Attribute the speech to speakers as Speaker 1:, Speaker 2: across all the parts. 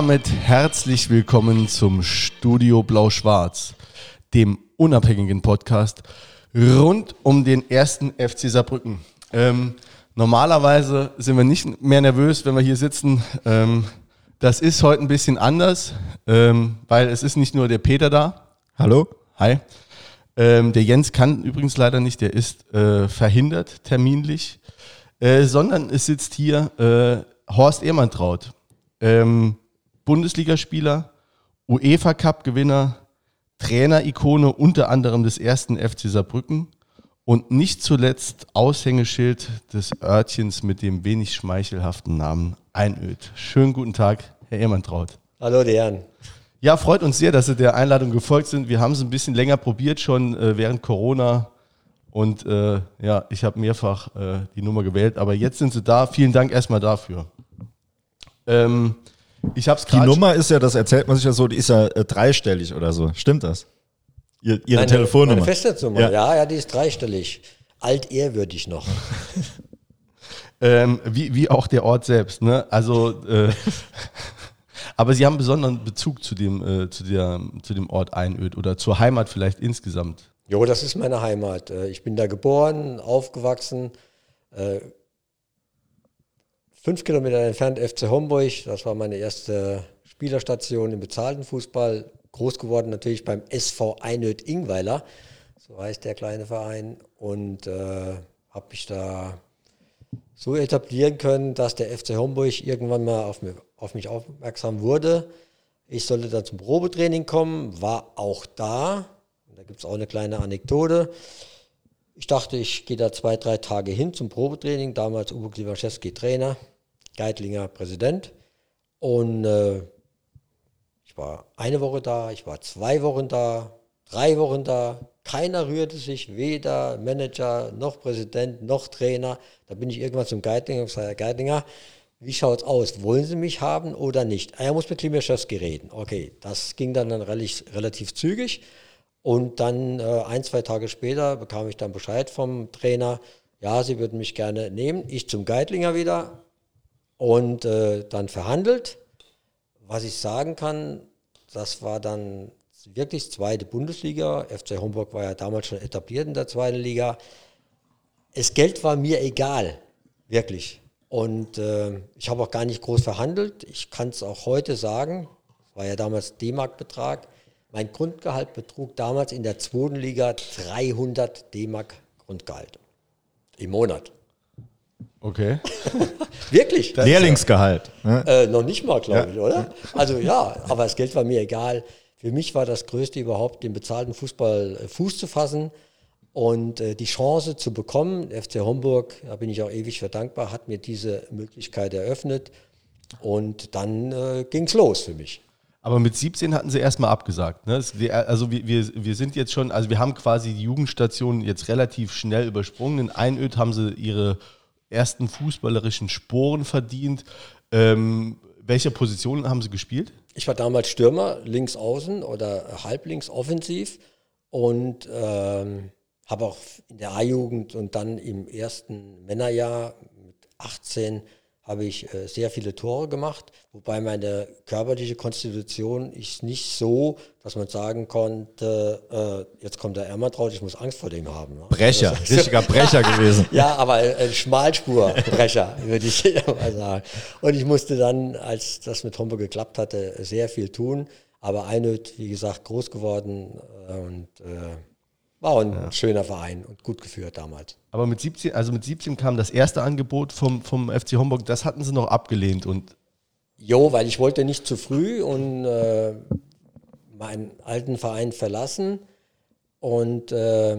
Speaker 1: Damit herzlich willkommen zum Studio Blau-Schwarz, dem unabhängigen Podcast rund um den ersten FC Saarbrücken. Ähm, normalerweise sind wir nicht mehr nervös, wenn wir hier sitzen. Ähm, das ist heute ein bisschen anders, ähm, weil es ist nicht nur der Peter da.
Speaker 2: Hallo.
Speaker 1: Hi. Ähm, der Jens kann übrigens leider nicht, der ist äh, verhindert terminlich, äh, sondern es sitzt hier äh, Horst Ehrmantraut ähm, Bundesligaspieler, UEFA Cup Gewinner, Trainer-Ikone unter anderem des ersten FC Saarbrücken und nicht zuletzt Aushängeschild des Örtchens mit dem wenig schmeichelhaften Namen Einöd. Schönen guten Tag, Herr Ehrmantraut.
Speaker 3: Hallo, die Herren.
Speaker 1: Ja, freut uns sehr, dass Sie der Einladung gefolgt sind. Wir haben es ein bisschen länger probiert, schon äh, während Corona. Und äh, ja, ich habe mehrfach äh, die Nummer gewählt, aber jetzt sind Sie da. Vielen Dank erstmal dafür.
Speaker 2: Ähm, ich hab's Die Nummer ist ja, das erzählt man sich ja so, die ist ja äh, dreistellig oder so. Stimmt das?
Speaker 3: Ihr, ihre meine, Telefonnummer? Meine Festnetznummer, ja. ja, ja, die ist dreistellig. Altehrwürdig noch.
Speaker 1: ähm, wie, wie auch der Ort selbst, ne? Also, äh, aber Sie haben besonderen Bezug zu dem, äh, zu, der, zu dem Ort Einöd oder zur Heimat vielleicht insgesamt.
Speaker 3: Jo, das ist meine Heimat. Äh, ich bin da geboren, aufgewachsen, äh, fünf Kilometer entfernt FC Homburg. Das war meine erste Spielerstation im bezahlten Fußball. Groß geworden natürlich beim SV Einöd Ingweiler. So heißt der kleine Verein. Und äh, habe mich da so etablieren können, dass der FC Homburg irgendwann mal auf, mir, auf mich aufmerksam wurde. Ich sollte dann zum Probetraining kommen, war auch da. Da gibt es auch eine kleine Anekdote. Ich dachte, ich gehe da zwei, drei Tage hin zum Probetraining. Damals Uwe Klimaschewski Trainer. Geitlinger Präsident. Und äh, ich war eine Woche da, ich war zwei Wochen da, drei Wochen da. Keiner rührte sich, weder Manager noch Präsident noch Trainer. Da bin ich irgendwann zum Geitlinger und gesagt, Herr Geitlinger, wie schaut es aus? Wollen Sie mich haben oder nicht? Er muss mit Klimaschewski reden. Okay, das ging dann, dann relativ zügig. Und dann äh, ein, zwei Tage später bekam ich dann Bescheid vom Trainer, ja, Sie würden mich gerne nehmen. Ich zum Geitlinger wieder, und äh, dann verhandelt. Was ich sagen kann, das war dann wirklich zweite Bundesliga. FC Homburg war ja damals schon etabliert in der zweiten Liga. Das Geld war mir egal, wirklich. Und äh, ich habe auch gar nicht groß verhandelt. Ich kann es auch heute sagen, war ja damals D-Mark-Betrag. Mein Grundgehalt betrug damals in der zweiten Liga 300 D-Mark Grundgehalt im Monat.
Speaker 1: Okay.
Speaker 3: Wirklich?
Speaker 2: Lehrlingsgehalt.
Speaker 3: Ne? Äh, noch nicht mal, glaube ja. ich, oder? Also ja, aber das Geld war mir egal. Für mich war das Größte überhaupt, den bezahlten Fußball äh, Fuß zu fassen und äh, die Chance zu bekommen. FC Homburg, da bin ich auch ewig für dankbar, hat mir diese Möglichkeit eröffnet und dann äh, ging es los für mich.
Speaker 1: Aber mit 17 hatten sie erstmal abgesagt. Ne? Also wir, wir, wir sind jetzt schon, also wir haben quasi die Jugendstation jetzt relativ schnell übersprungen. In Einöd haben sie ihre ersten fußballerischen Sporen verdient. Ähm, welche Positionen haben Sie gespielt?
Speaker 3: Ich war damals Stürmer, links außen oder halblinks offensiv und ähm, habe auch in der A-Jugend und dann im ersten Männerjahr mit 18 habe ich äh, sehr viele Tore gemacht, wobei meine körperliche Konstitution ist nicht so, dass man sagen konnte, äh, jetzt kommt der Ermatraut, ich muss Angst vor dem haben. Ne?
Speaker 2: Brecher, also, richtiger Brecher gewesen.
Speaker 3: ja, aber ein Schmalspurbrecher, würde ich mal sagen. Und ich musste dann, als das mit Homburg geklappt hatte, sehr viel tun. Aber Einöd, wie gesagt, groß geworden äh, und äh, war ein ja. schöner Verein und gut geführt damals.
Speaker 1: Aber mit 17, also mit 17 kam das erste Angebot vom, vom FC Homburg, das hatten sie noch abgelehnt und.
Speaker 3: Jo, weil ich wollte nicht zu früh und äh, meinen alten Verein verlassen und äh,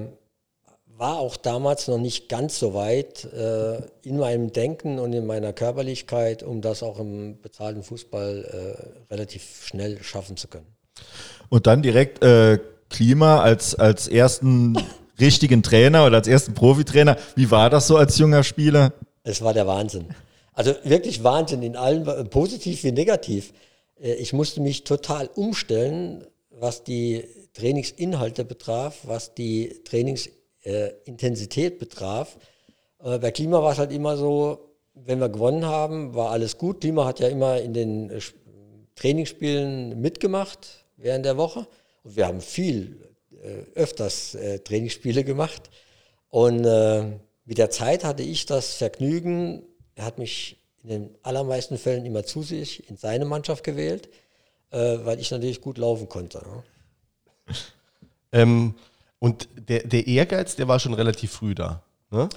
Speaker 3: war auch damals noch nicht ganz so weit äh, in meinem Denken und in meiner Körperlichkeit, um das auch im bezahlten Fußball äh, relativ schnell schaffen zu können.
Speaker 2: Und dann direkt äh, Klima als, als ersten richtigen Trainer oder als ersten Profitrainer. Wie war das so als junger Spieler?
Speaker 3: Es war der Wahnsinn. Also wirklich Wahnsinn in allen, positiv wie negativ. Äh, ich musste mich total umstellen, was die Trainingsinhalte betraf, was die Trainingsintensität betraf. Äh, bei Klima war es halt immer so, wenn wir gewonnen haben, war alles gut. Klima hat ja immer in den Trainingsspielen mitgemacht während der Woche. Und wir haben viel, äh, öfters äh, Trainingsspiele gemacht. Und äh, mit der Zeit hatte ich das Vergnügen, er hat mich in den allermeisten Fällen immer zu sich in seine Mannschaft gewählt, äh, weil ich natürlich gut laufen konnte. Ne?
Speaker 1: Ähm, und der, der Ehrgeiz, der war schon relativ früh da. Ne?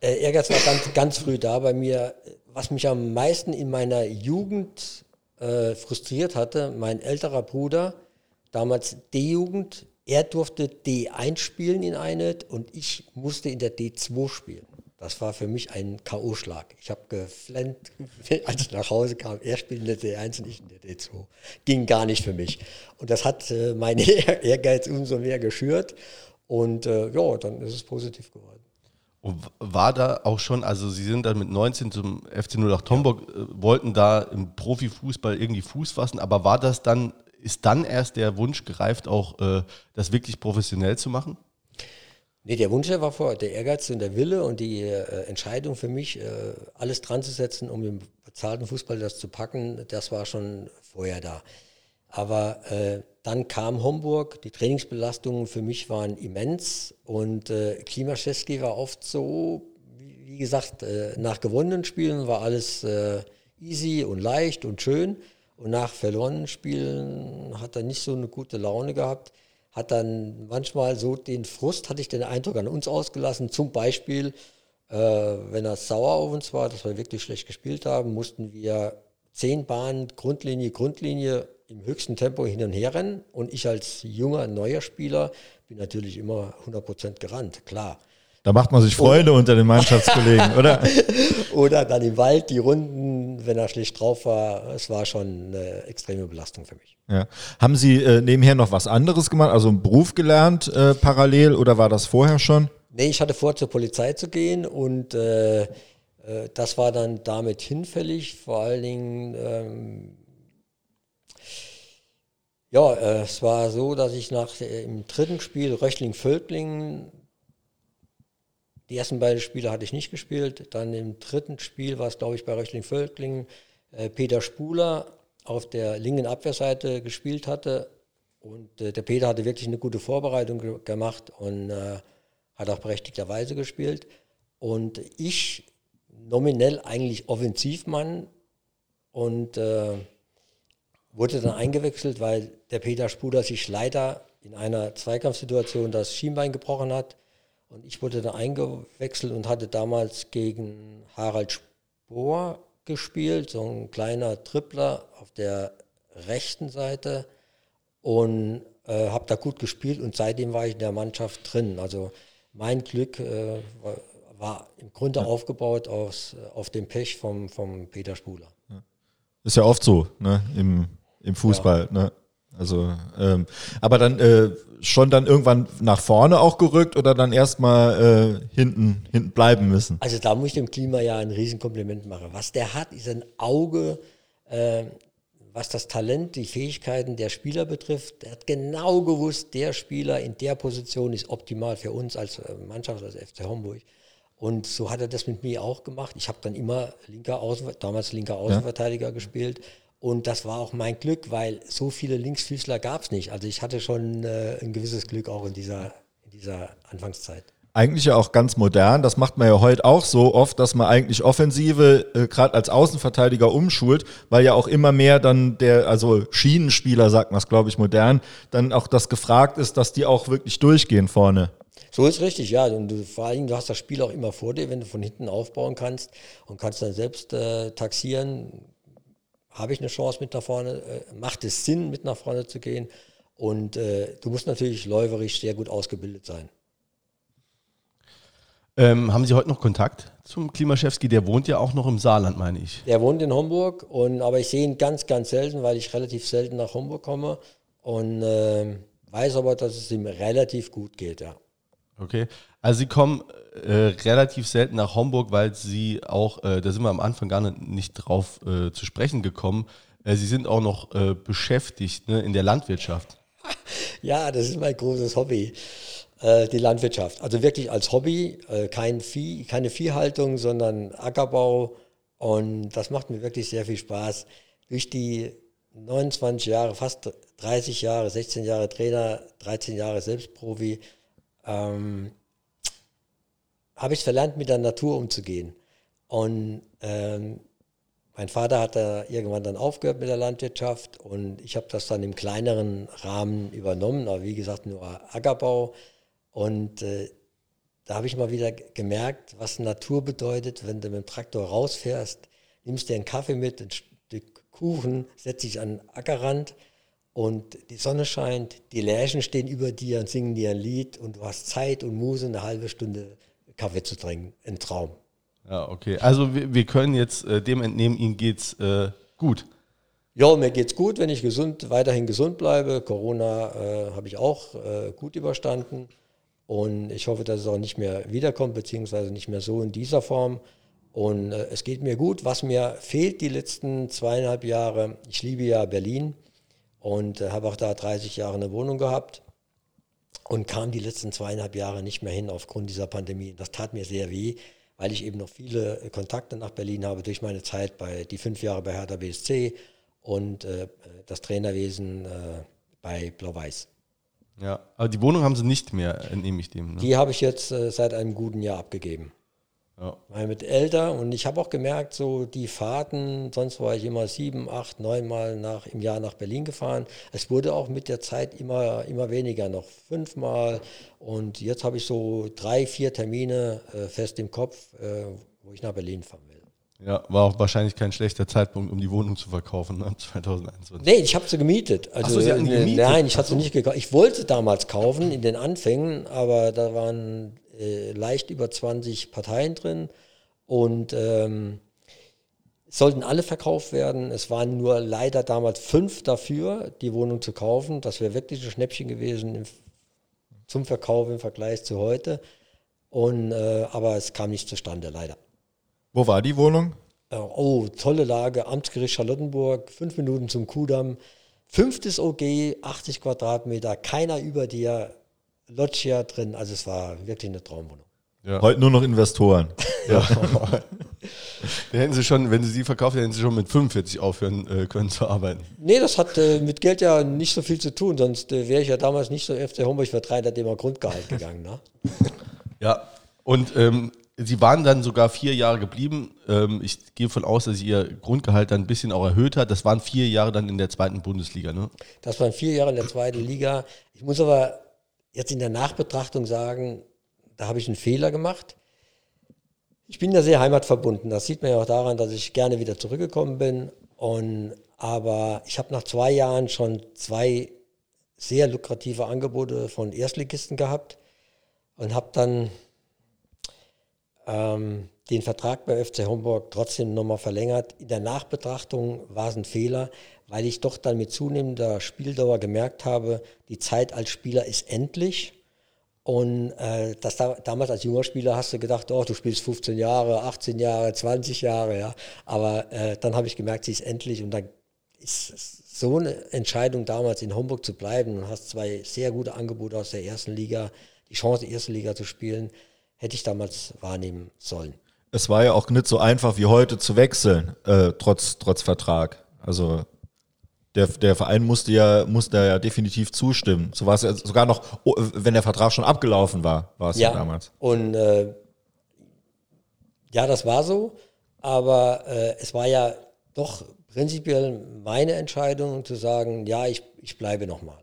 Speaker 3: Ehrgeiz war ganz, ganz früh da bei mir. Was mich am meisten in meiner Jugend äh, frustriert hatte, mein älterer Bruder, damals D-Jugend, er durfte D1 spielen in Einheit und ich musste in der D2 spielen. Das war für mich ein K.O.-Schlag. Ich habe geflennt, als ich nach Hause kam. Er spielt in der D1 und ich in der D2. Ging gar nicht für mich. Und das hat äh, meinen Ehrgeiz umso mehr geschürt. Und äh, ja, dann ist es positiv geworden.
Speaker 1: Und war da auch schon, also Sie sind dann mit 19 zum FC 08 Homburg, ja. äh, wollten da im Profifußball irgendwie Fuß fassen, aber war das dann, ist dann erst der Wunsch gereift, auch äh, das wirklich professionell zu machen?
Speaker 3: Nee, der Wunsch war vor, der Ehrgeiz und der Wille und die äh, Entscheidung für mich, äh, alles dran zu setzen, um im bezahlten Fußball das zu packen, das war schon vorher da. Aber äh, dann kam Homburg, die Trainingsbelastungen für mich waren immens und äh, Klimaschewski war oft so, wie, wie gesagt, äh, nach gewonnenen Spielen war alles äh, easy und leicht und schön und nach verlorenen Spielen hat er nicht so eine gute Laune gehabt hat dann manchmal so den Frust, hatte ich den Eindruck, an uns ausgelassen. Zum Beispiel, äh, wenn er sauer auf uns war, dass wir wirklich schlecht gespielt haben, mussten wir zehn Bahnen, Grundlinie, Grundlinie im höchsten Tempo hin und her rennen. Und ich als junger, neuer Spieler bin natürlich immer 100% gerannt, klar.
Speaker 2: Da macht man sich Freunde oder, unter den Mannschaftskollegen, oder?
Speaker 3: oder dann im Wald die Runden, wenn er schlecht drauf war. Es war schon eine extreme Belastung für mich.
Speaker 2: Ja. Haben Sie äh, nebenher noch was anderes gemacht, also einen Beruf gelernt äh, parallel oder war das vorher schon?
Speaker 3: Nee, ich hatte vor, zur Polizei zu gehen und äh, äh das war dann damit hinfällig. Vor allen Dingen, ähm, ja, äh, es war so, dass ich nach äh, im dritten Spiel Röchling-Völklingen die ersten beiden Spiele hatte ich nicht gespielt. Dann im dritten Spiel war es, glaube ich, bei Röchling-Völklingen äh, Peter Spuler auf der linken Abwehrseite gespielt hatte. Und äh, der Peter hatte wirklich eine gute Vorbereitung ge gemacht und äh, hat auch berechtigterweise gespielt. Und ich nominell eigentlich Offensivmann und wurde dann eingewechselt, weil der Peter Spuler sich leider in einer Zweikampfsituation das Schienbein gebrochen hat und ich wurde da eingewechselt und hatte damals gegen Harald Spohr gespielt, so ein kleiner Tripler auf der rechten Seite und äh, habe da gut gespielt und seitdem war ich in der Mannschaft drin. Also mein Glück äh, war, war, im Grunde ja. aufgebaut aus, auf dem Pech vom, vom Peter Spuler.
Speaker 2: Ist ja oft so ne? Im, im Fußball. Ja. Ne? Also, ähm, aber dann äh, schon dann irgendwann nach vorne auch gerückt oder dann erstmal äh, hinten, hinten bleiben müssen?
Speaker 3: Also da muss ich dem Klima ja ein Riesenkompliment machen. Was der hat, ist ein Auge, äh, was das Talent, die Fähigkeiten der Spieler betrifft. Er hat genau gewusst, der Spieler in der Position ist optimal für uns als äh, Mannschaft, als FC Homburg. Und so hat er das mit mir auch gemacht. Ich habe dann immer linker Außen, damals linker Außenverteidiger ja. gespielt und das war auch mein Glück, weil so viele Linksfüßler gab es nicht. Also ich hatte schon äh, ein gewisses Glück auch in dieser, in dieser Anfangszeit.
Speaker 2: Eigentlich ja auch ganz modern. Das macht man ja heute auch so oft, dass man eigentlich Offensive äh, gerade als Außenverteidiger umschult, weil ja auch immer mehr dann der, also Schienenspieler sagt man es, glaube ich, modern, dann auch das gefragt ist, dass die auch wirklich durchgehen vorne.
Speaker 3: So ist richtig, ja. Und du, vor allem, du hast das Spiel auch immer vor dir, wenn du von hinten aufbauen kannst und kannst dann selbst äh, taxieren habe ich eine Chance mit nach vorne, äh, macht es Sinn, mit nach vorne zu gehen. Und äh, du musst natürlich läuferisch sehr gut ausgebildet sein.
Speaker 1: Ähm, haben Sie heute noch Kontakt zum Klimaschewski? Der wohnt ja auch noch im Saarland, meine ich.
Speaker 3: Der wohnt in Homburg, und, aber ich sehe ihn ganz, ganz selten, weil ich relativ selten nach Homburg komme und äh, weiß aber, dass es ihm relativ gut geht, ja.
Speaker 1: Okay, also Sie kommen äh, relativ selten nach Homburg, weil Sie auch, äh, da sind wir am Anfang gar nicht drauf äh, zu sprechen gekommen, äh, Sie sind auch noch äh, beschäftigt ne, in der Landwirtschaft.
Speaker 3: Ja, das ist mein großes Hobby, die Landwirtschaft. Also wirklich als Hobby, kein Vieh, keine Viehhaltung, sondern Ackerbau und das macht mir wirklich sehr viel Spaß. durch die 29 Jahre, fast 30 Jahre, 16 Jahre Trainer, 13 Jahre Selbstprofi, ähm, habe ich verlernt, mit der Natur umzugehen. Und ähm, mein Vater hat da irgendwann dann aufgehört mit der Landwirtschaft und ich habe das dann im kleineren Rahmen übernommen, aber wie gesagt nur Ackerbau. Und äh, da habe ich mal wieder gemerkt, was Natur bedeutet, wenn du mit dem Traktor rausfährst, nimmst dir einen Kaffee mit, ein Stück Kuchen, setzt dich an den Ackerrand und die Sonne scheint, die Lärchen stehen über dir und singen dir ein Lied und du hast Zeit und Muse, eine halbe Stunde Kaffee zu trinken. Ein Traum.
Speaker 1: Ja, okay. Also wir, wir können jetzt äh, dem entnehmen, Ihnen geht's äh, gut.
Speaker 3: Ja, mir geht's gut, wenn ich gesund, weiterhin gesund bleibe. Corona äh, habe ich auch äh, gut überstanden. Und ich hoffe, dass es auch nicht mehr wiederkommt, beziehungsweise nicht mehr so in dieser Form. Und äh, es geht mir gut. Was mir fehlt die letzten zweieinhalb Jahre, ich liebe ja Berlin und äh, habe auch da 30 Jahre eine Wohnung gehabt und kam die letzten zweieinhalb Jahre nicht mehr hin aufgrund dieser Pandemie. Das tat mir sehr weh weil ich eben noch viele äh, Kontakte nach Berlin habe durch meine Zeit bei die fünf Jahre bei Hertha BSC und äh, das Trainerwesen äh, bei Blau-Weiß.
Speaker 1: Ja, aber die Wohnung haben sie nicht mehr, entnehme ich dem.
Speaker 3: Ne? Die habe ich jetzt äh, seit einem guten Jahr abgegeben. Ja. Weil mit älter und ich habe auch gemerkt, so die Fahrten, sonst war ich immer sieben, acht, neun Mal nach, im Jahr nach Berlin gefahren. Es wurde auch mit der Zeit immer, immer weniger, noch fünfmal. Und jetzt habe ich so drei, vier Termine äh, fest im Kopf, äh, wo ich nach Berlin fahren will.
Speaker 1: Ja, war auch wahrscheinlich kein schlechter Zeitpunkt, um die Wohnung zu verkaufen, ne? 2021.
Speaker 3: Nee, ich habe sie gemietet. Also, so, sie gemietet? Nein, ich hatte sie nicht gekauft. Ich wollte damals kaufen in den Anfängen, aber da waren äh, leicht über 20 Parteien drin und ähm, sollten alle verkauft werden. Es waren nur leider damals fünf dafür, die Wohnung zu kaufen. Das wäre wirklich ein Schnäppchen gewesen im, zum Verkauf im Vergleich zu heute. Und, äh, aber es kam nicht zustande, leider.
Speaker 2: Wo war die Wohnung?
Speaker 3: Äh, oh, tolle Lage, Amtsgericht Charlottenburg, fünf Minuten zum Kudamm. Fünftes OG, 80 Quadratmeter, keiner über dir, Loggia drin. Also es war wirklich eine Traumwohnung.
Speaker 2: Ja. Heute nur noch Investoren. ja.
Speaker 1: da hätten sie schon, wenn sie sie verkauft, hätten sie schon mit 45 aufhören äh, können zu arbeiten.
Speaker 3: Nee, das hat äh, mit Geld ja nicht so viel zu tun, sonst äh, wäre ich ja damals nicht so FC Homburg für 300 immer Grundgehalt gegangen. Ne?
Speaker 1: ja, und ähm, sie waren dann sogar vier Jahre geblieben. Ähm, ich gehe von aus, dass sie ihr Grundgehalt dann ein bisschen auch erhöht hat. Das waren vier Jahre dann in der zweiten Bundesliga, ne?
Speaker 3: Das waren vier Jahre in der zweiten Liga. Ich muss aber jetzt in der Nachbetrachtung sagen, da habe ich einen Fehler gemacht. Ich bin ja sehr heimatverbunden. Das sieht man ja auch daran, dass ich gerne wieder zurückgekommen bin. Und, aber ich habe nach zwei Jahren schon zwei sehr lukrative Angebote von Erstligisten gehabt und habe dann ähm, den Vertrag bei FC Homburg trotzdem nochmal verlängert. In der Nachbetrachtung war es ein Fehler, weil ich doch dann mit zunehmender Spieldauer gemerkt habe, die Zeit als Spieler ist endlich. Und äh, das da, damals als junger Spieler hast du gedacht, oh, du spielst 15 Jahre, 18 Jahre, 20 Jahre, ja. Aber äh, dann habe ich gemerkt, sie ist endlich und dann ist so eine Entscheidung damals in Homburg zu bleiben und hast zwei sehr gute Angebote aus der ersten Liga, die Chance, die erste Liga zu spielen, hätte ich damals wahrnehmen sollen.
Speaker 2: Es war ja auch nicht so einfach wie heute zu wechseln, äh, trotz, trotz Vertrag. Also der, der Verein musste ja, musste ja definitiv zustimmen. So war es ja sogar noch, oh, wenn der Vertrag schon abgelaufen war, war es ja, ja damals.
Speaker 3: Und äh, ja, das war so, aber äh, es war ja doch prinzipiell meine Entscheidung zu sagen, ja, ich, ich bleibe nochmal.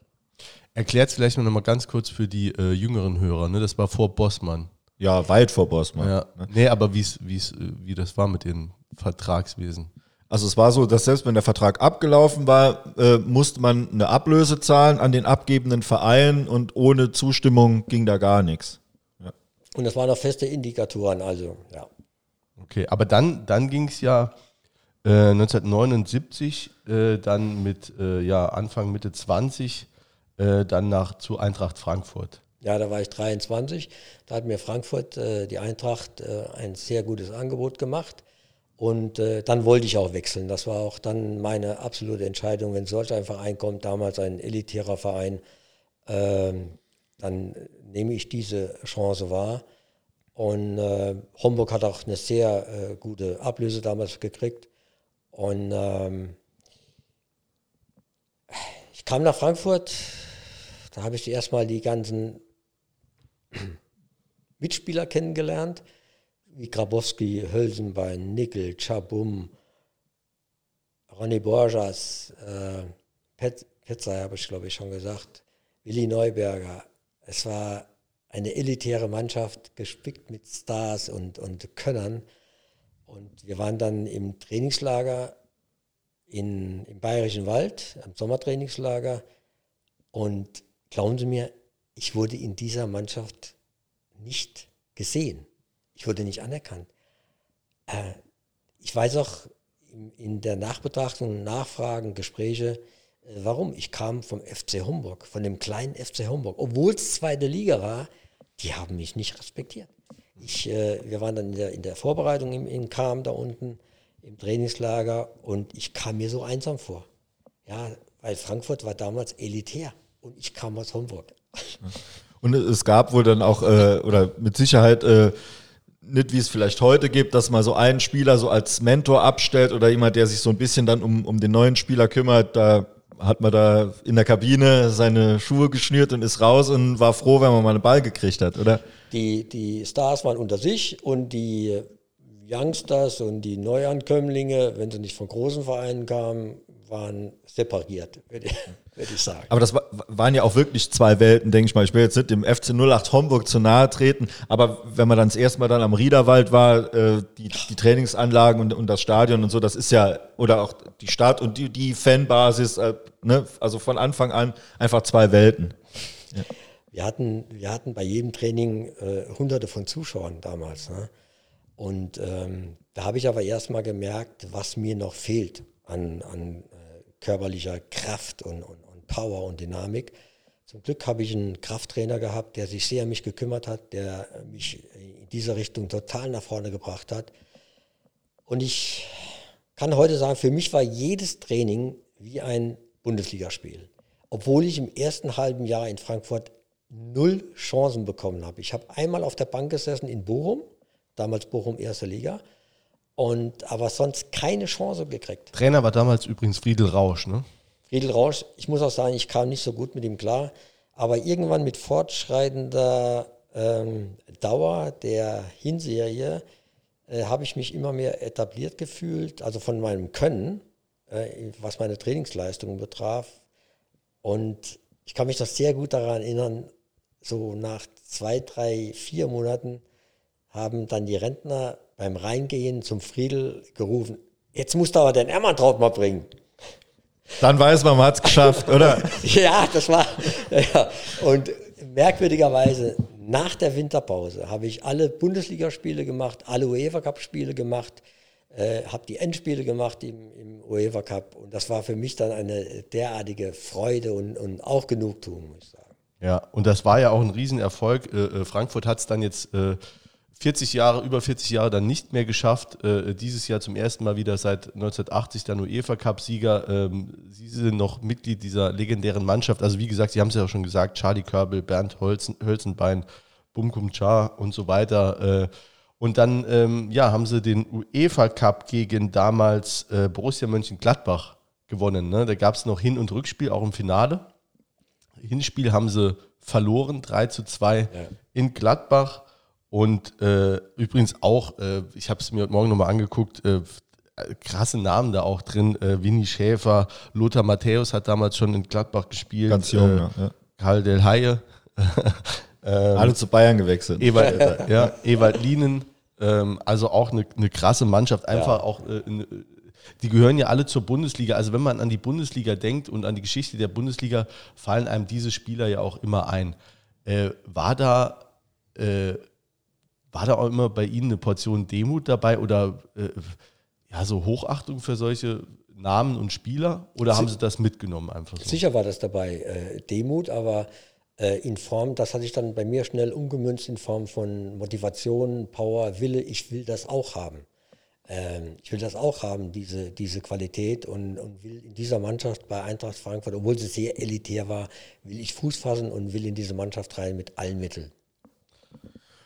Speaker 1: Erklärt es vielleicht noch mal ganz kurz für die äh, jüngeren Hörer, ne? das war vor Bossmann.
Speaker 2: Ja, weit vor Bossmann. Ja.
Speaker 1: Ne? Nee, aber wie's, wie's, äh, wie das war mit dem Vertragswesen.
Speaker 2: Also es war so, dass selbst wenn der Vertrag abgelaufen war, äh, musste man eine Ablöse zahlen an den abgebenden Verein und ohne Zustimmung ging da gar nichts.
Speaker 3: Ja. Und das waren auch feste Indikatoren, also ja.
Speaker 1: Okay, aber dann, dann ging es ja äh, 1979, äh, dann mit äh, ja, Anfang, Mitte 20, äh, dann nach zu Eintracht Frankfurt.
Speaker 3: Ja, da war ich 23. Da hat mir Frankfurt, äh, die Eintracht, ein sehr gutes Angebot gemacht. Und äh, dann wollte ich auch wechseln. Das war auch dann meine absolute Entscheidung. Wenn solch ein Verein kommt, damals ein elitärer Verein, äh, dann nehme ich diese Chance wahr. Und äh, Homburg hat auch eine sehr äh, gute Ablöse damals gekriegt. Und ähm, ich kam nach Frankfurt, da habe ich erstmal die ganzen Mitspieler kennengelernt, wie Grabowski, Hölsenbein, Nickel, Chabum, Ronny Borjas, äh, Pet, Petzai habe ich glaube ich schon gesagt, Willi Neuberger. Es war eine elitäre Mannschaft, gespickt mit Stars und, und Könnern. Und wir waren dann im Trainingslager in, im Bayerischen Wald, am Sommertrainingslager. Und glauben Sie mir, ich wurde in dieser Mannschaft nicht gesehen. Ich wurde nicht anerkannt. Äh, ich weiß auch in, in der Nachbetrachtung, Nachfragen, Gespräche, äh, warum. Ich kam vom FC Homburg, von dem kleinen FC Homburg. Obwohl es zweite Liga war, die haben mich nicht respektiert. Ich, äh, wir waren dann in der, in der Vorbereitung im, in Kam da unten, im Trainingslager und ich kam mir so einsam vor. Ja, weil Frankfurt war damals elitär und ich kam aus Homburg.
Speaker 2: Und es gab wohl dann auch, äh, oder mit Sicherheit, äh, nicht wie es vielleicht heute gibt, dass man so einen Spieler so als Mentor abstellt oder jemand, der sich so ein bisschen dann um, um den neuen Spieler kümmert. Da hat man da in der Kabine seine Schuhe geschnürt und ist raus und war froh, wenn man mal einen Ball gekriegt hat, oder?
Speaker 3: Die, die Stars waren unter sich und die Youngsters und die Neuankömmlinge, wenn sie nicht von großen Vereinen kamen, waren separiert, würde ich, sagen.
Speaker 2: Aber das war, waren ja auch wirklich zwei Welten, denke ich mal. Ich will jetzt nicht dem FC 08 Homburg zu nahe treten, aber wenn man dann das erste Mal dann am Riederwald war, äh, die, die Trainingsanlagen und, und das Stadion und so, das ist ja, oder auch die Stadt und die, die Fanbasis, äh, ne, also von Anfang an einfach zwei Welten.
Speaker 3: Ja. Wir, hatten, wir hatten bei jedem Training äh, hunderte von Zuschauern damals. Ne? Und ähm, da habe ich aber erst mal gemerkt, was mir noch fehlt an, an körperlicher Kraft und, und, Power und Dynamik. Zum Glück habe ich einen Krafttrainer gehabt, der sich sehr um mich gekümmert hat, der mich in dieser Richtung total nach vorne gebracht hat. Und ich kann heute sagen, für mich war jedes Training wie ein Bundesligaspiel. Obwohl ich im ersten halben Jahr in Frankfurt null Chancen bekommen habe. Ich habe einmal auf der Bank gesessen in Bochum, damals Bochum erste Liga, und aber sonst keine Chance gekriegt.
Speaker 1: Trainer war damals übrigens Friedel Rausch, ne?
Speaker 3: Friedel Rausch, ich muss auch sagen, ich kam nicht so gut mit ihm klar, aber irgendwann mit fortschreitender ähm, Dauer der Hinserie äh, habe ich mich immer mehr etabliert gefühlt, also von meinem Können, äh, was meine Trainingsleistungen betraf. Und ich kann mich noch sehr gut daran erinnern, so nach zwei, drei, vier Monaten haben dann die Rentner beim Reingehen zum Friedel gerufen, jetzt musst du aber den Emmertraut mal bringen.
Speaker 2: Dann weiß man, man hat es geschafft, oder?
Speaker 3: ja, das war, ja. Und merkwürdigerweise, nach der Winterpause habe ich alle Bundesligaspiele gemacht, alle UEFA Cup Spiele gemacht, äh, habe die Endspiele gemacht im, im UEFA Cup und das war für mich dann eine derartige Freude und, und auch Genugtuung, muss ich sagen.
Speaker 1: Ja, und das war ja auch ein Riesenerfolg. Äh, äh Frankfurt hat es dann jetzt äh, 40 Jahre, über 40 Jahre dann nicht mehr geschafft. Äh, dieses Jahr zum ersten Mal wieder seit 1980 dann UEFA Cup-Sieger. Ähm, Sie sind noch Mitglied dieser legendären Mannschaft. Also wie gesagt, Sie haben es ja auch schon gesagt, Charlie Körbel, Bernd Holzen, Hölzenbein, Bumkum Cha und so weiter. Äh, und dann ähm, ja, haben sie den UEFA Cup gegen damals äh, Borussia Mönchengladbach gewonnen. Ne? Da gab es noch Hin- und Rückspiel, auch im Finale. Hinspiel haben sie verloren, 3 zu 2 ja. in Gladbach. Und äh, übrigens auch, äh, ich habe es mir heute Morgen nochmal angeguckt, äh, krasse Namen da auch drin. Äh, Winnie Schäfer, Lothar Matthäus hat damals schon in Gladbach gespielt.
Speaker 2: Ganz jung, ja. ja.
Speaker 1: Karl Del Haie.
Speaker 2: ähm, Alle zu Bayern gewechselt.
Speaker 1: Ewald, ja, Ewald Lienen. Ähm, also auch eine, eine krasse Mannschaft. Einfach ja. auch, äh, die gehören ja alle zur Bundesliga. Also wenn man an die Bundesliga denkt und an die Geschichte der Bundesliga, fallen einem diese Spieler ja auch immer ein. Äh, war da war da auch immer bei Ihnen eine Portion Demut dabei oder äh, ja, so Hochachtung für solche Namen und Spieler? Oder haben Sie das mitgenommen einfach so?
Speaker 3: Sicher war das dabei äh, Demut, aber äh, in Form, das hatte ich dann bei mir schnell umgemünzt in Form von Motivation, Power, Wille. Ich will das auch haben. Ähm, ich will das auch haben, diese, diese Qualität und, und will in dieser Mannschaft bei Eintracht Frankfurt, obwohl sie sehr elitär war, will ich Fuß fassen und will in diese Mannschaft rein mit allen Mitteln.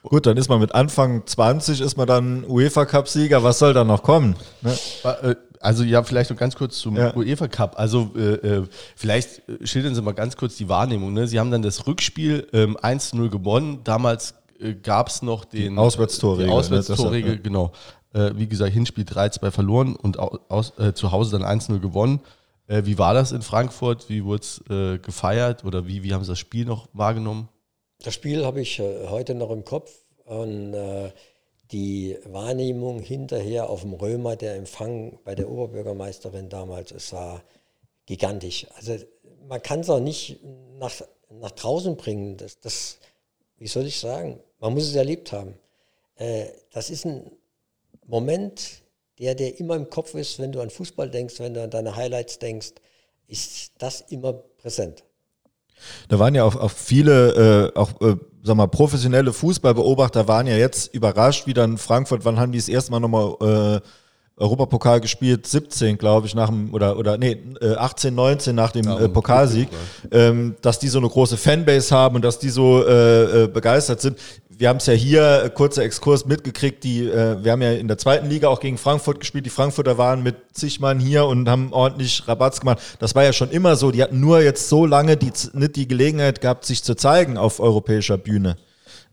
Speaker 2: Gut, dann ist man mit Anfang 20, ist man dann UEFA-Cup-Sieger. Was soll da noch kommen? Ne?
Speaker 1: Äh, also ja, vielleicht noch ganz kurz zum
Speaker 2: Ja.
Speaker 1: UEFA Cup. Also äh, äh, vielleicht äh, schildern Sie mal ganz kurz die Wahrnehmung. Ne? Sie haben dann das Rückspiel ähm, 1-0 gewonnen. Damals äh, gab es noch den
Speaker 2: Auswärtstorregel, ne?
Speaker 1: Auswärtstorregel,
Speaker 2: ja.
Speaker 1: genau. Äh, wie gesagt, Hinspiel 3-2 verloren und au- aus, zu Hause dann 1-0 gewonnen. Wie war das in Frankfurt? Wie wurde es gefeiert oder wie, wie haben Sie das Spiel noch wahrgenommen?
Speaker 3: Das Spiel habe ich äh, heute noch im Kopf und äh, die Wahrnehmung hinterher auf dem Römer, der Empfang bei der Oberbürgermeisterin damals, es war gigantisch. Also man kann es auch nicht nach, nach draußen bringen. Das, das, wie soll ich sagen, man muss es erlebt haben. Äh, das ist ein Moment, der dir immer im Kopf ist, wenn du an Fußball denkst, wenn du an deine Highlights denkst, ist das immer präsent.
Speaker 2: Da waren ja auch, auch viele, äh, auch äh, sag mal, professionelle Fußballbeobachter waren ja jetzt überrascht, wie dann Frankfurt, wann haben die das erste Mal nochmal äh, Europapokal gespielt? 17, glaube ich, nach dem, oder, oder nee, äh, 18, 19 nach dem äh, Pokalsieg, ähm, dass die so eine große Fanbase haben und dass die so äh, äh, begeistert sind. Wir haben es ja hier, äh, kurzer Exkurs mitgekriegt, die, äh, wir haben ja in der zweiten Liga auch gegen Frankfurt gespielt. Die Frankfurter waren mit zig Mann hier und haben ordentlich Rabatz gemacht. Das war ja schon immer so. Die hatten nur jetzt so lange die, nicht die Gelegenheit gehabt, sich zu zeigen auf europäischer Bühne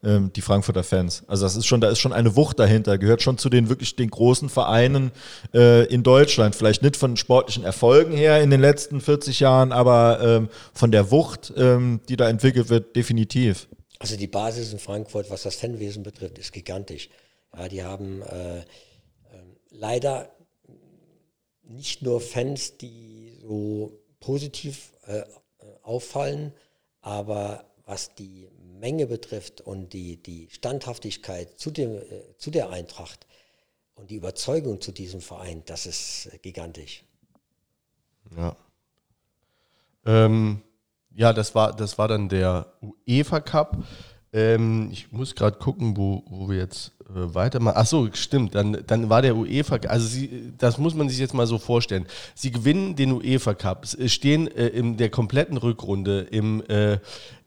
Speaker 2: ähm, die Frankfurter Fans. Also das ist schon, da ist schon eine Wucht dahinter, gehört schon zu den wirklich den großen Vereinen äh, in Deutschland. Vielleicht nicht von sportlichen Erfolgen her in den letzten 40 Jahren, aber ähm, von der Wucht, ähm, die da entwickelt wird, definitiv.
Speaker 3: Also die Basis in Frankfurt, was das Fanwesen betrifft, ist gigantisch. Ja, die haben äh, ähm, leider nicht nur Fans, die so positiv äh, auffallen, aber was die Menge betrifft und die, die Standhaftigkeit zu, dem, äh, zu der Eintracht und die Überzeugung zu diesem Verein, das ist äh, gigantisch.
Speaker 1: Ja. Ähm, ja, das war, das war dann der UEFA Cup. Ähm, ich muss gerade gucken, wo, wo wir jetzt äh, weitermachen. Ach so, stimmt. Dann, dann war der UEFA, also sie, das muss man sich jetzt mal so vorstellen. Sie gewinnen den UEFA Cup, stehen äh, in der kompletten Rückrunde im, äh,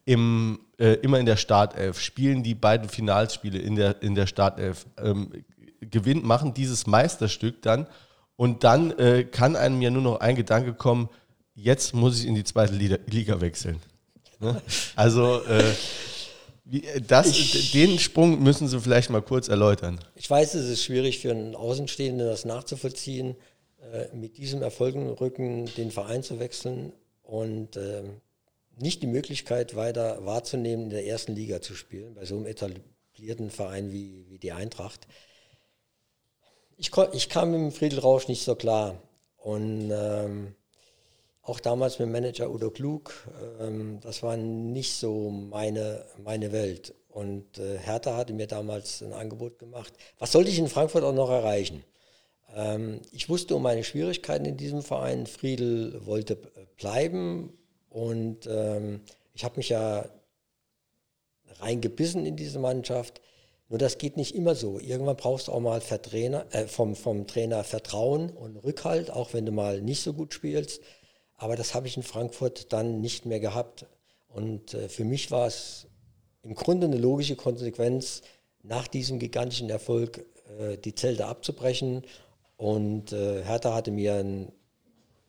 Speaker 1: im äh, immer in der Startelf, spielen die beiden Finalspiele in der, in der Startelf, ähm, gewinnen, machen dieses Meisterstück dann und dann äh, kann einem ja nur noch ein Gedanke kommen, jetzt muss ich in die zweite Liga, wechseln. Ne? Also äh, äh, das, den Sprung müssen Sie vielleicht mal kurz erläutern.
Speaker 3: Ich weiß, es ist schwierig für einen Außenstehenden, das nachzuvollziehen, äh, mit diesem Erfolg im Rücken den Verein zu wechseln und ähm, nicht die Möglichkeit weiter wahrzunehmen, in der ersten Liga zu spielen, bei so einem etablierten Verein wie, wie die Eintracht. Ich, ich kam mit dem Friedel Rausch nicht so klar. Und ähm, auch damals mit Manager Udo Klug, ähm, das war nicht so meine, meine Welt. Und äh, Hertha hatte mir damals ein Angebot gemacht. Was sollte ich in Frankfurt auch noch erreichen? Ähm, ich wusste um meine Schwierigkeiten in diesem Verein. Friedel wollte äh, bleiben und ähm, ich habe mich ja reingebissen in diese Mannschaft. Nur das geht nicht immer so. Irgendwann brauchst du auch mal Vertrainer, äh, vom, vom Trainer Vertrauen und Rückhalt, auch wenn du mal nicht so gut spielst. Aber das habe ich in Frankfurt dann nicht mehr gehabt. Und äh, für mich war es im Grunde eine logische Konsequenz, nach diesem gigantischen Erfolg äh, die Zelte abzubrechen. Und äh, Hertha hatte mir ein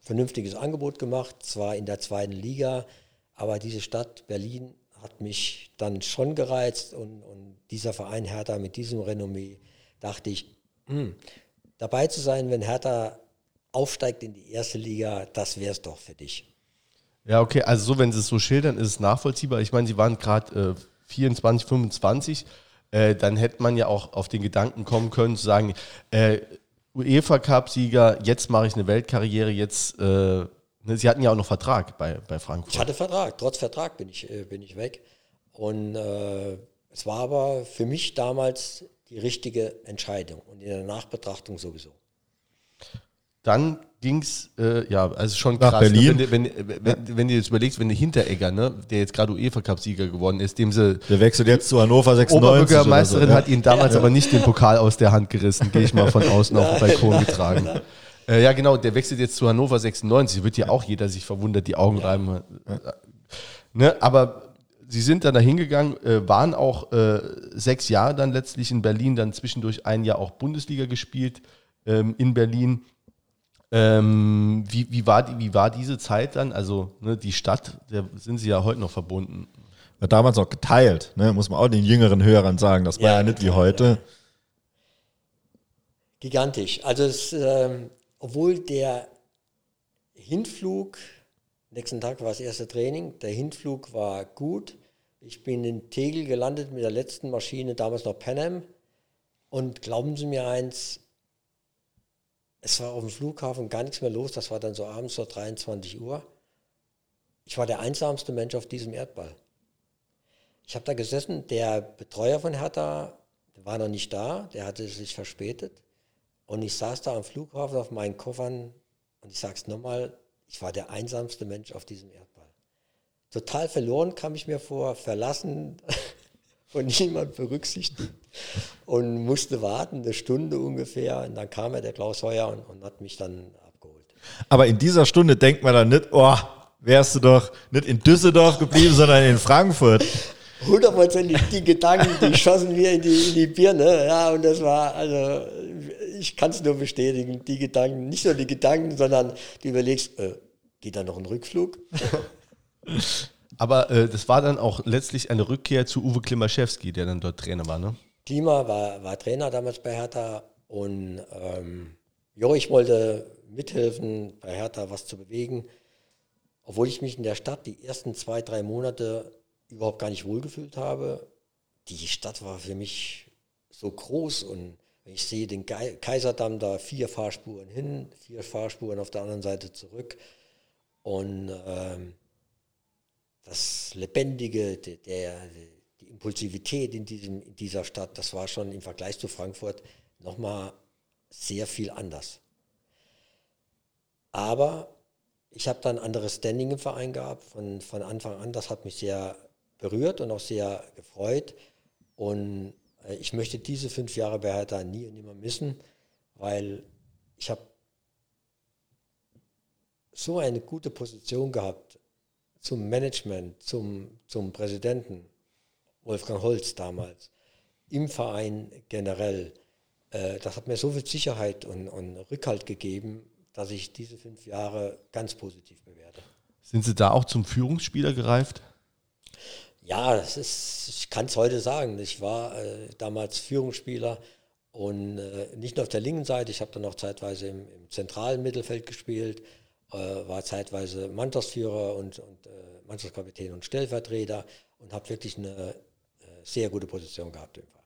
Speaker 3: vernünftiges Angebot gemacht, zwar in der zweiten Liga, aber diese Stadt Berlin hat mich dann schon gereizt und, und dieser Verein Hertha mit diesem Renommee dachte ich, hm, dabei zu sein, wenn Hertha aufsteigt in die erste Liga, das wäre es doch für dich.
Speaker 1: Ja, okay, also so, wenn Sie es so schildern, ist es nachvollziehbar. Ich meine, Sie waren gerade äh, 24, 25, äh, dann hätte man ja auch auf den Gedanken kommen können, zu sagen, äh, UEFA-Cup-Sieger, jetzt mache ich eine Weltkarriere, jetzt, äh, ne, Sie hatten ja auch noch Vertrag bei, bei Frankfurt.
Speaker 3: Ich hatte Vertrag, trotz Vertrag bin ich, äh, bin ich weg. Und äh, es war aber für mich damals die richtige Entscheidung und in der Nachbetrachtung sowieso.
Speaker 1: Dann ging es, äh, ja, also schon
Speaker 2: Nach
Speaker 1: krass.
Speaker 2: Berlin.
Speaker 1: Ne? Wenn, du- wenn, wenn, wenn du jetzt überlegst, wenn der Hinteregger, ne, der jetzt gerade UEFA-Cup-Sieger geworden ist, dem sie
Speaker 2: Der wechselt jetzt zu Hannover 96.
Speaker 1: Oberbürgermeisterin
Speaker 2: oder so, ja.
Speaker 1: hat ihn damals aber nicht den Pokal aus der Hand gerissen, gehe ich mal von außen auf den Balkon getragen. Äh, ja, genau, der wechselt jetzt zu Hannover 96. Wird ja auch jeder sich verwundert, die Augen reiben. Ne? Aber Sie sind dann dahin gegangen, äh, waren auch äh, sechs Jahre dann letztlich in Berlin, dann zwischendurch ein Jahr auch Bundesliga gespielt ähm, in Berlin. Ähm, wie, wie, war die, wie war diese Zeit dann? Also ne, die Stadt, da sind Sie ja heute noch verbunden.
Speaker 2: War damals auch geteilt, ne? muss man auch den jüngeren Hörern sagen. Das war ja, ja nicht wie heute.
Speaker 3: Gigantisch. Also es, ähm, obwohl der Hinflug Nächsten Tag war das erste Training. Der Hinflug war gut. Ich bin in Tegel gelandet mit der letzten Maschine, damals noch Panem. Und glauben Sie mir eins, es war auf dem Flughafen gar nichts mehr los. Das war dann so abends so 23 Uhr. Ich war der einsamste Mensch auf diesem Erdball. Ich habe da gesessen, der Betreuer von Hertha war noch nicht da, der hatte sich verspätet. Und ich saß da am Flughafen auf meinen Koffern und ich sage es nochmal, ich war der einsamste Mensch auf diesem Erdball. Total verloren kam ich mir vor, verlassen, von niemand berücksichtigt und musste warten, eine Stunde ungefähr. Und dann kam er, der Klaus Heuer, und, und hat mich dann abgeholt.
Speaker 2: Aber in dieser Stunde denkt man dann nicht, oh, wärst du doch nicht in Düsseldorf geblieben, sondern in Frankfurt.
Speaker 3: Hundertprozentig die Gedanken, die schossen mir in die, in die Birne. Ja, und das war, also ich kann es nur bestätigen, die Gedanken, nicht nur die Gedanken, sondern du überlegst, äh, geht da noch ein Rückflug?
Speaker 1: Aber äh, das war dann auch letztlich eine Rückkehr zu Uwe Klimaschewski, der dann dort Trainer war, ne?
Speaker 3: Klima war, war Trainer damals bei Hertha und ähm, jo, ich wollte mithelfen, bei Hertha was zu bewegen, obwohl ich mich in der Stadt die ersten zwei, drei Monate überhaupt gar nicht wohlgefühlt habe. Die Stadt war für mich so groß und ich sehe den Kaiserdamm da vier Fahrspuren hin, vier Fahrspuren auf der anderen Seite zurück. Und ähm, das Lebendige, der, die Impulsivität in, diesem, in dieser Stadt, das war schon im Vergleich zu Frankfurt nochmal sehr viel anders. Aber ich habe dann ein anderes Standing im Verein gehabt von, von Anfang an. Das hat mich sehr berührt und auch sehr gefreut. Und äh, ich möchte diese fünf Jahre bei Hertha nie und nimmer missen, weil ich habe so eine gute Position gehabt zum Management, zum, zum Präsidenten, Wolfgang Holz damals, im Verein generell. Äh, das hat mir so viel Sicherheit und, und Rückhalt gegeben, dass ich diese fünf Jahre ganz positiv bewerte.
Speaker 1: Sind Sie da auch zum Führungsspieler gereift?
Speaker 3: Ja, das ist, ich kann es heute sagen. Ich war äh, damals Führungsspieler und äh, nicht nur auf der linken Seite, ich habe dann auch zeitweise im, im zentralen Mittelfeld gespielt, war zeitweise Mannschaftsführer und, und äh, Mannschaftskapitän und Stellvertreter und habe wirklich eine äh, sehr gute Position gehabt im Verein.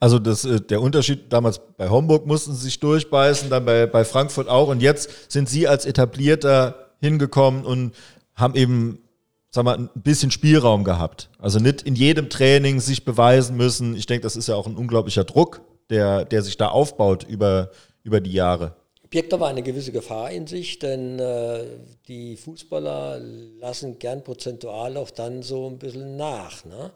Speaker 2: Also das, äh, der Unterschied damals bei Homburg mussten sie sich durchbeißen, dann bei, bei Frankfurt auch und jetzt sind sie als etablierter hingekommen und haben eben sag mal, ein bisschen Spielraum gehabt. Also nicht in jedem Training sich beweisen müssen. Ich denke, das ist ja auch ein unglaublicher Druck, der, der sich da aufbaut über, über die Jahre.
Speaker 3: Birgt aber eine gewisse Gefahr in sich, denn äh, die Fußballer lassen gern prozentual auch dann so ein bisschen nach. Ne?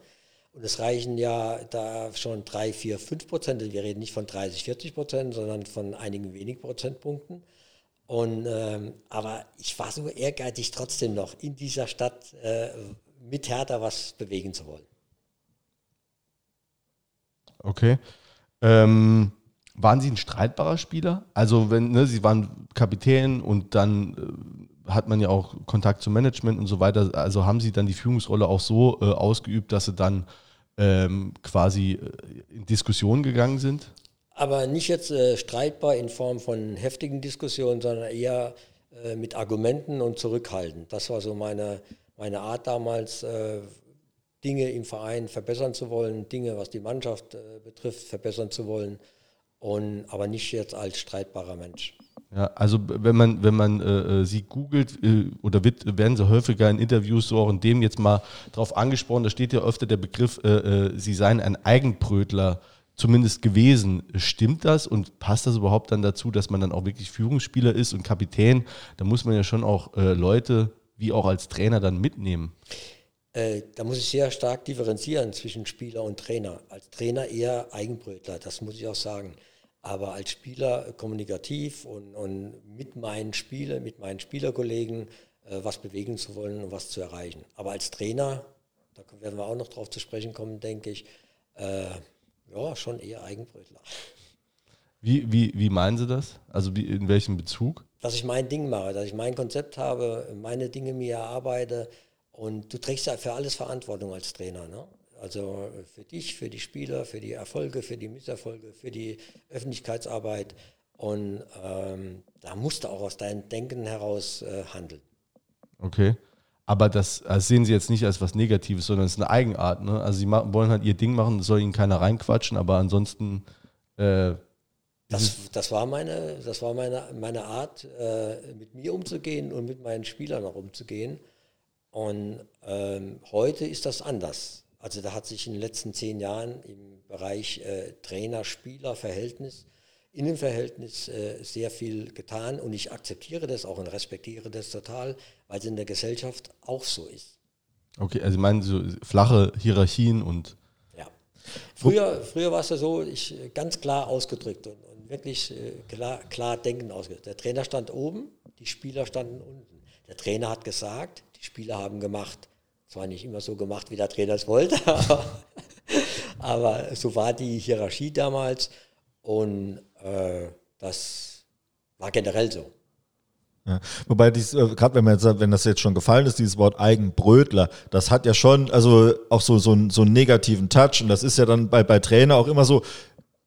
Speaker 3: Und es reichen ja da schon 3, 4, 5 Prozent. Wir reden nicht von 30, 40 Prozent, sondern von einigen wenigen Prozentpunkten. Und, ähm, aber ich war so ehrgeizig trotzdem noch, in dieser Stadt äh, mit Hertha was bewegen zu wollen.
Speaker 1: Okay. Ähm, waren Sie ein streitbarer Spieler? Also wenn ne, Sie waren Kapitän und dann äh, hat man ja auch Kontakt zum Management und so weiter. Also haben Sie dann die Führungsrolle auch so äh, ausgeübt, dass Sie dann ähm, quasi äh, in Diskussionen gegangen sind?
Speaker 3: aber nicht jetzt äh, streitbar in Form von heftigen Diskussionen, sondern eher äh, mit Argumenten und zurückhaltend. Das war so meine, meine Art damals, äh, Dinge im Verein verbessern zu wollen, Dinge, was die Mannschaft äh, betrifft, verbessern zu wollen, und, aber nicht jetzt als streitbarer Mensch.
Speaker 1: Ja, also wenn man, wenn man äh, äh sie googelt äh, oder wird, werden sie häufiger in Interviews so auch in dem jetzt mal drauf angesprochen, da steht ja öfter der Begriff, äh, sie seien ein Eigenbrötler zumindest gewesen. Stimmt das und passt das überhaupt dann dazu, dass man dann auch wirklich Führungsspieler ist und Kapitän? Da muss man ja schon auch äh, Leute wie auch als Trainer dann mitnehmen.
Speaker 3: Äh, da muss ich sehr stark differenzieren zwischen Spieler und Trainer. Als Trainer eher Eigenbrötler, das muss ich auch sagen. Aber als Spieler kommunikativ und, und mit meinen Spielern, mit meinen Spielerkollegen äh, was bewegen zu wollen und was zu erreichen. Aber als Trainer da werden wir auch noch drauf zu sprechen kommen, denke ich. Äh, ja, schon eher Eigenbrötler.
Speaker 1: Wie, wie, wie meinen Sie das? Also wie, in welchem Bezug?
Speaker 3: Dass ich mein Ding mache, dass ich mein Konzept habe, meine Dinge mir erarbeite und du trägst ja für alles Verantwortung als Trainer. Ne? Also für dich, für die Spieler, für die Erfolge, für die Misserfolge, für die Öffentlichkeitsarbeit. Und ähm, da musst du auch aus deinem Denken heraus äh, handeln.
Speaker 1: Okay. Aber das, das, sehen Sie jetzt nicht als was Negatives, sondern es ist eine Eigenart. Ne? Also Sie machen, wollen halt Ihr Ding machen, soll Ihnen keiner reinquatschen, aber ansonsten. Äh,
Speaker 3: das, das war meine, das war meine, meine Art, äh, mit mir umzugehen und mit meinen Spielern auch umzugehen. Und ähm, heute ist das anders. Also da hat sich in den letzten zehn Jahren im Bereich äh, Trainer-Spieler-Verhältnis Innenverhältnis äh, sehr viel getan und ich akzeptiere das auch und respektiere das total, weil es in der Gesellschaft auch so ist.
Speaker 1: Okay, also ich meine so flache Hierarchien und.
Speaker 3: Ja. Früher, früher war es ja so, ich ganz klar ausgedrückt und, und wirklich äh, klar, klar denken ausgedrückt. Der Trainer stand oben, die Spieler standen unten. Der Trainer hat gesagt, die Spieler haben gemacht. Zwar nicht immer so gemacht, wie der Trainer es wollte, aber, aber so war die Hierarchie damals. Und äh, das war generell so.
Speaker 2: Ja. Wobei, äh, gerade wenn man jetzt, wenn das jetzt schon gefallen ist, dieses Wort Eigenbrötler, das hat ja schon, also auch so, so, so einen negativen Touch. Und das ist ja dann bei, bei Trainer auch immer so,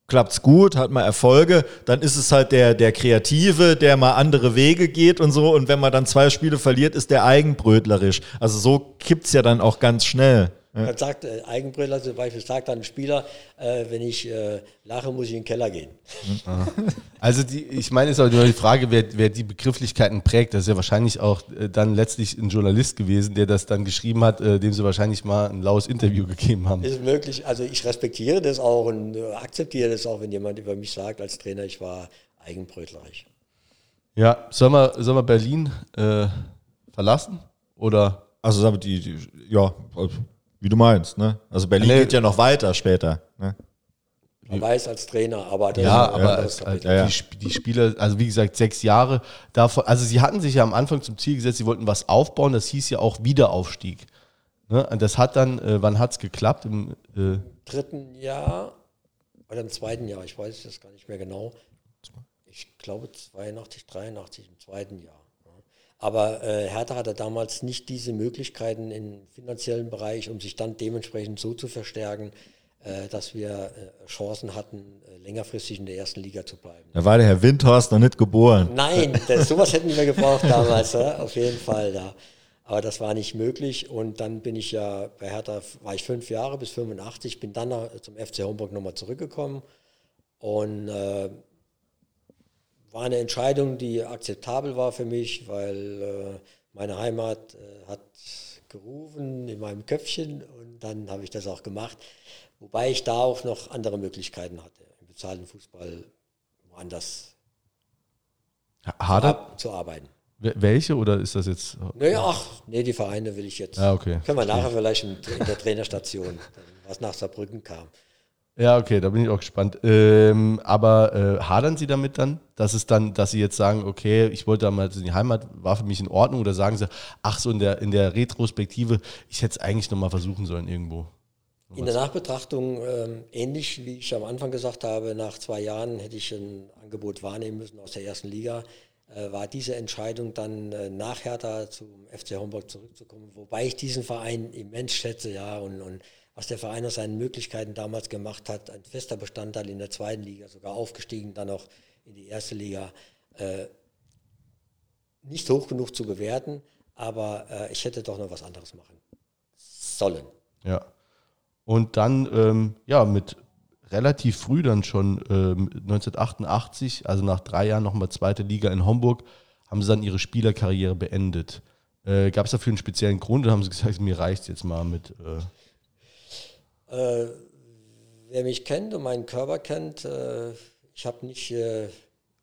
Speaker 2: klappt's gut, hat man Erfolge, dann ist es halt der, der Kreative, der mal andere Wege geht und so. Und wenn man dann zwei Spiele verliert, ist der eigenbrötlerisch. Also so kippt's ja dann auch ganz schnell.
Speaker 3: Ja. Dann sagt äh, Eigenbrüller zum Beispiel, sagt dann ein Spieler, äh, wenn ich äh, lache, muss ich in den Keller gehen.
Speaker 1: Also die, ich meine, es ist auch nur die Frage, wer, wer die Begrifflichkeiten prägt. Das ist ja wahrscheinlich auch äh, dann letztlich ein Journalist gewesen, der das dann geschrieben hat, äh, dem sie wahrscheinlich mal ein laues Interview gegeben haben.
Speaker 3: Ist möglich. Also ich respektiere das auch und äh, akzeptiere das auch, wenn jemand über mich sagt als Trainer, ich war eigenbrötlerisch.
Speaker 1: Ja, sollen wir, sollen wir Berlin verlassen? Oder?
Speaker 2: Also die, die ja, wie du meinst, ne? Also Berlin nee. geht ja noch weiter später. Ne?
Speaker 3: Man weiß als Trainer, aber
Speaker 1: das ja, aber als, als, ja, die, die Spieler, also wie gesagt, sechs Jahre davon, also sie hatten sich ja am Anfang zum Ziel gesetzt, sie wollten was aufbauen, das hieß ja auch Wiederaufstieg. Ne? Und das hat dann, äh, wann hat es geklappt? Im
Speaker 3: äh dritten Jahr oder im zweiten Jahr, ich weiß es gar nicht mehr genau. Ich glaube 82, 83 im zweiten Jahr. Aber äh, Hertha hatte damals nicht diese Möglichkeiten im finanziellen Bereich, um sich dann dementsprechend so zu verstärken, äh, dass wir äh, Chancen hatten, äh, längerfristig in der ersten Liga zu bleiben.
Speaker 2: Da war der Herr Windhorst noch nicht geboren.
Speaker 3: Nein, das, sowas hätten wir gebraucht damals, ja, auf jeden Fall. Da. Aber das war nicht möglich und dann bin ich ja bei Hertha, war ich fünf Jahre bis 85, bin dann zum FC Homburg nochmal zurückgekommen und äh, war eine Entscheidung, die akzeptabel war für mich, weil äh, meine Heimat äh, hat gerufen in meinem Köpfchen und dann habe ich das auch gemacht. Wobei ich da auch noch andere Möglichkeiten hatte, im bezahlten Fußball woanders
Speaker 1: Hadert?
Speaker 3: zu arbeiten.
Speaker 1: Welche oder ist das jetzt?
Speaker 3: Naja, ach, nee, die Vereine will ich jetzt.
Speaker 1: Ah, okay.
Speaker 3: Können wir nachher vielleicht in der Trainerstation, was nach Saarbrücken kam.
Speaker 1: Ja, okay, da bin ich auch gespannt. Ähm, aber äh, hadern Sie damit dann, dass es dann, dass Sie jetzt sagen, okay, ich wollte damals in die Heimat, war für mich in Ordnung, oder sagen Sie, ach so in der in der Retrospektive, ich hätte es eigentlich nochmal versuchen sollen irgendwo.
Speaker 3: In der Nachbetrachtung ähm, ähnlich wie ich am Anfang gesagt habe, nach zwei Jahren hätte ich ein Angebot wahrnehmen müssen aus der ersten Liga. Äh, war diese Entscheidung dann äh, nach Hertha zum FC Homburg zurückzukommen, wobei ich diesen Verein immens schätze, ja, und, und was der Verein aus seinen Möglichkeiten damals gemacht hat, ein fester Bestandteil in der zweiten Liga, sogar aufgestiegen, dann auch in die erste Liga. Äh, nicht hoch genug zu bewerten, aber äh, ich hätte doch noch was anderes machen sollen.
Speaker 1: Ja. Und dann, ähm, ja, mit relativ früh dann schon, ähm, 1988, also nach drei Jahren nochmal zweite Liga in Homburg, haben sie dann ihre Spielerkarriere beendet. Äh, Gab es dafür einen speziellen Grund oder haben sie gesagt, mir reicht jetzt mal mit. Äh
Speaker 3: äh, wer mich kennt und meinen Körper kennt, äh, ich habe nicht äh,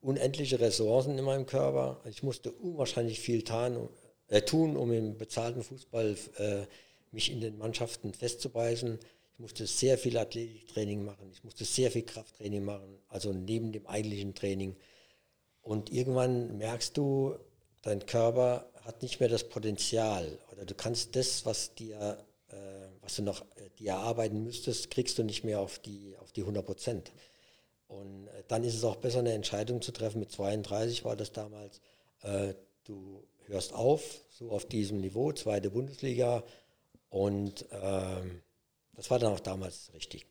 Speaker 3: unendliche Ressourcen in meinem Körper. Ich musste unwahrscheinlich viel tan, äh, tun, um im bezahlten Fußball äh, mich in den Mannschaften festzubeißen. Ich musste sehr viel Athletiktraining machen, ich musste sehr viel Krafttraining machen, also neben dem eigentlichen Training. Und irgendwann merkst du, dein Körper hat nicht mehr das Potenzial oder du kannst das, was dir äh, was du noch äh, dir erarbeiten müsstest, kriegst du nicht mehr auf die, auf die 100 Prozent. Und äh, dann ist es auch besser, eine Entscheidung zu treffen. Mit 32 war das damals, äh, du hörst auf, so auf diesem Niveau, zweite Bundesliga. Und ähm, das war dann auch damals richtig.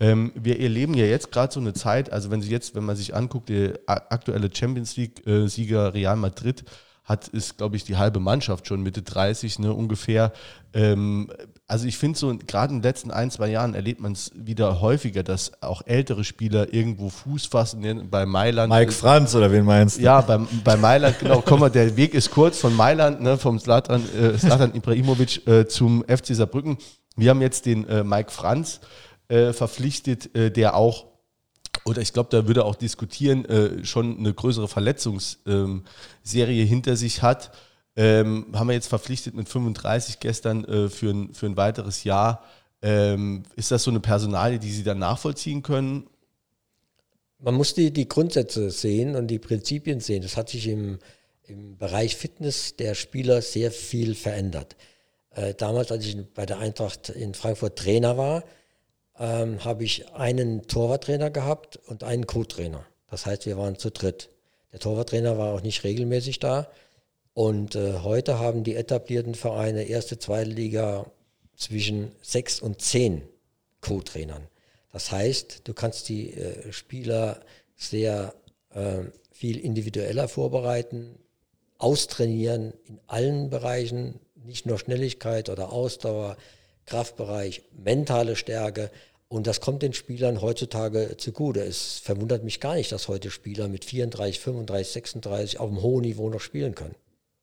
Speaker 1: Ähm, wir erleben ja jetzt gerade so eine Zeit, also wenn Sie jetzt, wenn man sich anguckt, der aktuelle Champions League-Sieger äh, Real Madrid hat, ist, glaube ich, die halbe Mannschaft schon Mitte 30, ne, ungefähr. Ähm, also ich finde so, gerade in den letzten ein, zwei Jahren erlebt man es wieder häufiger, dass auch ältere Spieler irgendwo Fuß fassen ne, bei Mailand.
Speaker 2: Mike Franz oder wen meinst du?
Speaker 1: Ja, bei, bei Mailand, genau. Komm mal, der Weg ist kurz von Mailand, ne, vom Slatan, äh, Ibrahimovic äh, zum FC Saarbrücken. Wir haben jetzt den äh, Mike Franz äh, verpflichtet, äh, der auch oder ich glaube, da würde auch diskutieren, äh, schon eine größere Verletzungsserie ähm, hinter sich hat. Ähm, haben wir jetzt verpflichtet mit 35 gestern äh, für, ein, für ein weiteres Jahr. Ähm, ist das so eine Personalie, die Sie dann nachvollziehen können?
Speaker 3: Man muss die, die Grundsätze sehen und die Prinzipien sehen. Das hat sich im, im Bereich Fitness der Spieler sehr viel verändert. Äh, damals, als ich bei der Eintracht in Frankfurt Trainer war, ähm, habe ich einen Torwarttrainer gehabt und einen Co-Trainer. Das heißt, wir waren zu dritt. Der Torwarttrainer war auch nicht regelmäßig da. Und äh, heute haben die etablierten Vereine erste, zweite Liga zwischen sechs und zehn Co-Trainern. Das heißt, du kannst die äh, Spieler sehr äh, viel individueller vorbereiten, austrainieren in allen Bereichen, nicht nur Schnelligkeit oder Ausdauer, Kraftbereich, mentale Stärke. Und das kommt den Spielern heutzutage zugute. Es verwundert mich gar nicht, dass heute Spieler mit 34, 35, 36 auf einem hohen Niveau noch spielen können.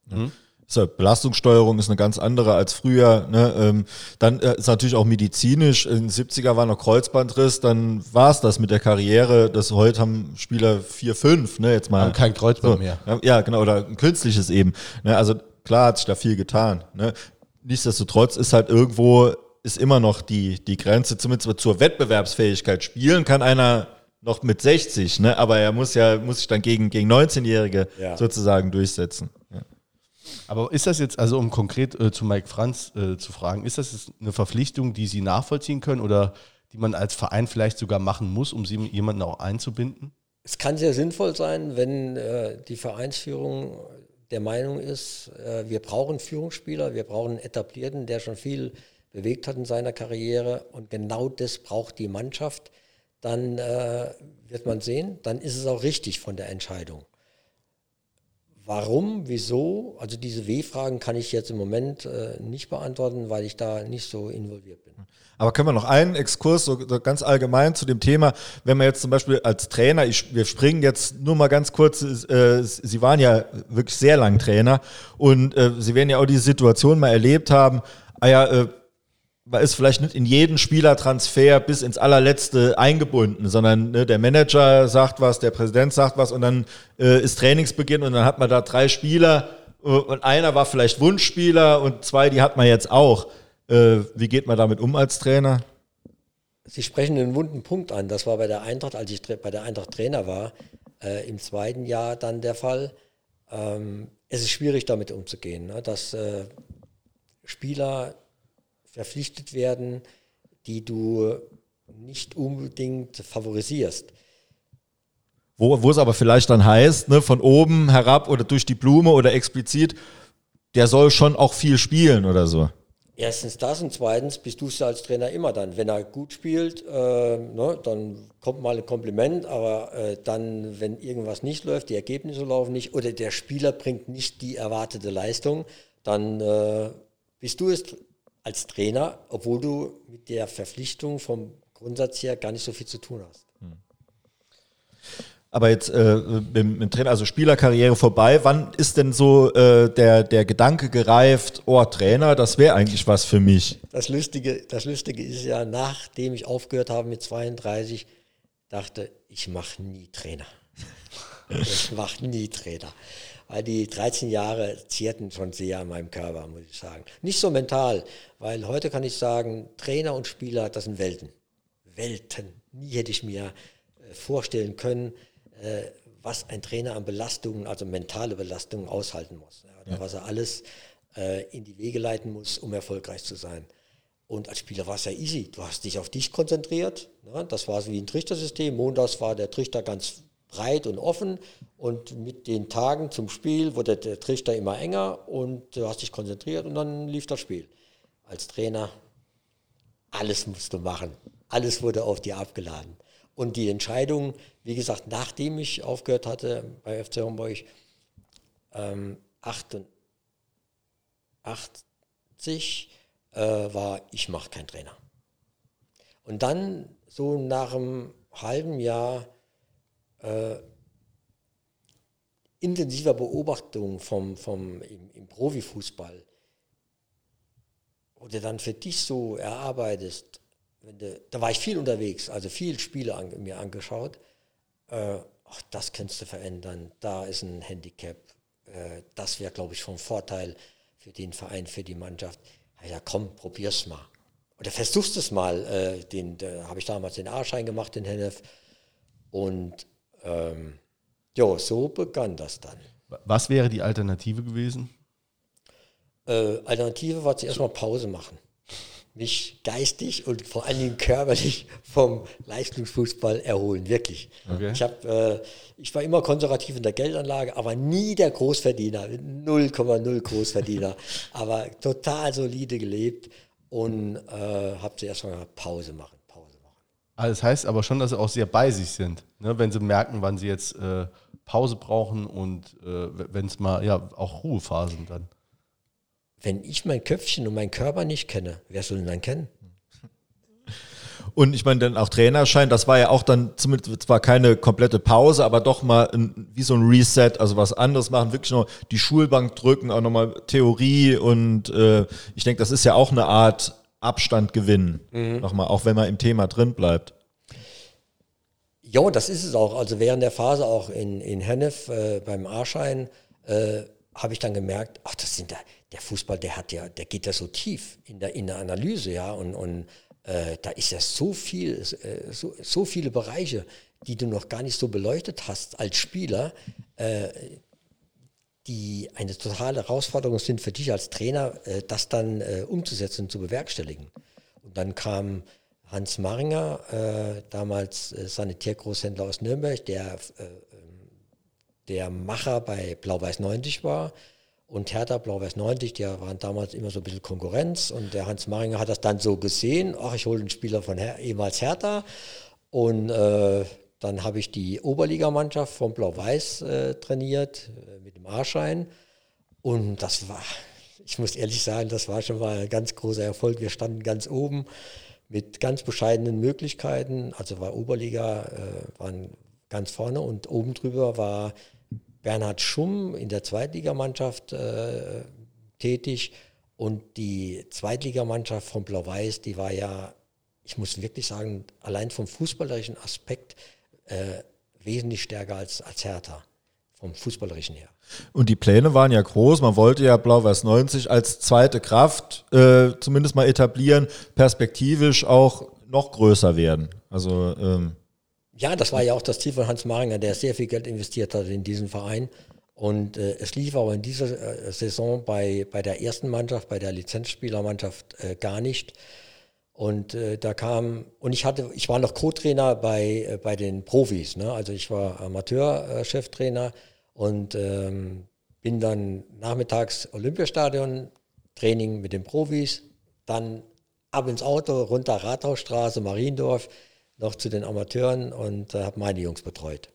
Speaker 2: Mhm. So, Belastungssteuerung ist eine ganz andere als früher. Ne? Ähm, dann äh, ist natürlich auch medizinisch. In den 70er war noch Kreuzbandriss, dann war es das mit der Karriere. Das heute haben Spieler 4, 5, ne? Jetzt mal. Haben
Speaker 1: kein Kreuzband so, mehr.
Speaker 2: Ja, genau, oder ein künstliches eben. Ne? Also klar hat sich da viel getan. Ne? Nichtsdestotrotz ist halt irgendwo, ist immer noch die, die Grenze, zumindest zur Wettbewerbsfähigkeit. Spielen kann einer noch mit 60, ne? aber er muss ja, muss sich dann gegen, gegen 19-Jährige ja. sozusagen durchsetzen. Ja.
Speaker 1: Aber ist das jetzt, also um konkret äh, zu Mike Franz äh, zu fragen, ist das eine Verpflichtung, die Sie nachvollziehen können oder die man als Verein vielleicht sogar machen muss, um Sie jemanden auch einzubinden?
Speaker 3: Es kann sehr sinnvoll sein, wenn äh, die Vereinsführung der Meinung ist, äh, wir brauchen Führungsspieler, wir brauchen einen etablierten, der schon viel bewegt hat in seiner Karriere und genau das braucht die Mannschaft, dann äh, wird man sehen, dann ist es auch richtig von der Entscheidung. Warum, wieso, also diese W-Fragen kann ich jetzt im Moment äh, nicht beantworten, weil ich da nicht so involviert bin.
Speaker 2: Aber können wir noch einen Exkurs so, so ganz allgemein zu dem Thema, wenn man jetzt zum Beispiel als Trainer, ich, wir springen jetzt nur mal ganz kurz, äh, Sie waren ja wirklich sehr lang Trainer und äh, Sie werden ja auch diese Situation mal erlebt haben, ah ja, äh, man ist vielleicht nicht in jeden Spielertransfer bis ins allerletzte eingebunden, sondern ne, der Manager sagt was, der Präsident sagt was und dann äh, ist Trainingsbeginn und dann hat man da drei Spieler äh, und einer war vielleicht Wunschspieler und zwei, die hat man jetzt auch. Äh, wie geht man damit um als Trainer?
Speaker 3: Sie sprechen einen wunden Punkt an. Das war bei der Eintracht, als ich bei der Eintracht Trainer war, äh, im zweiten Jahr dann der Fall. Ähm, es ist schwierig damit umzugehen, ne? dass äh, Spieler verpflichtet werden, die du nicht unbedingt favorisierst.
Speaker 2: Wo, wo es aber vielleicht dann heißt, ne, von oben herab oder durch die Blume oder explizit, der soll schon auch viel spielen oder so.
Speaker 3: Erstens das und zweitens bist du es als Trainer immer dann. Wenn er gut spielt, äh, ne, dann kommt mal ein Kompliment, aber äh, dann, wenn irgendwas nicht läuft, die Ergebnisse laufen nicht oder der Spieler bringt nicht die erwartete Leistung, dann äh, bist du es als Trainer, obwohl du mit der Verpflichtung vom Grundsatz her gar nicht so viel zu tun hast. Hm.
Speaker 2: Aber jetzt äh, mit, dem Trainer, also Spielerkarriere vorbei, wann ist denn so äh, der, der Gedanke gereift, oh Trainer, das wäre eigentlich was für mich?
Speaker 3: Das Lustige, das Lustige ist ja, nachdem ich aufgehört habe mit 32, dachte ich mache nie Trainer. ich mache nie Trainer weil die 13 Jahre zierten schon sehr an meinem Körper, muss ich sagen. Nicht so mental, weil heute kann ich sagen, Trainer und Spieler, das sind Welten. Welten. Nie hätte ich mir äh, vorstellen können, was ein Trainer an Belastungen, also mentale Belastungen aushalten muss. Ja, was er alles äh, in die Wege leiten muss, um erfolgreich zu sein. Und als Spieler war es ja easy. Du hast dich auf dich konzentriert. Ne? Das war so wie ein Trichtersystem. Montags war der Trichter ganz breit und offen und mit den Tagen zum Spiel wurde der Trichter immer enger und du hast dich konzentriert und dann lief das Spiel. Als Trainer, alles musst du machen. Alles wurde auf dir abgeladen. Und die Entscheidung, wie gesagt, nachdem ich aufgehört hatte bei FC Homburg, ähm, 88, äh, war, ich mache keinen Trainer. Und dann so nach einem halben Jahr äh, intensiver Beobachtung vom, vom, im, im Profifußball, wo du dann für dich so erarbeitest, du, da war ich viel unterwegs, also viel Spiele an, mir angeschaut, äh, ach, das kannst du verändern, da ist ein Handicap, äh, das wäre, glaube ich, vom Vorteil für den Verein, für die Mannschaft ja komm, probier's mal. Oder versuchst es mal. Äh, den, da habe ich damals den A-Schein gemacht in Hennef. Und ähm, ja, so begann das dann.
Speaker 1: Was wäre die Alternative gewesen?
Speaker 3: Äh, Alternative war zuerst mal Pause machen mich geistig und vor allen Dingen körperlich vom Leistungsfußball erholen, wirklich. Okay. Ich, hab, äh, ich war immer konservativ in der Geldanlage, aber nie der Großverdiener, 0,0 Großverdiener, aber total solide gelebt und äh, habe zuerst mal Pause machen, Pause machen.
Speaker 1: Also das heißt aber schon, dass sie auch sehr bei sich sind, ne? wenn sie merken, wann sie jetzt äh, Pause brauchen und äh, wenn es mal ja auch Ruhephasen dann
Speaker 3: wenn ich mein Köpfchen und meinen Körper nicht kenne, wer soll ihn dann kennen?
Speaker 2: Und ich meine, dann auch Trainerschein, das war ja auch dann zumindest zwar keine komplette Pause, aber doch mal ein, wie so ein Reset, also was anderes machen, wirklich noch die Schulbank drücken, auch nochmal Theorie und äh, ich denke, das ist ja auch eine Art Abstand gewinnen, mhm. nochmal, auch wenn man im Thema drin bleibt.
Speaker 3: Ja, das ist es auch. Also während der Phase auch in, in Hennef äh, beim A-Schein äh, habe ich dann gemerkt, ach, das sind da, der Fußball, der hat ja, der geht ja so tief in der, in der Analyse, ja, und, und äh, da ist ja so viel, äh, so, so viele Bereiche, die du noch gar nicht so beleuchtet hast als Spieler, äh, die eine totale Herausforderung sind für dich als Trainer, äh, das dann äh, umzusetzen und zu bewerkstelligen. Und dann kam Hans Maringer, damals Sanitärgroßhändler aus Nürnberg, der der Macher bei Blau-Weiß 90 war. Und Hertha Blau-Weiß 90, die waren damals immer so ein bisschen Konkurrenz. Und der Hans Maringer hat das dann so gesehen, ach, ich hole einen Spieler von Her ehemals Hertha. Und äh, dann habe ich die Oberligamannschaft von Blau-Weiß äh, trainiert, äh, mit dem A-Schein. Und das war, ich muss ehrlich sagen, das war schon mal ein ganz großer Erfolg. Wir standen ganz oben mit ganz bescheidenen Möglichkeiten. Also war Oberliga, äh, waren ganz vorne und oben drüber war Bernhard Schumm in der Zweitligamannschaft äh, tätig und die Zweitligamannschaft von Blau-Weiß, die war ja, ich muss wirklich sagen, allein vom fußballerischen Aspekt äh, wesentlich stärker als, als Hertha, vom fußballerischen her.
Speaker 2: Und die Pläne waren ja groß. Man wollte ja Blau-Weiß 90 als zweite Kraft äh, zumindest mal etablieren, perspektivisch auch noch größer werden. Also ähm
Speaker 3: ja, das war ja auch das Ziel von Hans Maringer, der sehr viel Geld investiert hat in diesen Verein. Und äh, es lief aber in dieser äh, Saison bei, bei der ersten Mannschaft, bei der Lizenzspielermannschaft äh, gar nicht. Und äh, da kam, und ich hatte, ich war noch Co-Trainer bei, äh, bei den Profis, ne? also ich war Amateur-Cheftrainer und ähm, bin dann nachmittags Olympiastadion, Training mit den Profis, dann ab ins Auto, runter Rathausstraße, Mariendorf, noch zu den Amateuren und äh, habe meine Jungs betreut.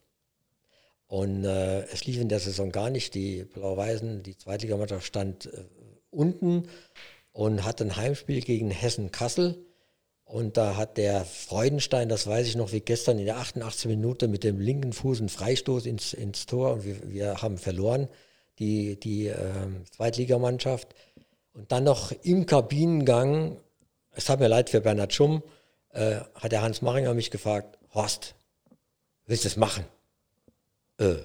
Speaker 3: Und äh, es lief in der Saison gar nicht. Die Blau-Weißen, die Zweitligamannschaft stand äh, unten und hatte ein Heimspiel gegen Hessen-Kassel. Und da hat der Freudenstein, das weiß ich noch wie gestern, in der 88. Minute mit dem linken Fuß einen Freistoß ins, ins Tor und wir, wir haben verloren, die, die äh, Zweitligamannschaft. Und dann noch im Kabinengang, es hat mir leid für Bernhard Schumm, äh, hat der Hans Maringer mich gefragt, Horst, willst du es machen? Äh,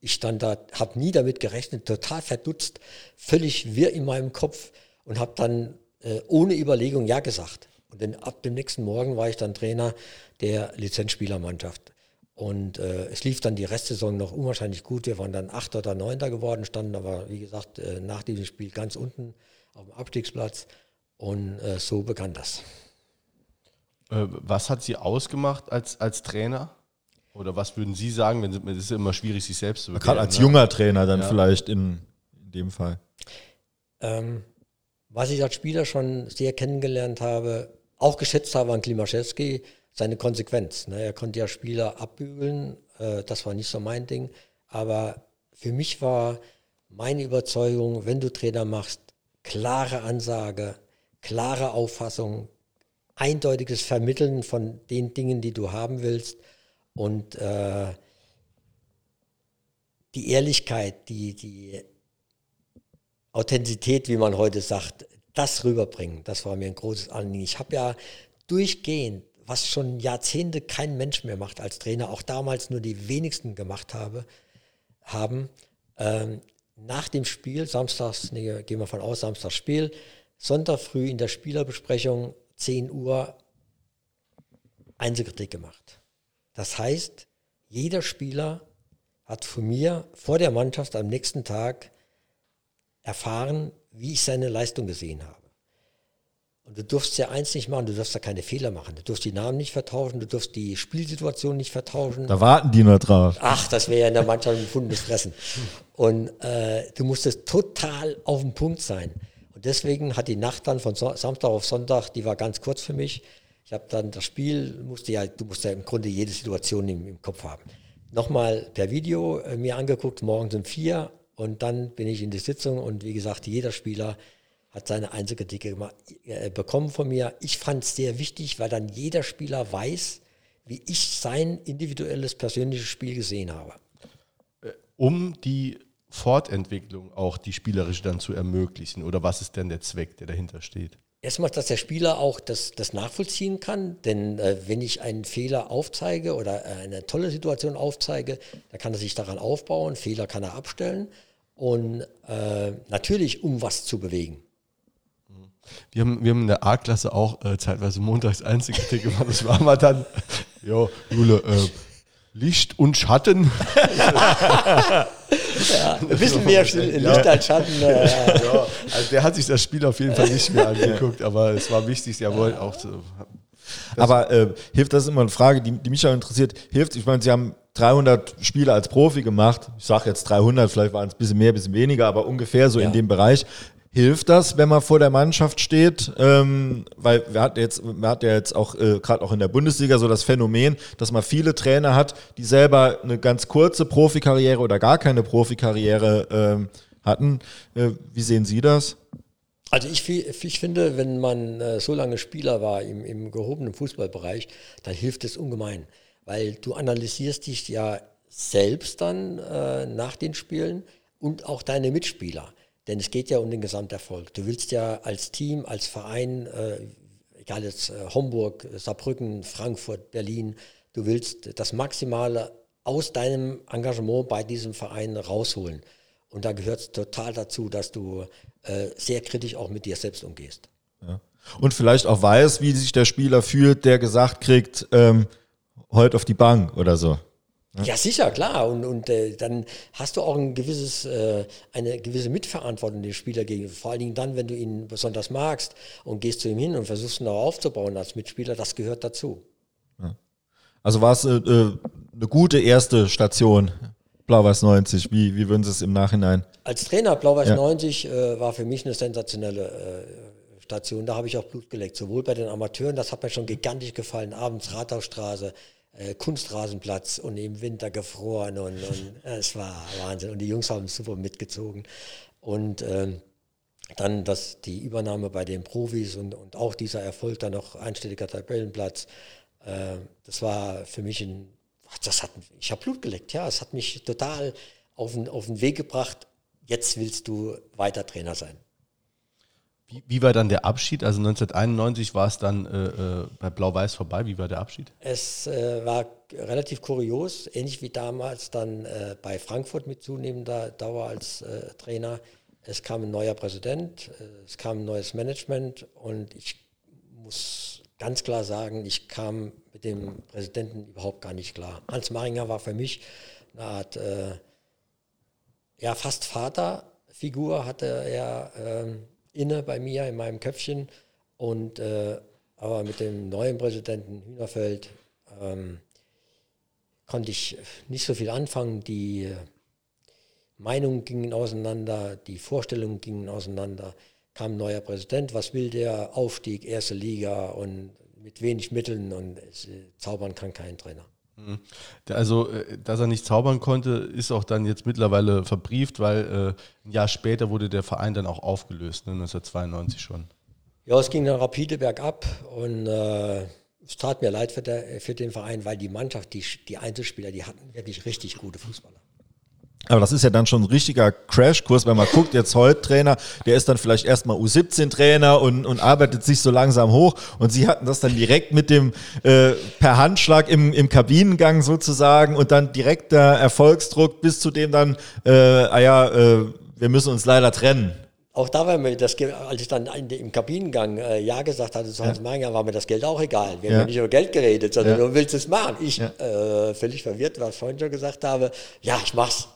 Speaker 3: ich stand da, habe nie damit gerechnet, total verdutzt, völlig wirr in meinem Kopf und habe dann äh, ohne Überlegung Ja gesagt. Und dann ab dem nächsten Morgen war ich dann Trainer der Lizenzspielermannschaft. Und äh, es lief dann die Restsaison noch unwahrscheinlich gut. Wir waren dann Achter oder Neunter geworden, standen aber, wie gesagt, äh, nach diesem Spiel ganz unten auf dem Abstiegsplatz. Und äh, so begann das.
Speaker 1: Äh, was hat Sie ausgemacht als, als Trainer? Oder was würden Sie sagen, wenn es ist ja immer schwierig, sich selbst zu
Speaker 2: Gerade als ne? junger Trainer dann ja. vielleicht in, in, dem Fall.
Speaker 3: Ähm, was ich als Spieler schon sehr kennengelernt habe, auch geschätzt habe an Klimaszewski, seine Konsequenz. Ne? Er konnte ja Spieler abbügeln, äh, das war nicht so mein Ding. Aber für mich war meine Überzeugung, wenn du Trainer machst, klare Ansage, klare Auffassung, eindeutiges Vermitteln von den Dingen, die du haben willst und äh, die Ehrlichkeit, die, die Authentizität, wie man heute sagt, das rüberbringen, das war mir ein großes Anliegen. Ich habe ja durchgehend, was schon Jahrzehnte kein Mensch mehr macht als Trainer, auch damals nur die wenigsten gemacht habe, haben, ähm, nach dem Spiel, samstags, nee, gehen wir von aus, Samstags Spiel, Sonntag früh in der Spielerbesprechung, 10 Uhr, Einzelkritik gemacht. Das heißt, jeder Spieler hat von mir vor der Mannschaft am nächsten Tag erfahren, wie ich seine Leistung gesehen habe. Und du durfst ja eins nicht machen, du darfst da keine Fehler machen. Du durfst die Namen nicht vertauschen, du durfst die Spielsituation nicht vertauschen.
Speaker 2: Da warten die nur drauf.
Speaker 3: Ach, das wäre ja in der Mannschaft ein gefundenes Fressen. Und äh, du musstest total auf dem Punkt sein. Und deswegen hat die Nacht dann von Samstag auf Sonntag, die war ganz kurz für mich. Ich habe dann das Spiel, musste ja, du musst ja im Grunde jede Situation im, im Kopf haben. Nochmal per Video äh, mir angeguckt, morgens um vier und dann bin ich in die Sitzung und wie gesagt, jeder Spieler hat seine Einzelkritik äh, bekommen von mir. Ich fand es sehr wichtig, weil dann jeder Spieler weiß, wie ich sein individuelles persönliches Spiel gesehen habe.
Speaker 1: Äh, um die Fortentwicklung auch die spielerische dann zu ermöglichen? Oder was ist denn der Zweck, der dahinter steht?
Speaker 3: Erstmal, dass der Spieler auch das, das nachvollziehen kann, denn äh, wenn ich einen Fehler aufzeige oder äh, eine tolle Situation aufzeige, dann kann er sich daran aufbauen, Fehler kann er abstellen und äh, natürlich, um was zu bewegen.
Speaker 1: Wir haben, wir haben in der A-Klasse auch äh, zeitweise montags Einzelkritik gemacht. Das war mal dann, jo, Jule, äh, Licht und Schatten.
Speaker 3: ja, ein bisschen mehr Licht ja. als Schatten. Äh,
Speaker 1: ja, also der hat sich das Spiel auf jeden Fall nicht mehr angeguckt, aber es war wichtig, wollte auch zu.
Speaker 2: Aber äh, hilft das ist immer eine Frage, die, die mich auch interessiert. Hilft, ich meine, Sie haben 300 Spiele als Profi gemacht. Ich sage jetzt 300, vielleicht waren es ein bisschen mehr, ein bisschen weniger, aber ungefähr so ja. in dem Bereich. Hilft das, wenn man vor der Mannschaft steht? Ähm, weil wir hatten jetzt, wir hatten ja jetzt auch äh, gerade auch in der Bundesliga so das Phänomen, dass man viele Trainer hat, die selber eine ganz kurze Profikarriere oder gar keine Profikarriere ähm, hatten. Äh, wie sehen Sie das?
Speaker 3: Also ich, ich finde, wenn man äh, so lange Spieler war im, im gehobenen Fußballbereich, dann hilft es ungemein, weil du analysierst dich ja selbst dann äh, nach den Spielen und auch deine Mitspieler. Denn es geht ja um den Gesamterfolg. Du willst ja als Team, als Verein, äh, egal jetzt äh, Homburg, Saarbrücken, Frankfurt, Berlin, du willst das Maximale aus deinem Engagement bei diesem Verein rausholen. Und da gehört es total dazu, dass du äh, sehr kritisch auch mit dir selbst umgehst.
Speaker 2: Ja. Und vielleicht auch weiß, wie sich der Spieler fühlt, der gesagt kriegt, ähm, heute auf die Bank oder so.
Speaker 3: Ja, sicher, klar. Und, und äh, dann hast du auch ein gewisses, äh, eine gewisse Mitverantwortung dem Spieler gegenüber. Vor allen Dingen dann, wenn du ihn besonders magst und gehst zu ihm hin und versuchst ihn auch aufzubauen als Mitspieler, das gehört dazu.
Speaker 2: Ja. Also war es äh, äh, eine gute erste Station, Blau-Weiß 90. Wie, wie würden Sie es im Nachhinein?
Speaker 3: Als Trainer Blau-Weiß ja. 90 äh, war für mich eine sensationelle äh, Station. Da habe ich auch Blut geleckt, sowohl bei den Amateuren, das hat mir schon gigantisch gefallen, abends Rathausstraße äh, Kunstrasenplatz und im Winter gefroren und, und es war Wahnsinn. Und die Jungs haben super mitgezogen. Und ähm, dann das, die Übernahme bei den Profis und, und auch dieser Erfolg, dann noch einstelliger Tabellenplatz, äh, das war für mich ein, das hat, ich habe Blut geleckt, ja, es hat mich total auf den, auf den Weg gebracht, jetzt willst du weiter Trainer sein.
Speaker 1: Wie, wie, war dann der Abschied? Also 1991 war es dann äh, äh, bei Blau-Weiß vorbei. Wie war der Abschied?
Speaker 3: Es äh, war relativ kurios, ähnlich wie damals dann äh, bei Frankfurt mit zunehmender Dauer als äh, Trainer. Es kam ein neuer Präsident, äh, es kam ein neues Management und ich muss ganz klar sagen, ich kam mit dem Präsidenten überhaupt gar nicht klar. Hans Maringer war für mich eine Art, ja, fast Vaterfigur hatte er. Inne bei mir in meinem Köpfchen Und äh, aber mit dem neuen Präsidenten Hühnerfeld ähm, konnte ich nicht so viel anfangen. Die äh, Meinungen gingen auseinander, die Vorstellungen gingen auseinander. Kam ein neuer Präsident, was will der? Aufstieg, erste Liga und mit wenig Mitteln und es, äh, zaubern kann kein Trainer.
Speaker 1: Mhm. Also, äh, dass er nicht zaubern konnte, ist auch dann jetzt mittlerweile verbrieft, weil äh, ein Jahr später wurde der Verein dann auch aufgelöst, ne, 1992 schon.
Speaker 3: Ja, es ging dann rapide bergab und äh, es tat mir leid für, der, für, den Verein, weil die Mannschaft, die, die Einzelspieler, die hatten wirklich richtig gute Fußballer.
Speaker 2: Aber das ist ja dann schon ein richtiger Crashkurs, wenn man guckt, jetzt heute Trainer, der ist dann vielleicht erstmal U17-Trainer und, und arbeitet sich so langsam hoch. Und sie hatten das dann direkt mit dem äh, per Handschlag im, im Kabinengang sozusagen und dann direkter Erfolgsdruck bis zu dem dann, äh, ah ja, äh, wir müssen uns leider trennen.
Speaker 3: Auch da war mir das, als ich dann im Kabinengang äh, Ja gesagt hatte zu Hans ja. Meinger, war mir das Geld auch egal. Wir ja. haben nicht über Geld geredet, sondern ja. du willst es machen. Ich, ja. äh, völlig verwirrt, was ich vorhin schon gesagt habe, ja, ich mach's.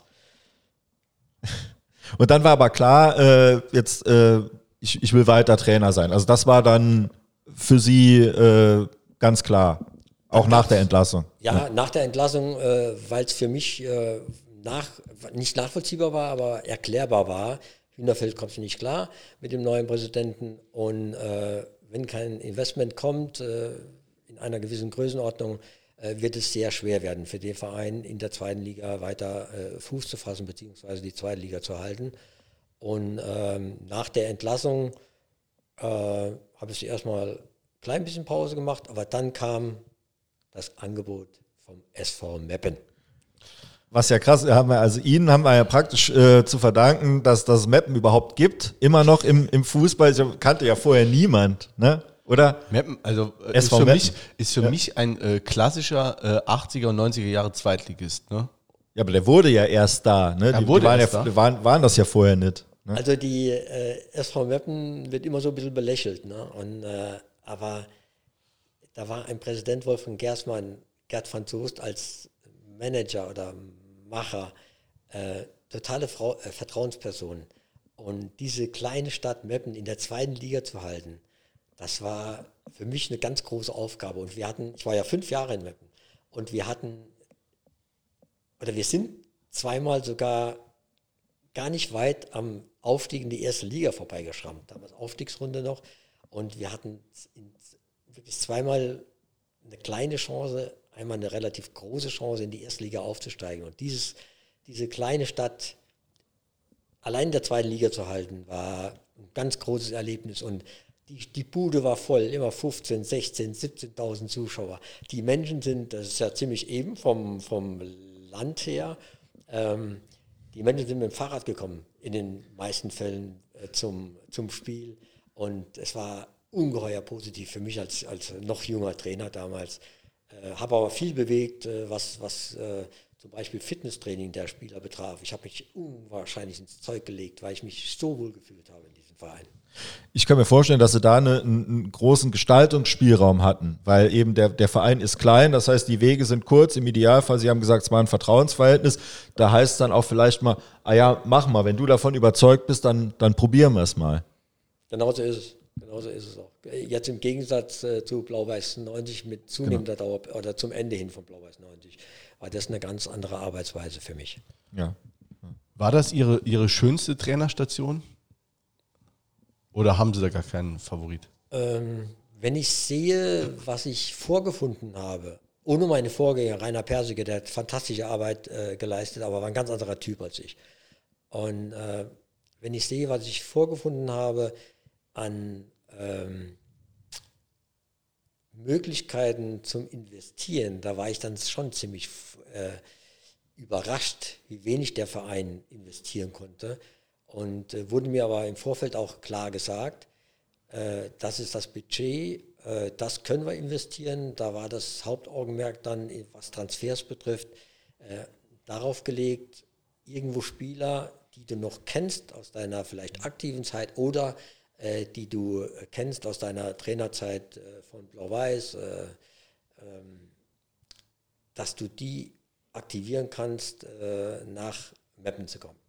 Speaker 2: Und dann war aber klar, äh, jetzt, äh, ich, ich will weiter Trainer sein. Also das war dann für Sie äh, ganz klar, auch nach der Entlassung.
Speaker 3: Ja, ja. nach der Entlassung, äh, weil es für mich äh, nach, nicht nachvollziehbar war, aber erklärbar war. Hühnerfeld kommt nicht klar mit dem neuen Präsidenten und äh, wenn kein Investment kommt in einer gewissen Größenordnung, wird es sehr schwer werden für den Verein in der zweiten Liga weiter äh, Fuß zu fassen beziehungsweise die zweite Liga zu halten. Und ähm, nach der Entlassung äh, habe ich erstmal ein klein bisschen Pause gemacht, aber dann kam das Angebot vom SV Meppen.
Speaker 2: Was ja krass, haben wir, also Ihnen haben wir ja praktisch äh, zu verdanken, dass das Mappen überhaupt gibt. Immer noch im, im Fußball. Ich kannte ja vorher niemand. Ne? Oder?
Speaker 1: Meppen, also äh, ist für, mich, ist für ja. mich ein äh, klassischer äh, 80er und 90er Jahre Zweitligist. Ne?
Speaker 2: Ja, aber der wurde ja erst da. Ne? Die, die waren, ja, da. waren, waren das ja vorher nicht.
Speaker 3: Ne? Also die äh, SV Meppen wird immer so ein bisschen belächelt. Ne? Und, äh, aber da war ein Präsident Wolfgang Gersmann, Gerd van Soest als Manager oder Macher, äh, totale Frau, äh, Vertrauensperson. Und diese kleine Stadt Meppen in der zweiten Liga zu halten, das war für mich eine ganz große Aufgabe. Und wir hatten, ich war ja fünf Jahre in Meppen, und wir hatten, oder wir sind zweimal sogar gar nicht weit am Aufstieg in die erste Liga vorbeigeschrammt. Damals Aufstiegsrunde noch. Und wir hatten wirklich zweimal eine kleine Chance, einmal eine relativ große Chance, in die erste Liga aufzusteigen. Und dieses, diese kleine Stadt allein in der zweiten Liga zu halten, war ein ganz großes Erlebnis. Und die, die Bude war voll, immer 15, 16, 17.000 Zuschauer. Die Menschen sind, das ist ja ziemlich eben vom, vom Land her, ähm, die Menschen sind mit dem Fahrrad gekommen, in den meisten Fällen äh, zum, zum Spiel. Und es war ungeheuer positiv für mich als, als noch junger Trainer damals. Äh, habe aber viel bewegt, äh, was, was äh, zum Beispiel Fitnesstraining der Spieler betraf. Ich habe mich unwahrscheinlich ins Zeug gelegt, weil ich mich so wohl gefühlt habe in diesem Verein.
Speaker 2: Ich kann mir vorstellen, dass sie da eine, einen großen Gestaltungsspielraum hatten, weil eben der, der Verein ist klein, das heißt, die Wege sind kurz. Im Idealfall, Sie haben gesagt, es war ein Vertrauensverhältnis. Da heißt es dann auch vielleicht mal, ah ja, mach mal, wenn du davon überzeugt bist, dann, dann probieren wir es mal.
Speaker 3: Genauso ist es. Genauso ist es auch. Jetzt im Gegensatz äh, zu Blau-Weiß 90 mit zunehmender genau. Dauer oder zum Ende hin von Blau-Weiß 90 war das eine ganz andere Arbeitsweise für mich.
Speaker 1: Ja. War das Ihre, Ihre schönste Trainerstation? Oder haben Sie da gar keinen Favorit?
Speaker 3: Ähm, wenn ich sehe, was ich vorgefunden habe, ohne meine Vorgänger, Rainer Persige, der hat fantastische Arbeit äh, geleistet, aber war ein ganz anderer Typ als ich. Und äh, wenn ich sehe, was ich vorgefunden habe an ähm, Möglichkeiten zum Investieren, da war ich dann schon ziemlich äh, überrascht, wie wenig der Verein investieren konnte. Und äh, wurde mir aber im Vorfeld auch klar gesagt, äh, das ist das Budget, äh, das können wir investieren. Da war das Hauptaugenmerk dann, was Transfers betrifft, äh, darauf gelegt, irgendwo Spieler, die du noch kennst aus deiner vielleicht aktiven Zeit oder äh, die du kennst aus deiner Trainerzeit äh, von Blau-Weiß, ähm, dass du die aktivieren kannst, nach Mappen zu kommen.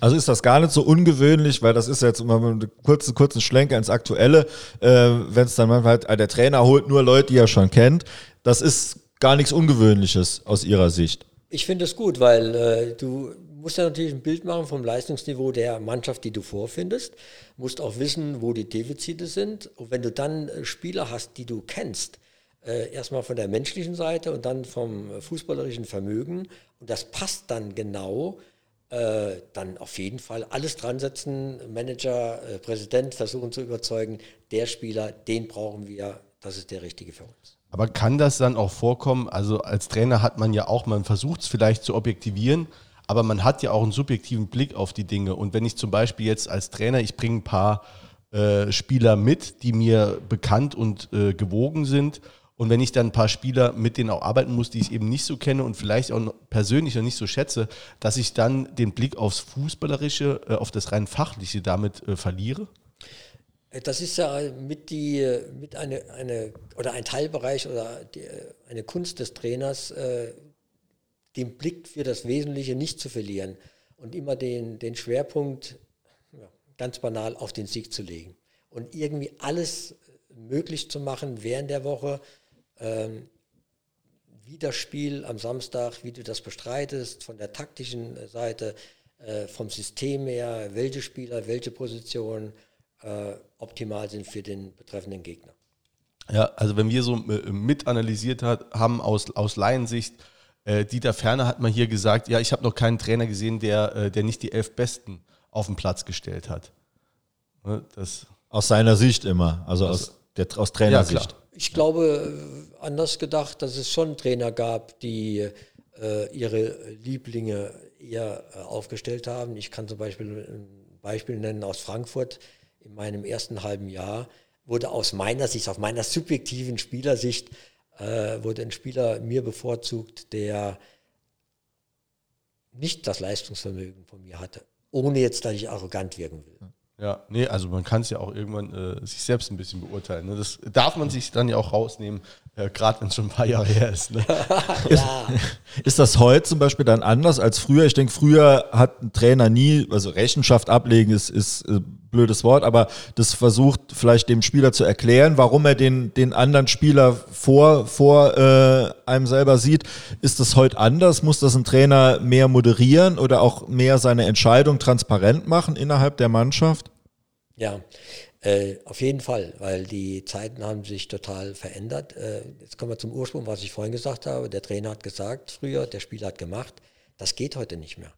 Speaker 2: Also ist das gar nicht so ungewöhnlich, weil das ist jetzt immer einen kurzen, kurzen Schlenker ins Aktuelle, äh, wenn es dann manchmal halt, äh, der Trainer holt nur Leute, die er schon kennt. Das ist gar nichts Ungewöhnliches aus Ihrer Sicht.
Speaker 3: Ich finde es gut, weil äh, du musst ja natürlich ein Bild machen vom Leistungsniveau der Mannschaft, die du vorfindest. Musst auch wissen, wo die Defizite sind. Und wenn du dann äh, Spieler hast, die du kennst, äh, erstmal von der menschlichen Seite und dann vom fußballerischen Vermögen, und das passt dann genau, äh, dann auf jeden Fall alles dran setzen, Manager, äh, Präsident versuchen zu überzeugen, der Spieler, den brauchen wir, das ist der richtige für uns.
Speaker 1: Aber kann das dann auch vorkommen? Also als Trainer hat man ja auch, man versucht es vielleicht zu objektivieren, aber man hat ja auch einen subjektiven Blick auf die Dinge. Und wenn ich zum Beispiel jetzt als Trainer, ich bringe ein paar äh, Spieler mit, die mir bekannt und äh, gewogen sind und wenn ich dann ein paar Spieler mit denen auch arbeiten muss, die ich eben nicht so kenne und vielleicht auch persönlich noch nicht so schätze, dass ich dann den Blick aufs Fußballerische, äh, auf das rein Fachliche damit äh, verliere?
Speaker 3: Äh, das ist ja mit die mit eine, eine oder ein Teilbereich oder die, eine Kunst des Trainers, äh, den Blick für das Wesentliche nicht zu verlieren und immer den, den Schwerpunkt ja, ganz banal auf den Sieg zu legen und irgendwie alles möglich zu machen während der Woche, ähm, wie das Spiel am Samstag, wie du das bestreitest, von der taktischen Seite, äh, vom System her, welche Spieler, welche Positionen äh, optimal sind für den betreffenden Gegner.
Speaker 1: Ja, also wenn wir so äh, mit analysiert hat, haben aus, aus Laiensicht, äh, Dieter Ferner hat mal hier gesagt, ja, ich habe noch keinen Trainer gesehen, der, äh, der nicht die elf Besten auf den Platz gestellt hat.
Speaker 2: Ne, das aus seiner Sicht immer, also aus, aus der, aus Trainersicht. Ja,
Speaker 3: ich glaube, äh, anders gedacht, dass es schon Trainer gab, die äh, ihre Lieblinge eher äh, aufgestellt haben. Ich kann zum Beispiel ein Beispiel nennen aus Frankfurt. In meinem ersten halben Jahr wurde aus meiner Sicht, auf meiner subjektiven Spielersicht, äh, wurde ein Spieler mir bevorzugt, der nicht das Leistungsvermögen von mir hatte, ohne jetzt, dass ich arrogant wirken will.
Speaker 1: Ja, nee, also man kann es ja auch irgendwann äh, sich selbst ein bisschen beurteilen. Ne? Das darf man sich dann ja auch rausnehmen, äh, gerade wenn es schon ein paar Jahre her ist. Ne?
Speaker 2: ist, ist, das heute zum Beispiel dann anders als früher? Ich denke, früher hat ein Trainer nie, also Rechenschaft ablegen ist, ist äh, blödes Wort, aber das versucht vielleicht dem Spieler zu erklären, warum er den, den anderen Spieler vor, vor äh, einem selber sieht. Ist das heute anders? Muss das ein Trainer mehr moderieren oder auch mehr seine Entscheidung transparent machen innerhalb der Mannschaft?
Speaker 3: Ja, äh, auf jeden Fall, weil die Zeiten haben sich total verändert. Äh, jetzt kommen wir zum Ursprung, was ich vorhin gesagt habe. Der Trainer hat gesagt früher, der Spieler hat gemacht. Das geht heute nicht mehr.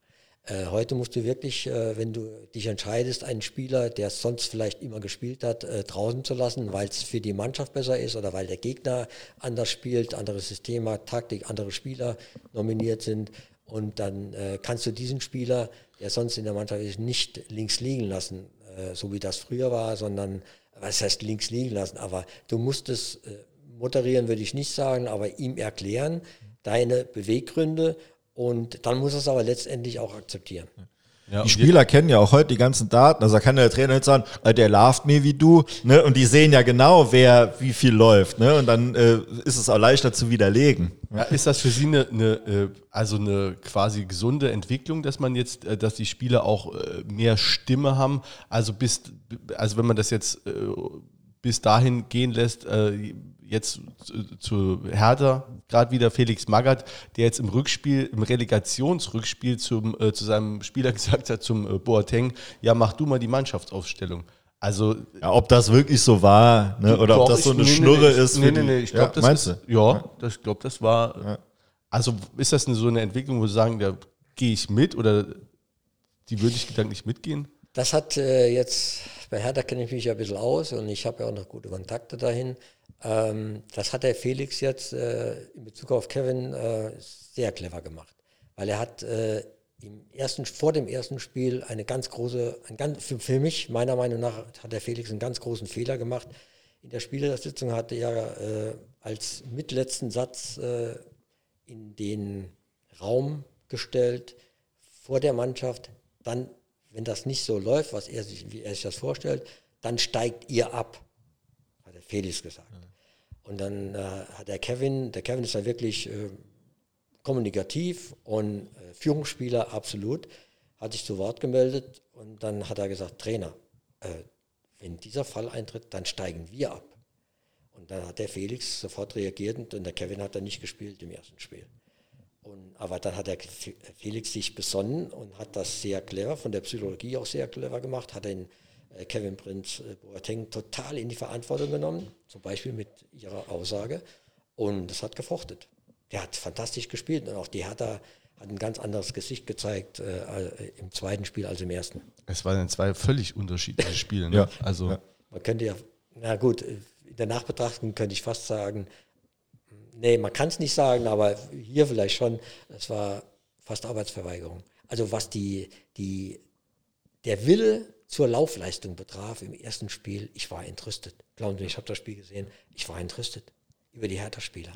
Speaker 3: Äh, heute musst du wirklich, äh, wenn du dich entscheidest, einen Spieler, der sonst vielleicht immer gespielt hat, äh, draußen zu lassen, weil es für die Mannschaft besser ist oder weil der Gegner anders spielt, anderes System hat, Taktik, andere Spieler nominiert sind. Und dann kannst du diesen Spieler, der sonst in der Mannschaft ist, nicht links liegen lassen äh, so wie das früher war, sondern, was heißt links liegen lassen, aber du musst es äh, moderieren, würde ich nicht sagen, aber ihm erklären, deine Beweggründe und dann muss er es aber letztendlich auch akzeptieren.
Speaker 2: Ja, die Spieler kennen ja auch heute die ganzen Daten. Also da kann der Trainer nicht sagen, äh, der lauft mir wie du. Ne? Und die sehen ja genau, wer wie viel läuft. Ne? Und dann äh, ist es auch leichter zu widerlegen.
Speaker 1: Ja, ist das für Sie eine, eine, äh, also eine quasi gesunde Entwicklung, dass man jetzt, äh, dass die Spieler auch mehr Stimme haben? Also bis, also wenn man das jetzt bis dahin gehen lässt, jetzt zu Hertha, gerade wieder Felix Magath, der jetzt im Rückspiel, im Relegationsrückspiel zum, äh, zu seinem Spieler gesagt hat, zum äh, Boateng, ja, mach du mal die Mannschaftsaufstellung. Also,
Speaker 2: ja, ob das wirklich so war, ne? oder ob das so eine nee, Schnurre
Speaker 1: nee,
Speaker 2: ist.
Speaker 1: Nee, nee, nee, ich glaube,
Speaker 2: ja,
Speaker 1: das
Speaker 2: meinst
Speaker 1: ist, du? Ja, das, ich glaube, das war. Ja. Also ist das eine, so eine Entwicklung, wo Sie sagen, da gehe ich mit oder die würde ich gedanklich mitgehen?
Speaker 3: Das hat äh, jetzt, bei Hertha kenne ich mich ja ein bisschen aus und ich habe ja auch noch gute Kontakte dahin. Ähm, das hat der Felix jetzt äh, in Bezug auf Kevin äh, sehr clever gemacht, weil er hat äh, im ersten, vor dem ersten Spiel eine ganz große, ein ganz, für, für, mich, meiner Meinung nach, hat der Felix einen ganz großen Fehler gemacht. In der Spielersitzung hatte er äh, als mitletzten Satz äh, in den Raum gestellt vor der Mannschaft, dann, wenn das nicht so läuft, was er sich, wie er sich das vorstellt, dann steigt ihr ab, Felix gesagt. Und dann äh, hat der Kevin, der Kevin ist da wirklich äh, kommunikativ und äh, Führungsspieler absolut, hat sich zu Wort gemeldet und dann hat er gesagt, Trainer, äh, wenn dieser Fall eintritt, dann steigen wir ab. Und dann hat der Felix sofort reagiert und der Kevin hat dann nicht gespielt im ersten Spiel. Und, aber dann hat der Felix sich besonnen und hat das sehr clever, von der Psychologie auch sehr clever gemacht, hat den Kevin Prinz äh, Boateng total in die Verantwortung genommen, zum Beispiel mit ihrer Aussage. Und das hat gefruchtet. Der hat fantastisch gespielt und auch die Hertha hat ein ganz anderes Gesicht gezeigt äh, im zweiten Spiel als im ersten.
Speaker 1: Es waren zwei völlig unterschiedliche Spiele. Ne?
Speaker 2: Ja.
Speaker 1: Also
Speaker 2: Ja.
Speaker 3: Man könnte ja, na gut, in der Nachbetrachtung könnte ich fast sagen, nee, man kann es nicht sagen, aber hier vielleicht schon, es war fast Arbeitsverweigerung. Also was die, die, der Wille zur Laufleistung betraf im ersten Spiel, ich war entrüstet. Glauben Sie, ich habe das Spiel gesehen, ich war entrüstet über die Hertha-Spieler.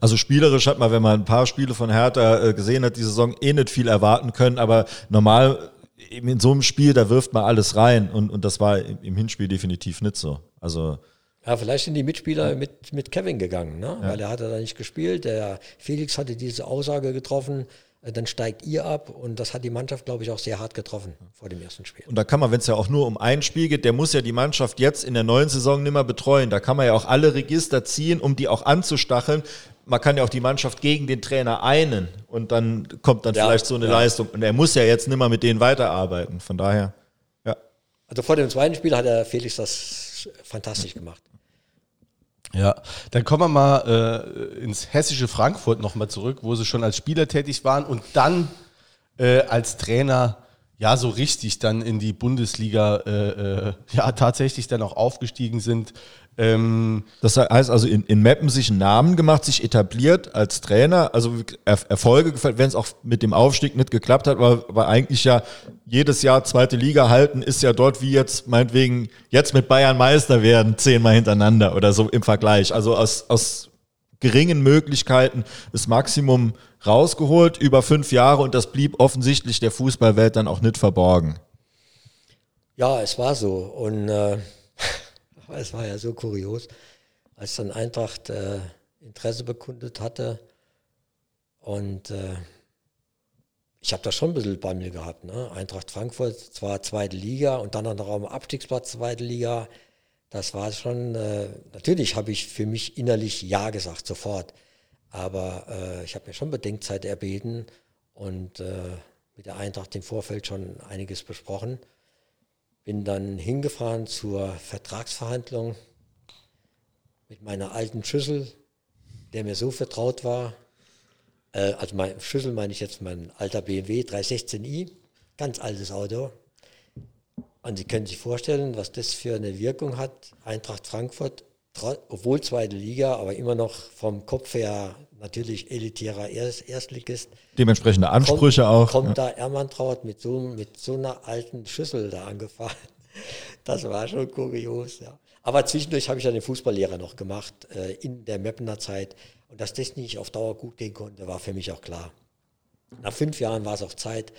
Speaker 2: Also spielerisch hat man, wenn man ein paar Spiele von Hertha äh, gesehen hat, die Saison eh nicht viel erwarten können, aber normal eben in so einem Spiel, da wirft man alles rein und, und das war im im Hinspiel definitiv nicht so. Also
Speaker 3: Ja, vielleicht sind die Mitspieler mit, mit Kevin gegangen, ne? weil er hatte da nicht gespielt. Der Felix hatte diese Aussage getroffen, dann steigt ihr ab und das hat die Mannschaft, glaube ich, auch sehr hart getroffen vor dem ersten Spiel.
Speaker 2: Und da kann man, wenn es ja auch nur um ein Spiel geht, der muss ja die Mannschaft jetzt in der neuen Saison nicht mehr betreuen. Da kann man ja auch alle Register ziehen, um die auch anzustacheln. Man kann ja auch die Mannschaft gegen den Trainer einen und dann kommt dann
Speaker 3: Ja,
Speaker 2: vielleicht so eine
Speaker 3: ja.
Speaker 2: Leistung. Und er muss ja jetzt nicht mehr mit denen weiterarbeiten. Von daher, ja.
Speaker 3: Also vor dem zweiten Spiel hat der Felix das fantastisch gemacht.
Speaker 1: Ja, dann kommen wir mal äh, ins hessische Frankfurt nochmal zurück, wo sie schon als Spieler tätig waren und dann äh, als Trainer ja so richtig dann in die Bundesliga äh, äh, ja tatsächlich dann auch aufgestiegen sind. Ähm,
Speaker 2: Das heißt also in, in Meppen sich einen Namen gemacht, sich etabliert als Trainer, also er, Erfolge gefällt, wenn es auch mit dem Aufstieg nicht geklappt hat, war, war eigentlich ja jedes Jahr zweite Liga halten, ist ja dort wie jetzt meinetwegen jetzt mit Bayern Meister werden, zehnmal hintereinander oder so im Vergleich. Also aus, aus geringen Möglichkeiten das Maximum rausgeholt über fünf Jahre und das blieb offensichtlich der Fußballwelt dann auch nicht verborgen.
Speaker 3: Ja, es war so. Und äh, es war ja so kurios, als dann Eintracht äh, Interesse bekundet hatte. Und äh, ich habe da schon ein bisschen Bammel gehabt. Ne? Eintracht Frankfurt, zwar zweite Liga und dann noch am Abstiegsplatz zweite Liga. Das war schon, äh, natürlich habe ich für mich innerlich Ja gesagt, sofort. Aber äh, ich habe mir schon Bedenkzeit erbeten und äh, mit der Eintracht im Vorfeld schon einiges besprochen. Bin dann hingefahren zur Vertragsverhandlung mit meiner alten Schüssel, der mir so vertraut war. Äh, also mein Schüssel meine ich jetzt mein alter BMW 316i, ganz altes Auto. Und Sie können sich vorstellen, was das für eine Wirkung hat. Eintracht Frankfurt, obwohl zweite Liga, aber immer noch vom Kopf her natürlich elitärer Erst Erstligist.
Speaker 2: Dementsprechende Ansprüche auch.
Speaker 3: Kommt
Speaker 2: ja.
Speaker 3: da Ermantraut mit so, mit so einer alten Schüssel da angefahren. Das war schon kurios, ja. Aber zwischendurch habe ich dann den Fußballlehrer noch gemacht, äh, in der Meppener Zeit. Und dass das nicht auf Dauer gut gehen konnte, war für mich auch klar. Nach fünf Jahren war es auch Zeit.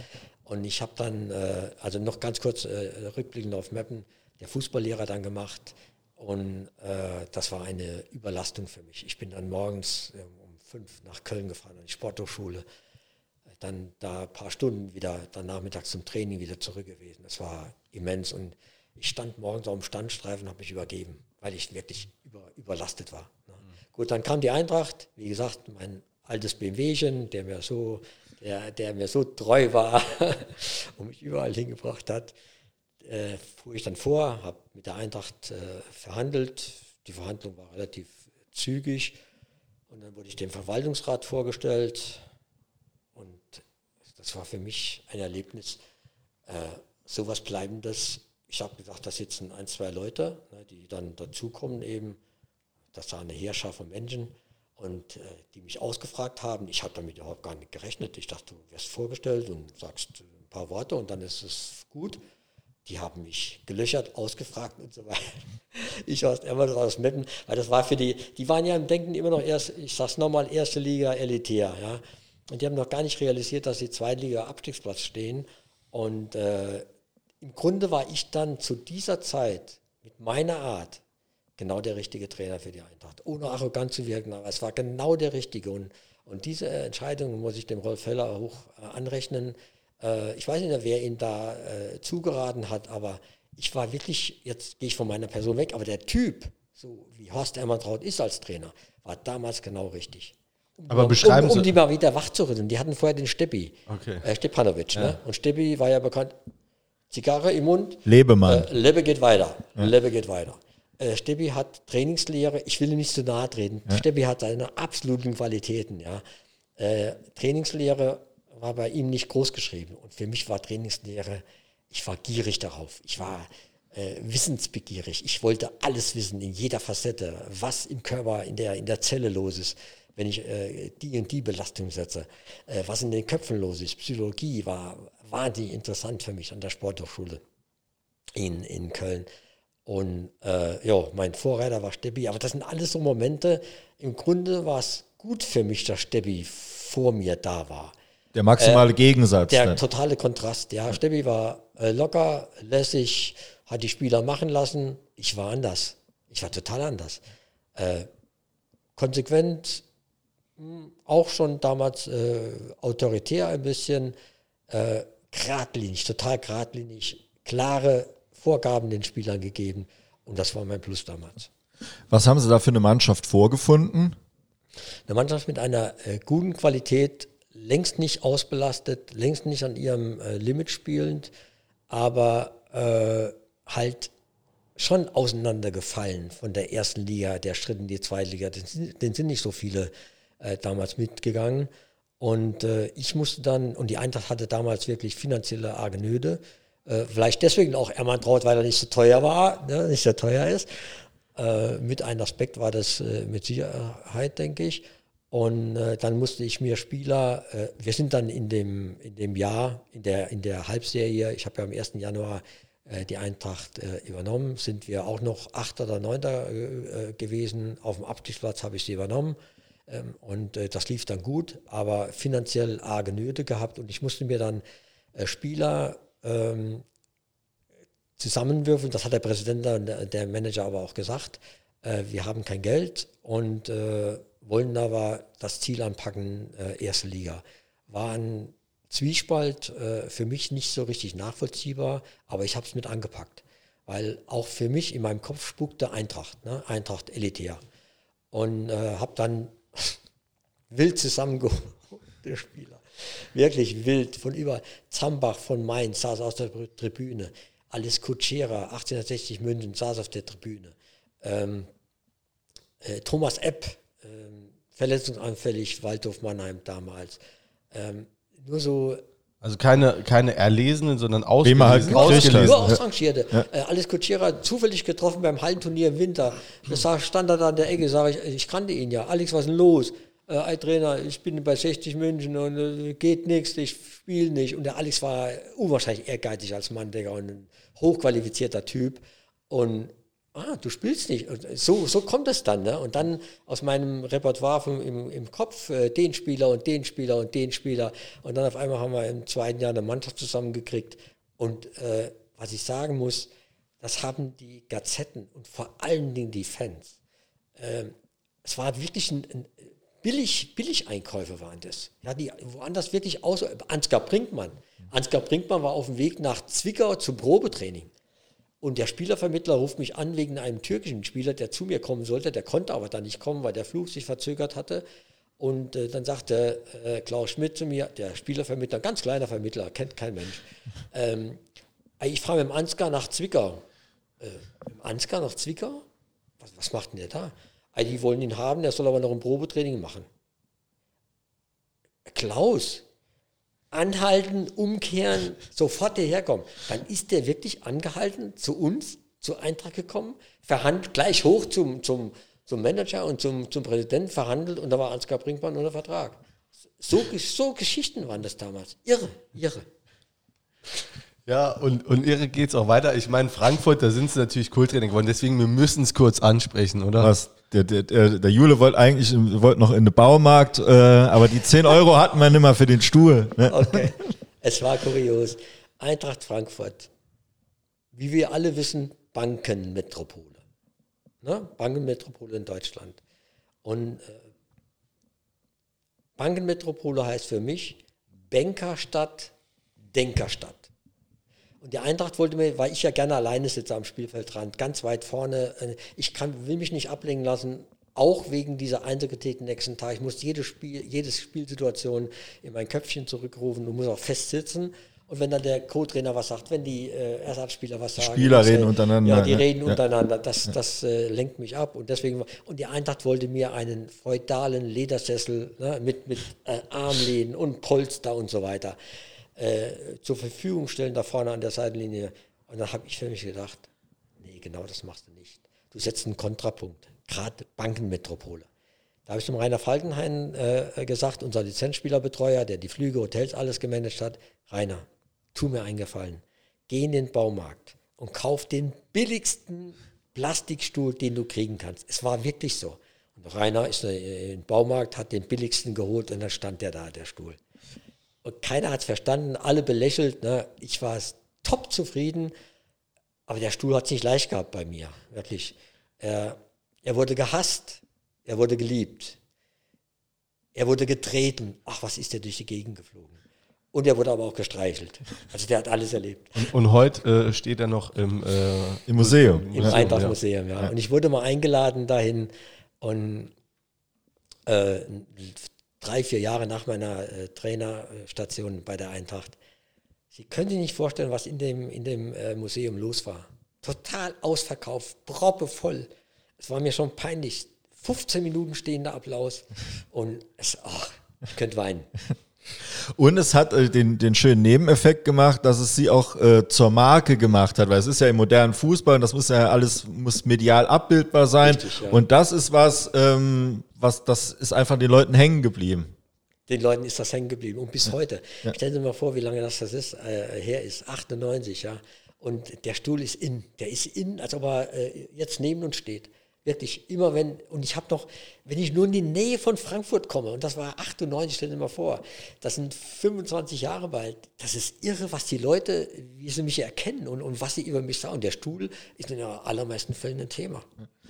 Speaker 3: Und ich habe dann, äh, also noch ganz kurz äh, rückblickend auf Meppen, der Fußballlehrer dann gemacht. Und äh, das war eine Überlastung für mich. Ich bin dann morgens äh, um fünf nach Köln gefahren, an die Sporthochschule dann da ein paar Stunden wieder, dann nachmittags zum Training wieder zurück gewesen. Das war immens und ich stand morgens auf dem Standstreifen und habe mich übergeben, weil ich wirklich über, überlastet war. Ne. Gut, dann kam die Eintracht, wie gesagt, mein altes BMWchen, der mir so, der, der mir so treu war und mich überall hingebracht hat, äh, fuhr ich dann vor, habe mit der Eintracht äh, verhandelt. Die Verhandlung war relativ zügig und dann wurde ich dem Verwaltungsrat vorgestellt. Und das war für mich ein Erlebnis, äh, sowas Bleibendes. Ich habe gesagt, da sitzen ein, zwei Leute, ne, die dann dazukommen eben. Das war eine Heerschar von Menschen und äh, die mich ausgefragt haben. Ich habe damit überhaupt gar nicht gerechnet. Ich dachte, du wirst vorgestellt und sagst ein paar Worte und dann ist es gut. Die haben mich gelöchert, ausgefragt und so weiter. Ich aus immer aus Meppen, weil das war für die, die waren ja im Denken immer noch erst, ich sag's nochmal, erste Liga elitär, ja. Und die haben noch gar nicht realisiert, dass sie Zweitliga Abstiegsplatz stehen. Und äh, im Grunde war ich dann zu dieser Zeit mit meiner Art genau der richtige Trainer für die Eintracht. Ohne arrogant zu wirken, aber es war genau der richtige. Und, und diese Entscheidung muss ich dem Rolf Heller hoch äh, anrechnen. Äh, ich weiß nicht mehr, wer ihn da äh, zugeraten hat, aber ich war wirklich, jetzt gehe ich von meiner Person weg, aber der Typ, so wie Horst Ermantraut ist als Trainer, war damals genau richtig.
Speaker 1: Aber
Speaker 3: um,
Speaker 1: beschreiben
Speaker 3: um, um
Speaker 1: Sie-
Speaker 3: die mal wieder wach zu rütteln. Die hatten vorher den Steppi,
Speaker 1: Okay.
Speaker 3: äh, Stepanovic. Ne? Und Steppi war ja bekannt, Zigarre im Mund,
Speaker 2: Lebemann.
Speaker 3: äh, Lebe geht weiter. Lebe geht weiter. Äh, Steppi hat Trainingslehre, ich will ihm nicht zu nahe treten. Steppi hat seine absoluten Qualitäten. Ja. Äh, Trainingslehre war bei ihm nicht groß geschrieben. Und für mich war Trainingslehre, ich war gierig darauf. Ich war äh, wissensbegierig. Ich wollte alles wissen in jeder Facette, was im Körper, in der, in der Zelle los ist, wenn ich äh, die und die Belastung setze, äh, was in den Köpfen los ist. Psychologie war wahnsinnig interessant für mich an der Sporthochschule in, in Köln. Und äh, ja, mein Vorreiter war Steppi. Aber das sind alles so Momente. Im Grunde war es gut für mich, dass Steppi vor mir da war.
Speaker 2: Der maximale Gegensatz.
Speaker 3: Der
Speaker 2: dann.
Speaker 3: totale Kontrast. Ja, Steppi war äh, locker, lässig, hat die Spieler machen lassen. Ich war anders. Ich war total anders. Äh, konsequent, mh, auch schon damals äh, autoritär ein bisschen, äh, geradlinig, total geradlinig, klare Vorgaben den Spielern gegeben. Und das war mein Plus damals.
Speaker 2: Was haben Sie da für eine Mannschaft vorgefunden?
Speaker 3: Eine Mannschaft mit einer äh, guten Qualität, längst nicht ausbelastet, längst nicht an ihrem äh, Limit spielend, aber äh, halt schon auseinandergefallen von der ersten Liga, der Schritt in die zweite Liga. Den, sind- den sind nicht so viele äh, damals mitgegangen. Und äh, ich musste dann, und die Eintracht hatte damals wirklich finanzielle arge Nöte, äh, vielleicht deswegen auch Ermann Traut, weil er nicht so teuer war, ne, nicht so teuer ist. Äh, mit einem Aspekt war das mit Sicherheit, denke ich. Und äh, dann musste ich mir Spieler, äh, wir sind dann in dem, in dem Jahr, in der, in der Halbserie, ich habe ja am 1. Januar äh, die Eintracht äh, übernommen, sind wir auch noch Achter oder Neunter äh, äh, gewesen. Auf dem Abstiegsplatz habe ich sie übernommen. Ähm, und das lief dann gut, aber finanziell arge Nöte gehabt und ich musste mir dann Spieler ähm, zusammenwürfeln. Das hat der Präsident und der, Manager aber auch gesagt. Wir haben kein Geld und wollen aber das Ziel anpacken, äh, erste Liga. War ein Zwiespalt äh, für mich nicht so richtig nachvollziehbar, aber ich habe es mit angepackt. Weil auch für mich in meinem Kopf spukte Eintracht, ne? Eintracht elitär. Und äh, habe dann wild zusammengeholt, der Spieler. Wirklich wild, von über Zambach von Mainz saß auf der Tribüne. Alles Kutschera, 1860 München, saß auf der Tribüne. Ähm, äh, Thomas Epp, verletzungsanfällig, Waldhof Mannheim damals. Ähm, nur so
Speaker 1: Also keine, keine erlesenen, sondern
Speaker 2: Wem er halt
Speaker 1: ausgelesen.
Speaker 3: nur ausrangierte. Äh, alles Kutschera zufällig getroffen beim Hallenturnier im Winter. Das sah, stand er da an der Ecke, sage ich, ich kannte ihn ja. Alex, was ist denn los? Äh, ey, Trainer, ich bin bei 60 München und äh, geht nichts, ich spiele nicht. Und der Alex war unwahrscheinlich ehrgeizig als Mann, Digga, und ein hochqualifizierter Typ. Und ah, du spielst nicht. Und so, so kommt es dann. Ne? Und dann aus meinem Repertoire vom, im, im Kopf äh, den Spieler und den Spieler und den Spieler. Und dann auf einmal haben wir im zweiten Jahr eine Mannschaft zusammengekriegt. Und äh, was ich sagen muss, das haben die Gazetten und vor allen Dingen die Fans. Ähm, es war wirklich ein, ein billig, Billigeinkäufe waren das. Ja, die woanders wirklich aus. Ansgar Brinkmann. Ansgar Brinkmann war auf dem Weg nach Zwickau zum Probetraining. Und der Spielervermittler ruft mich an wegen einem türkischen Spieler, der zu mir kommen sollte. Der konnte aber dann nicht kommen, weil der Flug sich verzögert hatte. Und äh, dann sagte äh, Klaus Schmidt zu mir, der Spielervermittler, ganz kleiner Vermittler, kennt kein Mensch. Ähm, ich fahre mit dem Ansgar nach Zwickau. Äh, mit dem Ansgar nach Zwickau? Was, was macht denn der da? Die wollen ihn haben, der soll aber noch ein Probetraining machen. Klaus, anhalten, umkehren, sofort hierher kommen. Dann ist der wirklich angehalten, zu uns, zur Eintracht gekommen, verhandelt gleich hoch zum, zum, zum Manager und zum, zum Präsidenten verhandelt und da war Ansgar Brinkmann unter Vertrag. So, so Geschichten waren das damals. Irre, irre.
Speaker 1: Ja, und, und irre geht's auch weiter. Ich meine, Frankfurt, da sind sie natürlich Kulttraining geworden, deswegen wir müssen es kurz ansprechen, oder?
Speaker 2: Was? Der, der, der, Jule wollte eigentlich wollte noch in den Baumarkt, äh, aber die 10 Euro hatten wir nicht mehr für den Stuhl. Ne?
Speaker 3: Okay. es war kurios. Eintracht Frankfurt, wie wir alle wissen, Bankenmetropole. Ne? Bankenmetropole in Deutschland. Und äh, Bankenmetropole heißt für mich Bankerstadt Denkerstadt. Und die Eintracht wollte mir, weil ich ja gerne alleine sitze am Spielfeldrand, ganz weit vorne, äh, ich kann, will mich nicht ablenken lassen, auch wegen dieser Einzelkritik nächsten Tag. Ich muss jede Spiel, jede Spielsituation in mein Köpfchen zurückrufen und muss auch fest sitzen. Und wenn dann der Co-Trainer was sagt, wenn die äh, Ersatzspieler was sagen.
Speaker 2: Spieler reden äh, untereinander.
Speaker 3: Ja, die reden ja. untereinander. Das, das äh, lenkt mich ab. Und deswegen, und die Eintracht wollte mir einen feudalen Ledersessel ne, mit, mit äh, Armlehnen und Polster und so weiter äh, zur Verfügung stellen, da vorne an der Seitenlinie. Und dann habe ich für mich gedacht, nee, genau das machst du nicht. Du setzt einen Kontrapunkt, gerade Bankenmetropole. Da habe ich zum Rainer Falkenhain äh, gesagt, unser Lizenzspielerbetreuer, der die Flüge, Hotels, alles gemanagt hat, Rainer, tu mir einen Gefallen, geh in den Baumarkt und kauf den billigsten Plastikstuhl, den du kriegen kannst. Es war wirklich so. Und Rainer ist äh, den Baumarkt, hat den billigsten geholt und dann stand der da, der Stuhl. Und keiner hat es verstanden, alle belächelt. Ne? Ich war top zufrieden, aber der Stuhl hat es nicht leicht gehabt bei mir, wirklich. Er, er wurde gehasst, er wurde geliebt. Er wurde getreten. Ach, was ist der durch die Gegend geflogen? Und er wurde aber auch gestreichelt. Also der hat alles erlebt.
Speaker 1: Und, und heute äh, steht er noch im, äh,
Speaker 2: Im Museum.
Speaker 3: Im Eintrachtmuseum, ja. ja. Und ich wurde mal eingeladen dahin und äh, drei, vier Jahre nach meiner äh, Trainerstation bei der Eintracht. Sie können sich nicht vorstellen, was in dem, in dem äh, Museum los war. Total ausverkauft, proppevoll. Es war mir schon peinlich. 15 Minuten stehender Applaus und es, oh, ich könnte weinen.
Speaker 2: Und es hat äh, den, den schönen Nebeneffekt gemacht, dass es sie auch äh, zur Marke gemacht hat, weil es ist ja im modernen Fußball und das muss ja alles muss medial abbildbar sein. Richtig, ja. Und das ist was, ähm, was, das ist einfach den Leuten hängen geblieben.
Speaker 3: Den Leuten ist das hängen geblieben und bis ja. heute. Ja. Stellen Sie mal vor, wie lange das, das ist, äh, her ist, 98, ja. Und der Stuhl ist in, der ist in, als ob er äh, jetzt neben uns steht. Wirklich, immer wenn, und ich habe noch, wenn ich nur in die Nähe von Frankfurt komme, und das war 98, stell dir mal vor, das sind 25 Jahre bald, das ist irre, was die Leute, wie sie mich erkennen und, und was sie über mich sagen. Der Stuhl ist in den allermeisten Fällen ein Thema.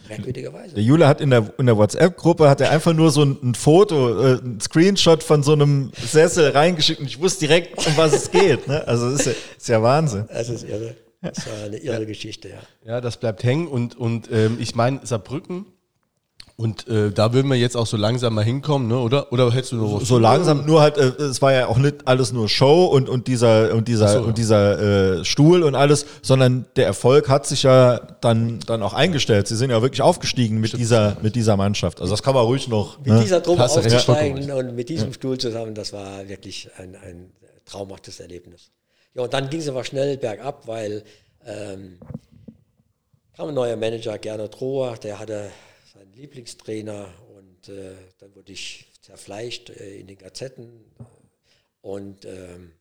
Speaker 3: Merkwürdigerweise.
Speaker 2: Der Jule hat in der, in der WhatsApp-Gruppe hat er einfach nur so ein, ein Foto, äh, ein Screenshot von so einem Sessel reingeschickt und ich wusste direkt, um was es geht. Ne? Also das ist ja, ist ja Wahnsinn.
Speaker 3: Das ist irre. Das war eine irre ja. Geschichte, ja.
Speaker 1: Ja, das bleibt hängen und, und ähm, ich meine, Saarbrücken, und äh, da würden wir jetzt auch so langsam mal hinkommen, ne? oder? Oder hättest du noch
Speaker 2: was? So langsam, nur halt, äh, es war ja auch nicht alles nur Show und, und dieser, und dieser, so, und dieser äh, Stuhl und alles, sondern der Erfolg hat sich ja dann, dann auch eingestellt. Sie sind ja wirklich aufgestiegen mit dieser, mit dieser Mannschaft. Also das kann man ruhig noch.
Speaker 3: Mit ne? dieser Truppe aufzusteigen und mit diesem ja. Stuhl zusammen, das war wirklich ein, ein traumhaftes Erlebnis. Ja, und dann ging es aber schnell bergab, weil ähm, kam ein neuer Manager, Gernot Rohr, der hatte seinen Lieblingstrainer und äh, dann wurde ich zerfleischt äh, in den Gazetten. Und ähm,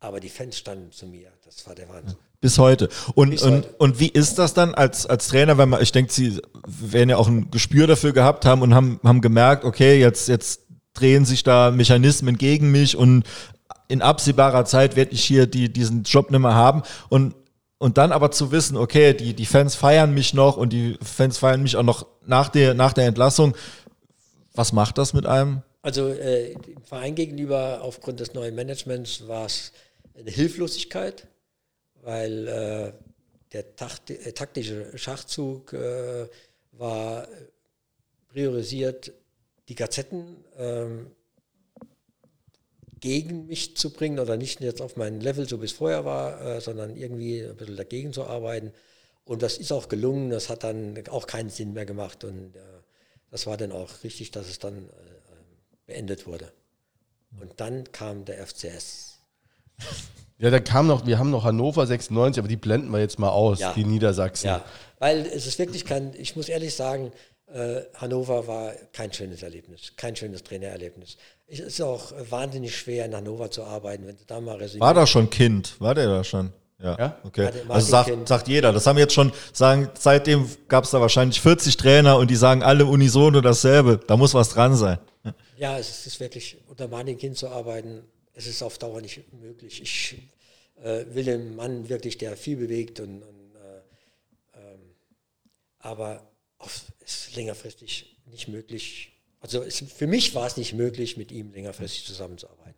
Speaker 3: aber die Fans standen zu mir. Das war der Wahnsinn.
Speaker 2: Bis heute. Und, Bis und, heute. und wie ist das dann als, als Trainer, wenn man, ich denke, Sie werden ja auch ein Gespür dafür gehabt haben und haben, haben gemerkt, okay, jetzt, jetzt drehen sich da Mechanismen gegen mich und in absehbarer Zeit werde ich hier die, diesen Job nicht mehr haben. Und, und dann aber zu wissen, okay, die, die Fans feiern mich noch und die Fans feiern mich auch noch nach der, nach der Entlassung. Was macht das mit einem?
Speaker 3: Also äh, dem Verein gegenüber aufgrund des neuen Managements war es eine Hilflosigkeit, weil äh, der Takt, äh, taktische Schachzug äh, war priorisiert, die Gazetten ähm, gegen mich zu bringen oder nicht jetzt auf mein Level, so wie es vorher war, äh, sondern irgendwie ein bisschen dagegen zu arbeiten. Und das ist auch gelungen, das hat dann auch keinen Sinn mehr gemacht und äh, das war dann auch richtig, dass es dann äh, beendet wurde. Und dann kam der FCS.
Speaker 1: Ja, da kam noch, wir haben noch Hannover 96, aber die blenden wir jetzt mal aus, ja. die Niedersachsen.
Speaker 3: Ja, weil es ist wirklich kein, ich muss ehrlich sagen, äh, Hannover war kein schönes Erlebnis, kein schönes Trainererlebnis. Es ist auch wahnsinnig schwer, in Hannover zu arbeiten, wenn du da mal
Speaker 2: War da schon Kind? War der da schon? Ja, ja? okay. Also sagt, sagt jeder. Das haben jetzt schon, sagen, seitdem gab es da wahrscheinlich 40 Trainer und die sagen alle unisono dasselbe. Da muss was dran sein.
Speaker 3: Ja, es ist wirklich, unter Martin Kind zu arbeiten, es ist auf Dauer nicht möglich. Ich äh, will den Mann wirklich, der viel bewegt und, und äh, ähm, aber auf, ist längerfristig nicht möglich. Also es, für mich war es nicht möglich, mit ihm längerfristig zusammenzuarbeiten.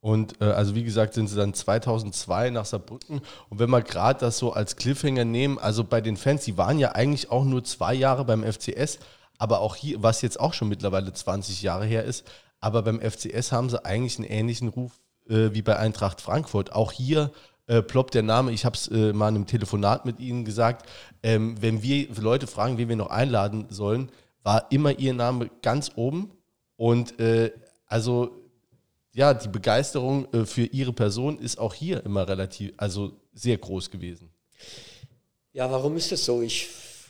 Speaker 1: Und äh, also wie gesagt, sind sie dann 2002 nach Saarbrücken. Und wenn wir gerade das so als Cliffhanger nehmen, also bei den Fans, die waren ja eigentlich auch nur zwei Jahre beim FCS, aber auch hier, was jetzt auch schon mittlerweile 20 Jahre her ist, aber beim FCS haben sie eigentlich einen ähnlichen Ruf äh, wie bei Eintracht Frankfurt. Auch hier äh, ploppt der Name, ich habe es äh, mal in einem Telefonat mit Ihnen gesagt, ähm, wenn wir Leute fragen, wen wir noch einladen sollen, war immer Ihr Name ganz oben. Und äh, also ja, die Begeisterung äh, für Ihre Person ist auch hier immer relativ, also sehr groß gewesen.
Speaker 3: Ja, warum ist das so? Ich,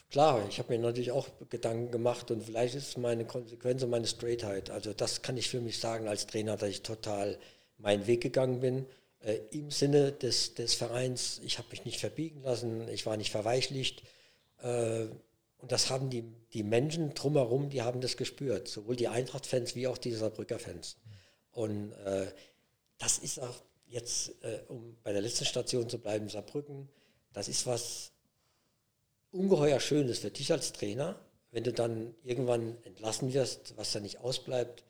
Speaker 3: klar, ich habe mir natürlich auch Gedanken gemacht und vielleicht ist es meine Konsequenz und meine Straightheit. Also das kann ich für mich sagen als Trainer, dass ich total meinen Weg gegangen bin äh, im Sinne des, des Vereins. Ich habe mich nicht verbiegen lassen, ich war nicht verweichlicht. Äh, und das haben die, die Menschen drumherum, die haben das gespürt, sowohl die Eintracht-Fans wie auch die Saarbrücker-Fans. Und äh, das ist auch jetzt, äh, um bei der letzten Station zu bleiben, Saarbrücken, das ist was ungeheuer Schönes für dich als Trainer, wenn du dann irgendwann entlassen wirst, was da nicht ausbleibt.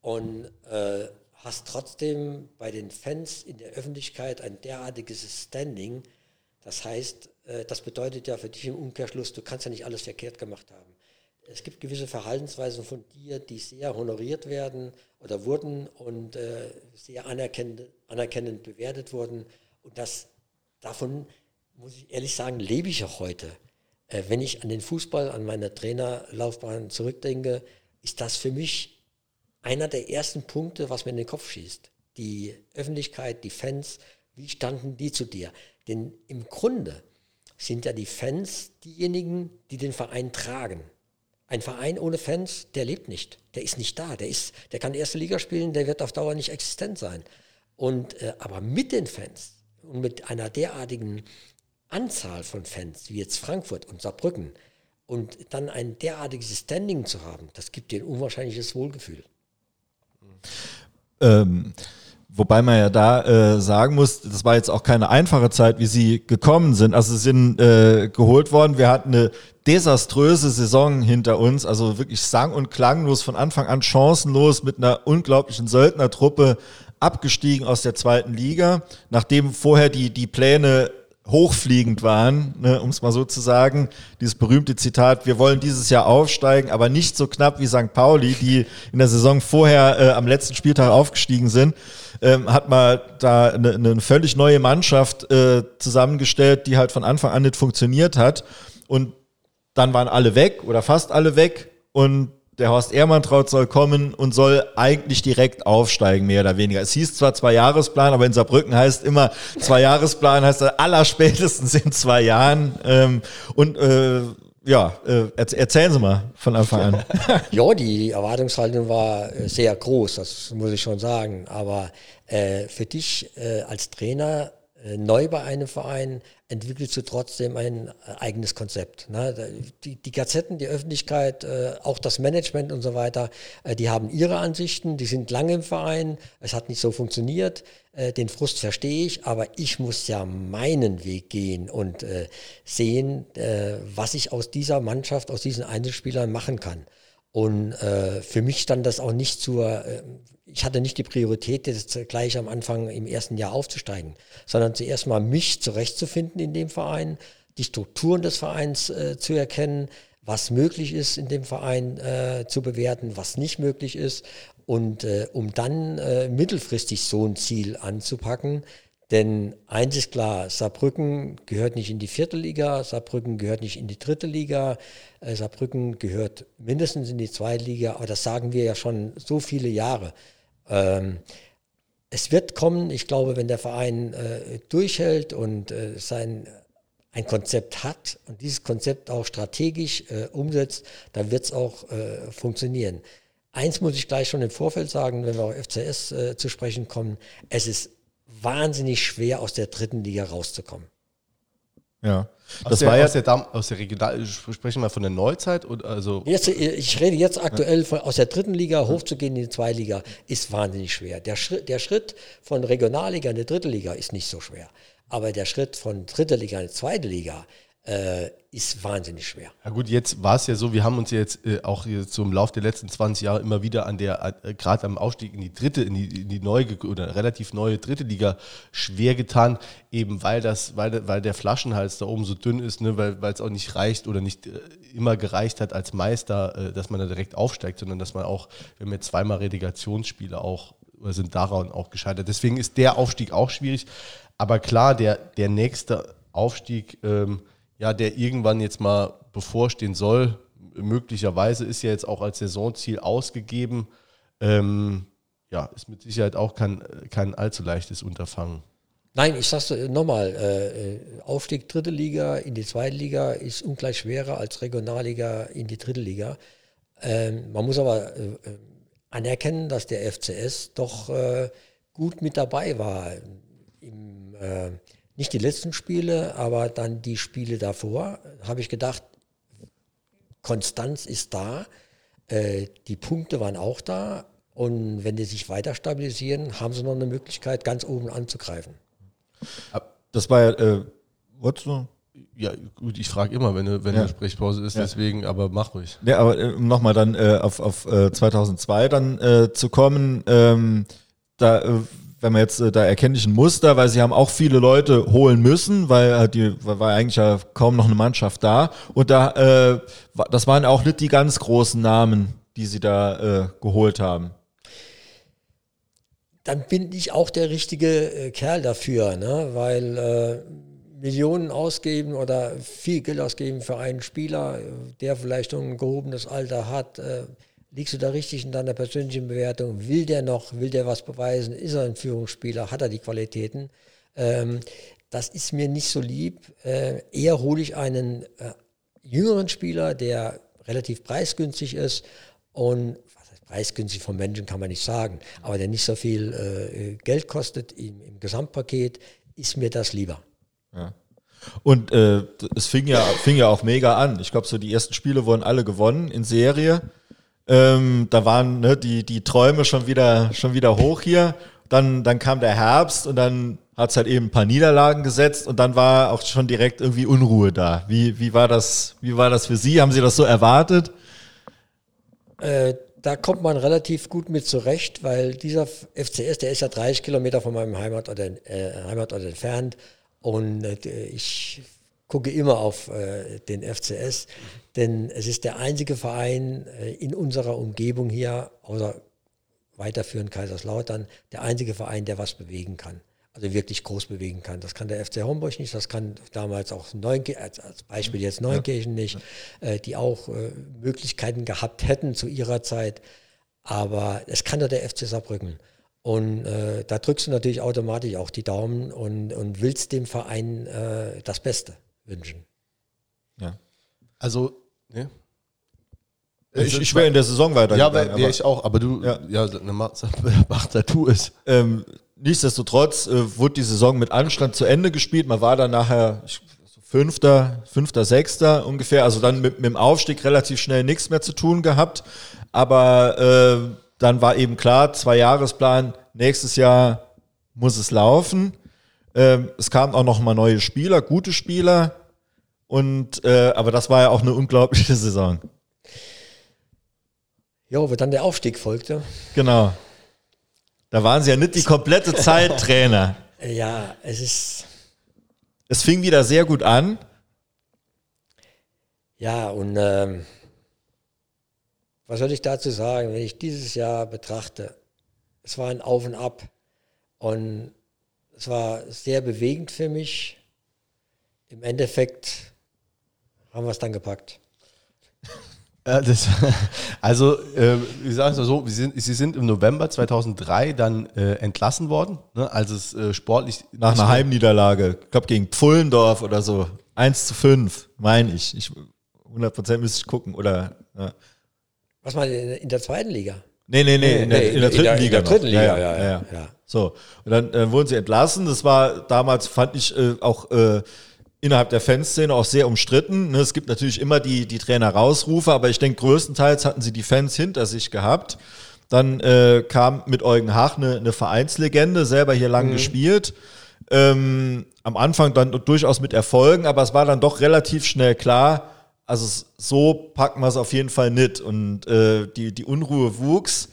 Speaker 3: Und äh, hast trotzdem bei den Fans in der Öffentlichkeit ein derartiges Standing. Das heißt, das bedeutet ja für dich im Umkehrschluss, du kannst ja nicht alles verkehrt gemacht haben. Es gibt gewisse Verhaltensweisen von dir, die sehr honoriert werden oder wurden und äh, sehr anerkennend, anerkennend bewertet wurden. Und das, davon, muss ich ehrlich sagen, lebe ich auch heute. Äh, wenn ich an den Fußball, an meine Trainerlaufbahn zurückdenke, ist das für mich einer der ersten Punkte, was mir in den Kopf schießt. Die Öffentlichkeit, die Fans, wie standen die zu dir? Denn im Grunde sind ja die Fans diejenigen, die den Verein tragen. Ein Verein ohne Fans, der lebt nicht. Der ist nicht da. Der, ist, der kann erste Liga spielen, der wird auf Dauer nicht existent sein. Und, äh, aber mit den Fans und mit einer derartigen Anzahl von Fans, wie jetzt Frankfurt und Saarbrücken, und dann ein derartiges Standing zu haben, das gibt dir ein unwahrscheinliches Wohlgefühl.
Speaker 2: Ähm, wobei man ja da äh, sagen muss, das war jetzt auch keine einfache Zeit, wie sie gekommen sind. Also sie sind äh, geholt worden. Wir hatten eine desaströse Saison hinter uns, also wirklich sang- und klanglos von Anfang an chancenlos mit einer unglaublichen Söldnertruppe abgestiegen aus der zweiten Liga, nachdem vorher die, die Pläne hochfliegend waren, ne, um es mal so zu sagen. Dieses berühmte Zitat, wir wollen dieses Jahr aufsteigen, aber nicht so knapp wie St. Pauli, die in der Saison vorher äh, am letzten Spieltag aufgestiegen sind. Ähm, hat mal da eine, eine völlig neue Mannschaft äh, zusammengestellt, die halt von Anfang an nicht funktioniert hat. Und dann waren alle weg oder fast alle weg. Und der Horst Ehrmantraut soll kommen und soll eigentlich direkt aufsteigen, mehr oder weniger. Es hieß zwar zwei Jahresplan, aber in Saarbrücken heißt immer zwei Jahresplan, heißt allerspätestens in zwei Jahren. Ähm, und äh, ja, äh, erzählen Sie mal von Anfang an.
Speaker 3: ja, die Erwartungshaltung war äh, sehr groß, das muss ich schon sagen. Aber äh, für dich äh, als Trainer äh, neu bei einem Verein entwickelst du trotzdem ein äh, eigenes Konzept. Ne? Die, die, Gazetten, die Öffentlichkeit, äh, auch das Management und so weiter, die haben ihre Ansichten, die sind lange im Verein, es hat nicht so funktioniert, den Frust verstehe ich, aber ich muss ja meinen Weg gehen und sehen, was ich aus dieser Mannschaft, aus diesen Einzelspielern machen kann. Und äh, für mich stand das auch nicht zur, äh, ich hatte nicht die Priorität, jetzt gleich am Anfang im ersten Jahr aufzusteigen, sondern zuerst mal mich zurechtzufinden in dem Verein, die Strukturen des Vereins äh, zu erkennen, was möglich ist in dem Verein äh, zu bewerten, was nicht möglich ist und äh, um dann äh, mittelfristig so ein Ziel anzupacken. Denn eins ist klar, Saarbrücken gehört nicht in die vierte Liga, Saarbrücken gehört nicht in die dritte Liga, äh, Saarbrücken gehört mindestens in die zweite Liga, aber das sagen wir ja schon so viele Jahre. Ähm, es wird kommen, ich glaube, wenn der Verein äh, durchhält und äh, sein ein Konzept hat und dieses Konzept auch strategisch äh, umsetzt, dann wird es auch äh, funktionieren. Eins muss ich gleich schon im Vorfeld sagen, wenn wir auf FCS äh, zu sprechen kommen, es ist wahnsinnig schwer, aus der dritten Liga rauszukommen.
Speaker 1: Ja. Das aus der, war ja aus der, aus der Regional, sprechen wir von der Neuzeit und also.
Speaker 3: Jetzt, ich rede jetzt aktuell von aus der dritten Liga hochzugehen in die zweite Liga ist wahnsinnig schwer. Der Schritt, der Schritt von Regionalliga in die dritte Liga ist nicht so schwer. Aber der Schritt von dritter Liga in die zweite Liga, äh, ist wahnsinnig schwer.
Speaker 1: Ja gut, jetzt war es ja so, wir haben uns jetzt äh, auch im Laufe der letzten 20 Jahre immer wieder an der, äh, gerade am Aufstieg in die dritte, in die, in die neue oder relativ neue dritte Liga schwer getan, eben weil das, weil, weil der Flaschenhals da oben so dünn ist, ne, weil es auch nicht reicht oder nicht äh, immer gereicht hat als Meister, äh, dass man da direkt aufsteigt, sondern dass man auch, wir haben jetzt zweimal Relegationsspiele auch, sind daran auch gescheitert. Deswegen ist der Aufstieg auch schwierig. Aber klar, der, der nächste Aufstieg, ähm, ja, der irgendwann jetzt mal bevorstehen soll. Möglicherweise ist ja jetzt auch als Saisonziel ausgegeben. Ähm, ja, ist mit Sicherheit auch kein, kein allzu leichtes Unterfangen.
Speaker 3: Nein, ich sag's nochmal, äh, Aufstieg dritte Liga in die zweite Liga ist ungleich schwerer als Regionalliga in die dritte Liga. Ähm, man muss aber äh, anerkennen, dass der FCS doch äh, gut mit dabei war. Im, äh, nicht die letzten Spiele, aber dann die Spiele davor, habe ich gedacht, Konstanz ist da, äh, die Punkte waren auch da und wenn die sich weiter stabilisieren, haben sie noch eine Möglichkeit, ganz oben anzugreifen.
Speaker 2: Das war ja, äh, wolltest du?
Speaker 1: Ja, gut, ich frage immer, wenn, wenn ja. eine Sprechpause ist, ja. deswegen, aber mach ruhig.
Speaker 2: Ja, aber äh, um nochmal dann äh, auf, auf äh, 2002 dann äh, zu kommen, ähm, da äh, wenn man jetzt, äh, da erkenne ich ein Muster, weil sie haben auch viele Leute holen müssen, weil äh, die war eigentlich ja kaum noch eine Mannschaft da. Und da, äh, das waren auch nicht die ganz großen Namen, die sie da äh, geholt haben.
Speaker 3: Dann bin ich auch der richtige äh, Kerl dafür, ne? weil äh, Millionen ausgeben oder viel Geld ausgeben für einen Spieler, der vielleicht ein gehobenes Alter hat, Liegst du da richtig in deiner persönlichen Bewertung? Will der noch, will der was beweisen? Ist er ein Führungsspieler? Hat er die Qualitäten? Ähm, das ist mir nicht so lieb. Äh, eher hole ich einen äh, jüngeren Spieler, der relativ preisgünstig ist und preisgünstig vom Menschen kann man nicht sagen, aber der nicht so viel äh, Geld kostet im, im, Gesamtpaket, ist mir das lieber.
Speaker 2: Ja. Und äh, es fing ja, fing ja auch mega an. Ich glaube, so die ersten Spiele wurden alle gewonnen in Serie. Ähm, da waren ne, die, die Träume schon wieder, schon wieder hoch hier. Dann, dann kam der Herbst und dann hat es halt eben ein paar Niederlagen gesetzt und dann war auch schon direkt irgendwie Unruhe da. Wie, wie, war, das, wie war das für Sie? Haben Sie das so erwartet?
Speaker 3: Äh, da kommt man relativ gut mit zurecht, weil dieser FCS, der ist ja 30 Kilometer von meinem Heimatort, äh, Heimatort entfernt und äh, ich gucke immer auf äh, den FCS, denn es ist der einzige Verein äh, in unserer Umgebung hier, außer weiterführend Kaiserslautern, der einzige Verein, der was bewegen kann. Also wirklich groß bewegen kann. Das kann der FC Homburg nicht, das kann damals auch Neunkirchen, als Beispiel jetzt Neunkirchen nicht, äh, die auch äh, Möglichkeiten gehabt hätten zu ihrer Zeit. Aber es kann nur der FC Saarbrücken. Und äh, da drückst du natürlich automatisch auch die Daumen und, und willst dem Verein äh, das Beste wünschen.
Speaker 1: Ja. Also, ne?
Speaker 2: Ich, ich wäre in der Saison weiter.
Speaker 1: Ja, aber, ja, ich auch, aber du, ja, ja mach, mach da tu es.
Speaker 2: Ähm, nichtsdestotrotz äh, wurde die Saison mit Anstand zu Ende gespielt. Man war dann nachher ich, Fünfter, Fünfter, Sechster ungefähr. Also dann mit, mit dem Aufstieg relativ schnell nichts mehr zu tun gehabt. Aber äh, dann war eben klar, zwei Jahresplan, nächstes Jahr muss es laufen. Ähm, es kamen auch noch mal neue Spieler, gute Spieler. Und äh, aber das war ja auch eine unglaubliche Saison.
Speaker 3: Ja, wo dann der Aufstieg folgte.
Speaker 2: Genau. Da waren sie ja nicht die komplette Zeit Trainer.
Speaker 3: Ja, es ist.
Speaker 2: Es fing wieder sehr gut an.
Speaker 3: Ja, und ähm, was soll ich dazu sagen, wenn ich dieses Jahr betrachte? Es war ein Auf und Ab. Und es war sehr bewegend für mich. Im Endeffekt haben wir es dann gepackt.
Speaker 1: Ja, das, also, äh, ich sage es mal so, sind, Sie sind im November 2003 dann äh, entlassen worden, ne, als es äh, sportlich...
Speaker 2: Nach einer Heimniederlage, ich glaube gegen Pfullendorf oder so, 1 zu 5, meine ich. ich 100% müsste ich gucken, oder... Ja.
Speaker 3: Was mal in, in der zweiten Liga?
Speaker 2: Nee, nee, nee, in, der, in der dritten in der, Liga.
Speaker 3: In der dritten Liga, ja, ja, ja, ja.
Speaker 2: So, und dann äh, wurden sie entlassen. Das war damals, fand ich, äh, auch äh, innerhalb der Fanszene auch sehr umstritten. Ne, es gibt natürlich immer die, die Trainer-Rausrufe, aber ich denke, größtenteils hatten sie die Fans hinter sich gehabt. Dann äh, kam mit Eugen Hach eine, eine Vereinslegende, selber hier lang mhm. gespielt. Ähm, am Anfang dann durchaus mit Erfolgen, aber es war dann doch relativ schnell klar, also so packen wir es auf jeden Fall nicht. Und äh, die, die Unruhe wuchs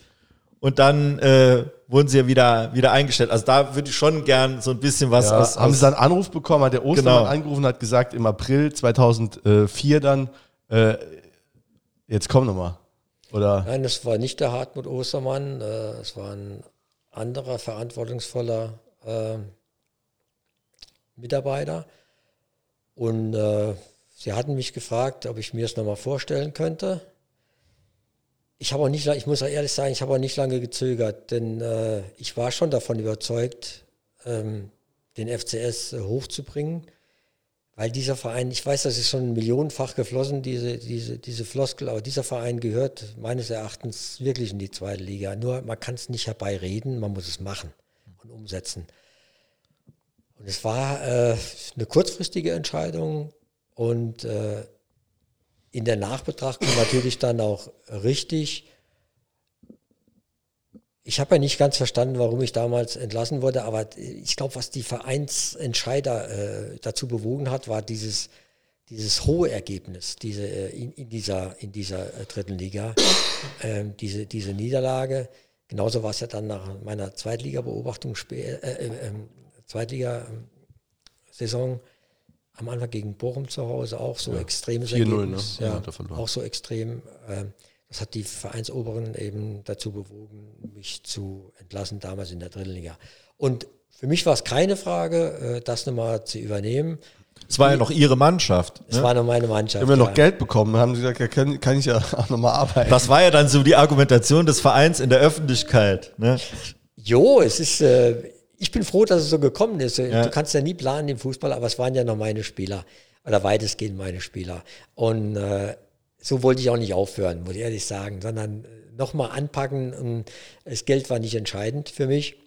Speaker 2: und dann äh, wurden sie ja wieder, wieder eingestellt. Also da würde ich schon gern so ein bisschen was
Speaker 1: Ja,
Speaker 2: aus,
Speaker 1: haben
Speaker 2: aus
Speaker 1: sie dann einen Anruf bekommen, hat der Ostermann
Speaker 2: Genau.
Speaker 1: angerufen, hat gesagt, im April 2004 dann, äh, jetzt komm nochmal. Oder?
Speaker 3: Nein, es war nicht der Hartmut Ostermann, äh, es war ein anderer verantwortungsvoller äh, Mitarbeiter. Und äh, sie hatten mich gefragt, ob ich mir es nochmal vorstellen könnte. Ich habe nicht, ich muss auch ehrlich sagen, ich habe auch nicht lange gezögert, denn äh, ich war schon davon überzeugt, ähm, den FCS hochzubringen, weil dieser Verein, ich weiß, das ist schon millionenfach geflossen, diese, diese, diese Floskel, aber dieser Verein gehört meines Erachtens wirklich in die zweite Liga. Nur man kann es nicht herbeireden, man muss es machen und umsetzen. Und es war äh, eine kurzfristige Entscheidung und äh, in der Nachbetrachtung natürlich dann auch richtig. Ich habe ja nicht ganz verstanden, warum ich damals entlassen wurde, aber ich glaube, was die Vereinsentscheider äh, dazu bewogen hat, war dieses, dieses hohe Ergebnis diese, äh, in, in dieser, in dieser äh, dritten Liga, ähm, diese, diese Niederlage. Genauso war es ja dann nach meiner Zweitliga-Beobachtung, äh, äh, ähm, Zweitliga-Saison am Anfang gegen Bochum zu Hause auch so extremes
Speaker 1: 4-0, ne?
Speaker 3: Ergebnis.
Speaker 1: Ja,
Speaker 3: Ja, auch so extrem. ähm, das hat die Vereinsoberen eben dazu bewogen, mich zu entlassen, damals in der dritten Liga. Und für mich war es keine Frage, äh, das nochmal zu übernehmen.
Speaker 2: es war ja noch ihre Mannschaft.
Speaker 3: Es
Speaker 2: Ne?
Speaker 3: war noch meine Mannschaft.
Speaker 1: Haben wir noch
Speaker 3: ja.
Speaker 1: Geld bekommen, haben sie gesagt, ja, kann, kann ich ja auch nochmal arbeiten.
Speaker 2: Das war ja dann so die Argumentation des Vereins in der Öffentlichkeit. Ne?
Speaker 3: Jo, es ist, äh, ich bin froh, dass es so gekommen ist.
Speaker 2: Ja.
Speaker 3: Du kannst ja nie planen im Fußball, aber es waren ja noch meine Spieler oder weitestgehend meine Spieler. Und äh, so wollte ich auch nicht aufhören, muss ich ehrlich sagen, sondern nochmal anpacken. Und das Geld war nicht entscheidend für mich.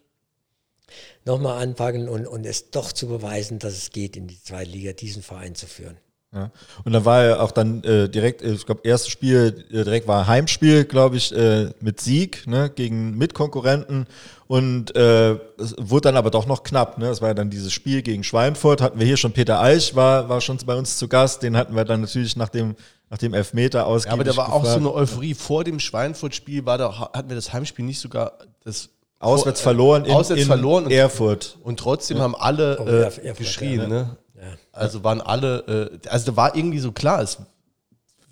Speaker 3: Nochmal anpacken und, und es doch zu beweisen, dass es geht, in die zweite Liga diesen Verein zu führen.
Speaker 2: Ja. Und dann war ja auch dann äh, direkt, äh, ich glaube, erstes Spiel äh, direkt war Heimspiel, glaube ich, äh, mit Sieg ne, gegen Mitkonkurrenten. Und äh, es wurde dann aber doch noch knapp. Ne? Das war ja dann dieses Spiel gegen Schweinfurt. Hatten wir hier schon Peter Eich, war, war schon bei uns zu Gast. Den hatten wir dann natürlich nach dem, nach dem Elfmeter ausgegeben.
Speaker 1: Ja, aber da war auch so eine Euphorie. Vor dem Schweinfurt-Spiel war da, hatten wir das Heimspiel nicht sogar das
Speaker 2: Auswärts
Speaker 1: äh,
Speaker 2: verloren in,
Speaker 1: auswärts
Speaker 2: in
Speaker 1: verloren
Speaker 2: Erfurt.
Speaker 1: und trotzdem haben alle
Speaker 3: Oh,
Speaker 1: äh,
Speaker 3: Erf- Erfurt,
Speaker 1: geschrien.
Speaker 3: ja,
Speaker 1: ne?
Speaker 3: Ja.
Speaker 1: Also waren alle, äh, also da war irgendwie so klar, es,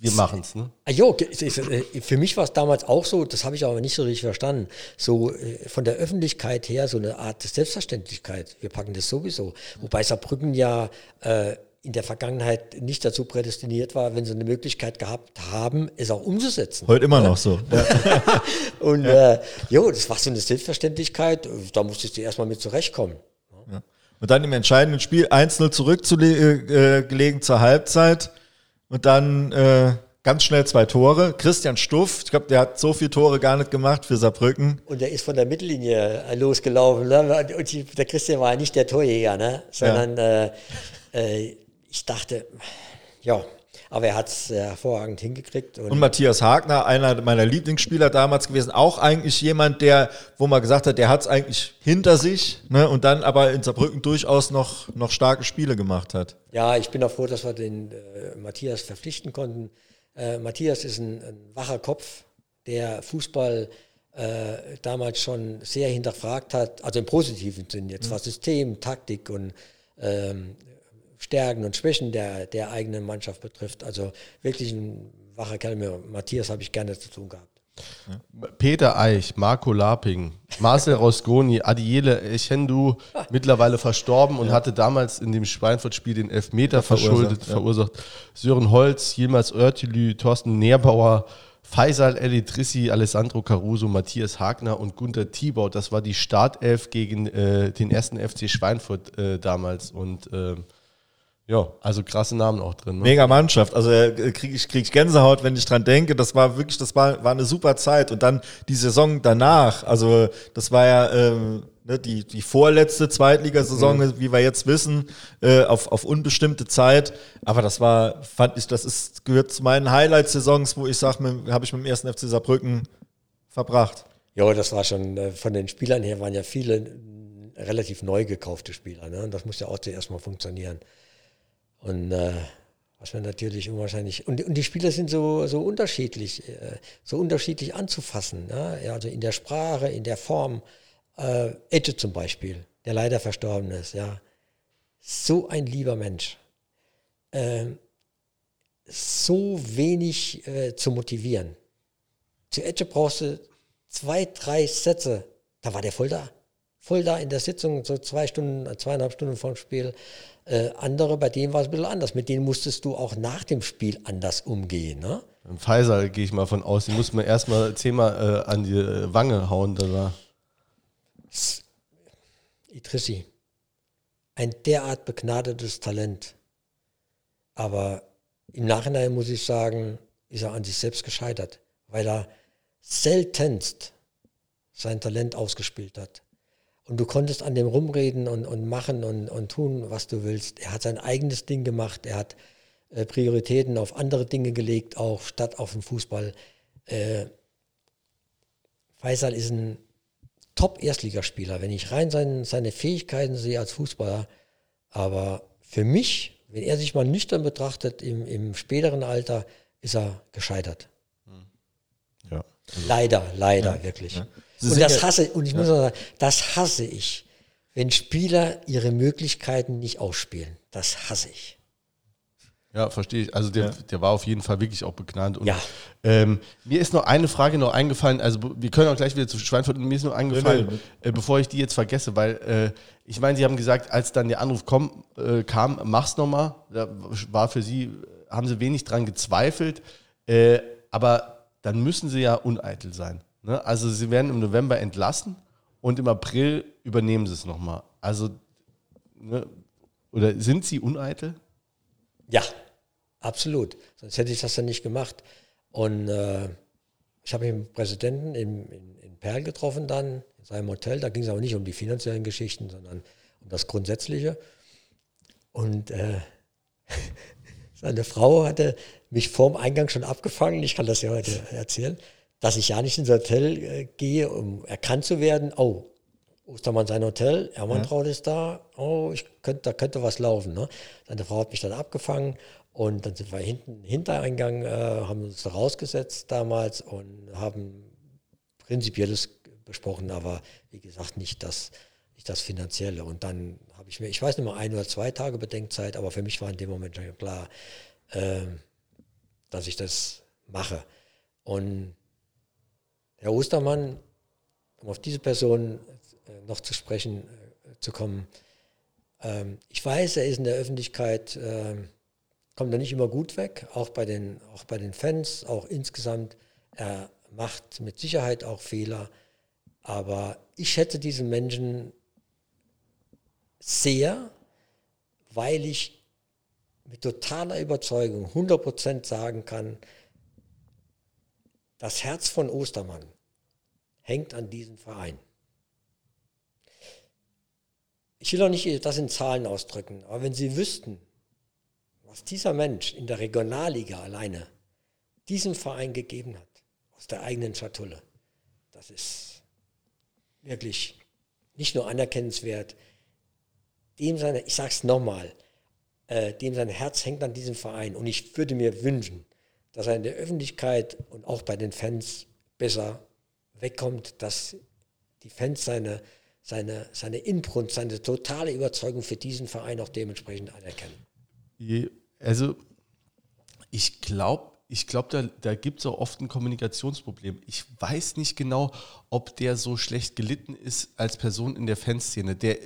Speaker 1: wir machen es. Ne?
Speaker 3: Ah, jo, äh, für mich war es damals auch so, das habe ich aber nicht so richtig verstanden, so äh, von der Öffentlichkeit her so eine Art Selbstverständlichkeit. Wir packen das sowieso. Wobei Saarbrücken ja äh, in der Vergangenheit nicht dazu prädestiniert war, wenn sie eine Möglichkeit gehabt haben, es auch umzusetzen.
Speaker 2: Heute immer noch so.
Speaker 3: Und äh, jo, das war so eine Selbstverständlichkeit, da musstest du erstmal mit zurechtkommen.
Speaker 2: Und dann im entscheidenden Spiel 1-0 zurückgelegen äh, zur Halbzeit und dann äh, ganz schnell zwei Tore. Christian Stuff, ich glaube, der hat so viele Tore gar nicht gemacht für Saarbrücken.
Speaker 3: Und der ist von der Mittellinie äh, losgelaufen. Ne? Und die, der Christian war ja nicht der Torjäger, ne? sondern äh, äh, ich dachte, ja, aber er hat es äh, hervorragend hingekriegt. Und,
Speaker 2: Und Matthias Hagner, einer meiner Lieblingsspieler damals gewesen, auch eigentlich jemand, der, wo man gesagt hat, der hat es eigentlich hinter sich ne, und dann aber in Saarbrücken durchaus noch, noch starke Spiele gemacht hat.
Speaker 3: ja, ich bin auch froh, dass wir den äh, Matthias verpflichten konnten. Äh, Matthias ist ein, ein wacher Kopf, der Fußball äh, damals schon sehr hinterfragt hat, also im positiven Sinn jetzt, was System, Taktik und ähm, Stärken und Schwächen der, der eigenen Mannschaft betrifft. Also wirklich ein wacher Kerl. Mit Matthias habe ich gerne zu tun gehabt.
Speaker 1: Peter Eich, Marco Laping, Marcel Rosconi, Adiele Echendu, mittlerweile verstorben und hatte damals in dem Schweinfurt-Spiel den Elfmeter verschuldet, verursacht. Sören Holz, Yilmaz Oertelü, Thorsten Neerbauer, Faisal Elitrissi, Alessandro Caruso, Matthias Hagner und Gunther Thibaut. Das war die Startelf gegen äh, den ersten FC Schweinfurt äh, damals. Und ähm, ja, also krasse Namen auch drin. Ne?
Speaker 2: Mega Mannschaft. Also äh, kriege ich, krieg ich Gänsehaut, wenn ich dran denke. Das war wirklich, das war, war eine super Zeit. Und dann die Saison danach, also das war ja ähm, ne, die, die vorletzte Zweitligasaison, wie wir jetzt wissen, äh, auf, auf unbestimmte Zeit. Aber das war, fand ich, das ist, gehört zu meinen Highlight-Saisons, wo ich sage, habe ich mit dem ersten FC Saarbrücken verbracht.
Speaker 3: Ja, das war schon, äh, von den Spielern her waren ja viele relativ neu gekaufte Spieler. Ne? Und das muss ja auch zuerst mal funktionieren. Und äh, was man natürlich unwahrscheinlich. Und, und die Spieler sind so, so unterschiedlich, äh, so unterschiedlich anzufassen. Ne? Ja, also in der Sprache, in der Form. Äh, Edge zum Beispiel, der leider verstorben ist, ja. So ein lieber Mensch. Ähm, so wenig äh, zu motivieren. Zu Edge brauchst du zwei, drei Sätze. Da war der voll da. Voll da in der Sitzung, so zwei Stunden, zweieinhalb Stunden vorm Spiel. Äh, andere, bei denen war es ein bisschen anders. Mit denen musstest du auch nach dem Spiel anders umgehen. Ne?
Speaker 1: Im Pfizer gehe ich mal von aus, die muss man erstmal zehnmal äh, an die äh, Wange hauen. Da war.
Speaker 3: Idrissi, ein derart begnadetes Talent. Aber im Nachhinein muss ich sagen, ist er an sich selbst gescheitert, weil er seltenst sein Talent ausgespielt hat. Und du konntest an dem rumreden und, und machen und, und tun, was du willst. Er hat sein eigenes Ding gemacht. Er hat äh, Prioritäten auf andere Dinge gelegt, auch statt auf den Fußball. Äh, Faisal ist ein Top-Erstligaspieler, wenn ich rein sein, seine Fähigkeiten sehe als Fußballer. Aber für mich, wenn er sich mal nüchtern betrachtet, im, im späteren Alter, ist er gescheitert. Ja. Leider, leider, ja. wirklich. Ja. Und das hasse, und ich muss auch sagen, das hasse ich, wenn Spieler ihre Möglichkeiten nicht ausspielen. Das hasse ich.
Speaker 1: Ja, verstehe ich. Also der, ja. der war auf jeden Fall wirklich auch begnadet.
Speaker 3: Und, ja.
Speaker 1: Ähm, mir ist noch eine Frage noch eingefallen, also wir können auch gleich wieder zu Schweinfurt, mir ist noch eingefallen, nee, nee. Äh, bevor ich die jetzt vergesse, weil äh, ich meine, Sie haben gesagt, als dann der Anruf komm, äh, kam, mach's nochmal, da war für Sie, haben Sie wenig dran gezweifelt, äh, aber dann müssen Sie ja uneitel sein. Ne? Also Sie werden im November entlassen und im April übernehmen Sie es nochmal. Also, ne? oder sind Sie uneitel?
Speaker 3: Ja, Absolut. Sonst hätte ich das dann nicht gemacht. Und äh, ich habe dem Präsidenten in, in, in Perl getroffen dann, in seinem Hotel. Da ging es aber nicht um die finanziellen Geschichten, sondern um das Grundsätzliche. Und äh, seine Frau hatte mich vorm Eingang schon abgefangen, ich kann das ja heute erzählen, dass ich ja nicht ins Hotel äh, gehe, um erkannt zu werden. Oh, Ostermann sein Hotel, Hermanntraut ja. ist da, oh, ich könnt, da könnte was laufen. Ne? Seine Frau hat mich dann abgefangen und dann sind wir hinten Hintereingang, äh, haben uns rausgesetzt damals und haben Prinzipielles besprochen, aber wie gesagt nicht das, nicht das Finanzielle. Und dann habe ich mir, ich weiß nicht mal, ein oder zwei Tage Bedenkzeit, aber für mich war in dem Moment schon klar, äh, dass ich das mache. Und Herr Ostermann, um auf diese Person äh, noch zu sprechen äh, zu kommen, ähm, ich weiß, er ist in der Öffentlichkeit ähm, kommt er nicht immer gut weg, auch bei den, auch bei den Fans, auch insgesamt. Er macht mit Sicherheit auch Fehler, aber ich schätze diesen Menschen sehr, weil ich mit totaler Überzeugung 100% sagen kann, das Herz von Ostermann hängt an diesem Verein. Ich will auch nicht das in Zahlen ausdrücken, aber wenn Sie wüssten, was dieser Mensch in der Regionalliga alleine diesem Verein gegeben hat, aus der eigenen Schatulle, das ist wirklich nicht nur anerkennenswert, dem seine, ich sage es nochmal, äh, dem sein Herz hängt an diesem Verein. Und ich würde mir wünschen, dass er in der Öffentlichkeit und auch bei den Fans besser wegkommt, dass die Fans seine, seine, seine Inbrunst, seine totale Überzeugung für diesen Verein auch dementsprechend anerkennen.
Speaker 1: Also ich glaube, ich glaube, da, da gibt es auch oft ein Kommunikationsproblem. Ich weiß nicht genau, ob der so schlecht gelitten ist als Person in der Fanszene. Der,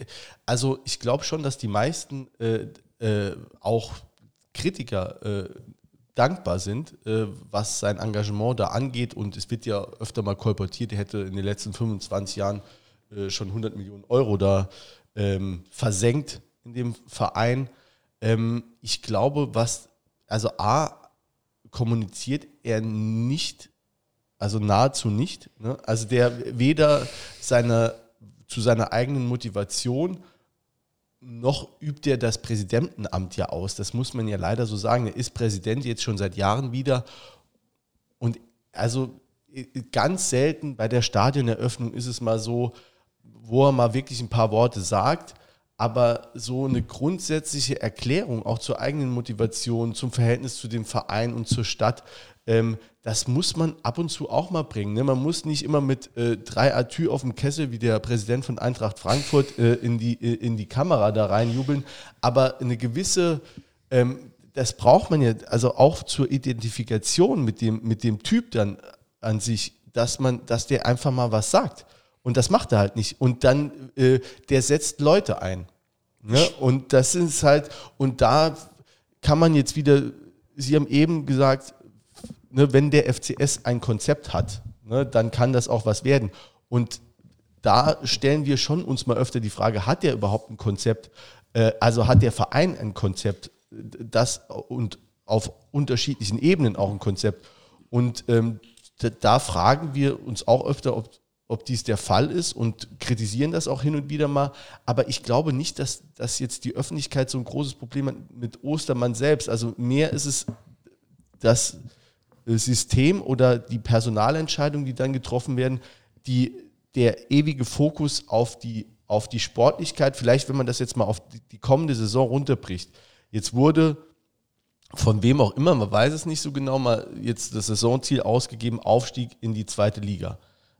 Speaker 1: also ich glaube schon, dass die meisten äh, äh, auch Kritiker äh, dankbar sind, äh, was sein Engagement da angeht. Und es wird ja öfter mal kolportiert, er hätte in den letzten 25 Jahren äh, schon 100 Millionen Euro da ähm, versenkt in dem Verein. Ähm, ich glaube, was, also A, kommuniziert er nicht, also nahezu nicht. Ne? Also der weder seine, zu seiner eigenen Motivation noch übt er das Präsidentenamt ja aus. Das muss man ja leider so sagen. Er ist Präsident jetzt schon seit Jahren wieder. Und also ganz selten bei der Stadioneröffnung ist es mal so, wo er mal wirklich ein paar Worte sagt, aber so eine grundsätzliche Erklärung auch zur eigenen Motivation, zum Verhältnis zu dem Verein und zur Stadt, ähm, das muss man ab und zu auch mal bringen. Ne? Man muss nicht immer mit äh, drei Atü auf dem Kessel, wie der Präsident von Eintracht Frankfurt, äh, in, die, äh, in die Kamera da reinjubeln, aber eine gewisse, ähm, das braucht man ja, also auch zur Identifikation mit dem, mit dem Typ dann an sich, dass man, dass der einfach mal was sagt. Und das macht er halt nicht. Und dann, äh, der setzt Leute ein. Ne? Und das ist halt, und da kann man jetzt wieder, Sie haben eben gesagt, ne, wenn der FCS ein Konzept hat, ne, dann kann das auch was werden. Und da stellen wir schon uns mal öfter die Frage, hat der überhaupt ein Konzept? Äh, also hat der Verein ein Konzept, das und auf unterschiedlichen Ebenen auch ein Konzept. Und ähm, da, fragen wir uns auch öfter, ob, ob dies der Fall ist und kritisieren das auch hin und wieder mal. Aber ich glaube nicht, dass, dass jetzt die Öffentlichkeit so ein großes Problem hat mit Ostermann selbst. Also mehr ist es das System oder die Personalentscheidungen, die dann getroffen werden, die, der ewige Fokus auf die, auf die Sportlichkeit, vielleicht wenn man das jetzt mal auf die, die kommende Saison runterbricht. Jetzt wurde von wem auch immer, man weiß es nicht so genau, mal jetzt das Saisonziel ausgegeben, Aufstieg in die zweite Liga.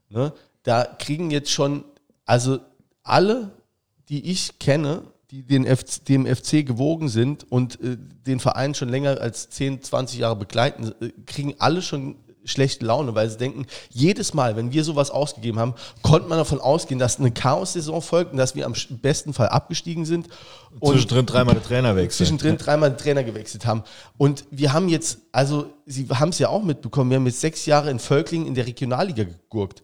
Speaker 1: Ne? da kriegen jetzt schon, also alle, die ich kenne, die den FC, dem FC gewogen sind und äh, den Verein schon länger als 10, 20 Jahre begleiten, äh, kriegen alle schon schlechte Laune, weil sie denken, jedes Mal, wenn wir sowas ausgegeben haben, konnte man davon ausgehen, dass eine Chaos-Saison folgt und dass wir am besten Fall abgestiegen sind.
Speaker 2: Und zwischendrin dreimal den Trainer wechselt.
Speaker 1: Zwischendrin dreimal den Trainer gewechselt haben. Und wir haben jetzt, also Sie haben es ja auch mitbekommen, wir haben jetzt sechs Jahre in Völklingen in der Regionalliga gegurkt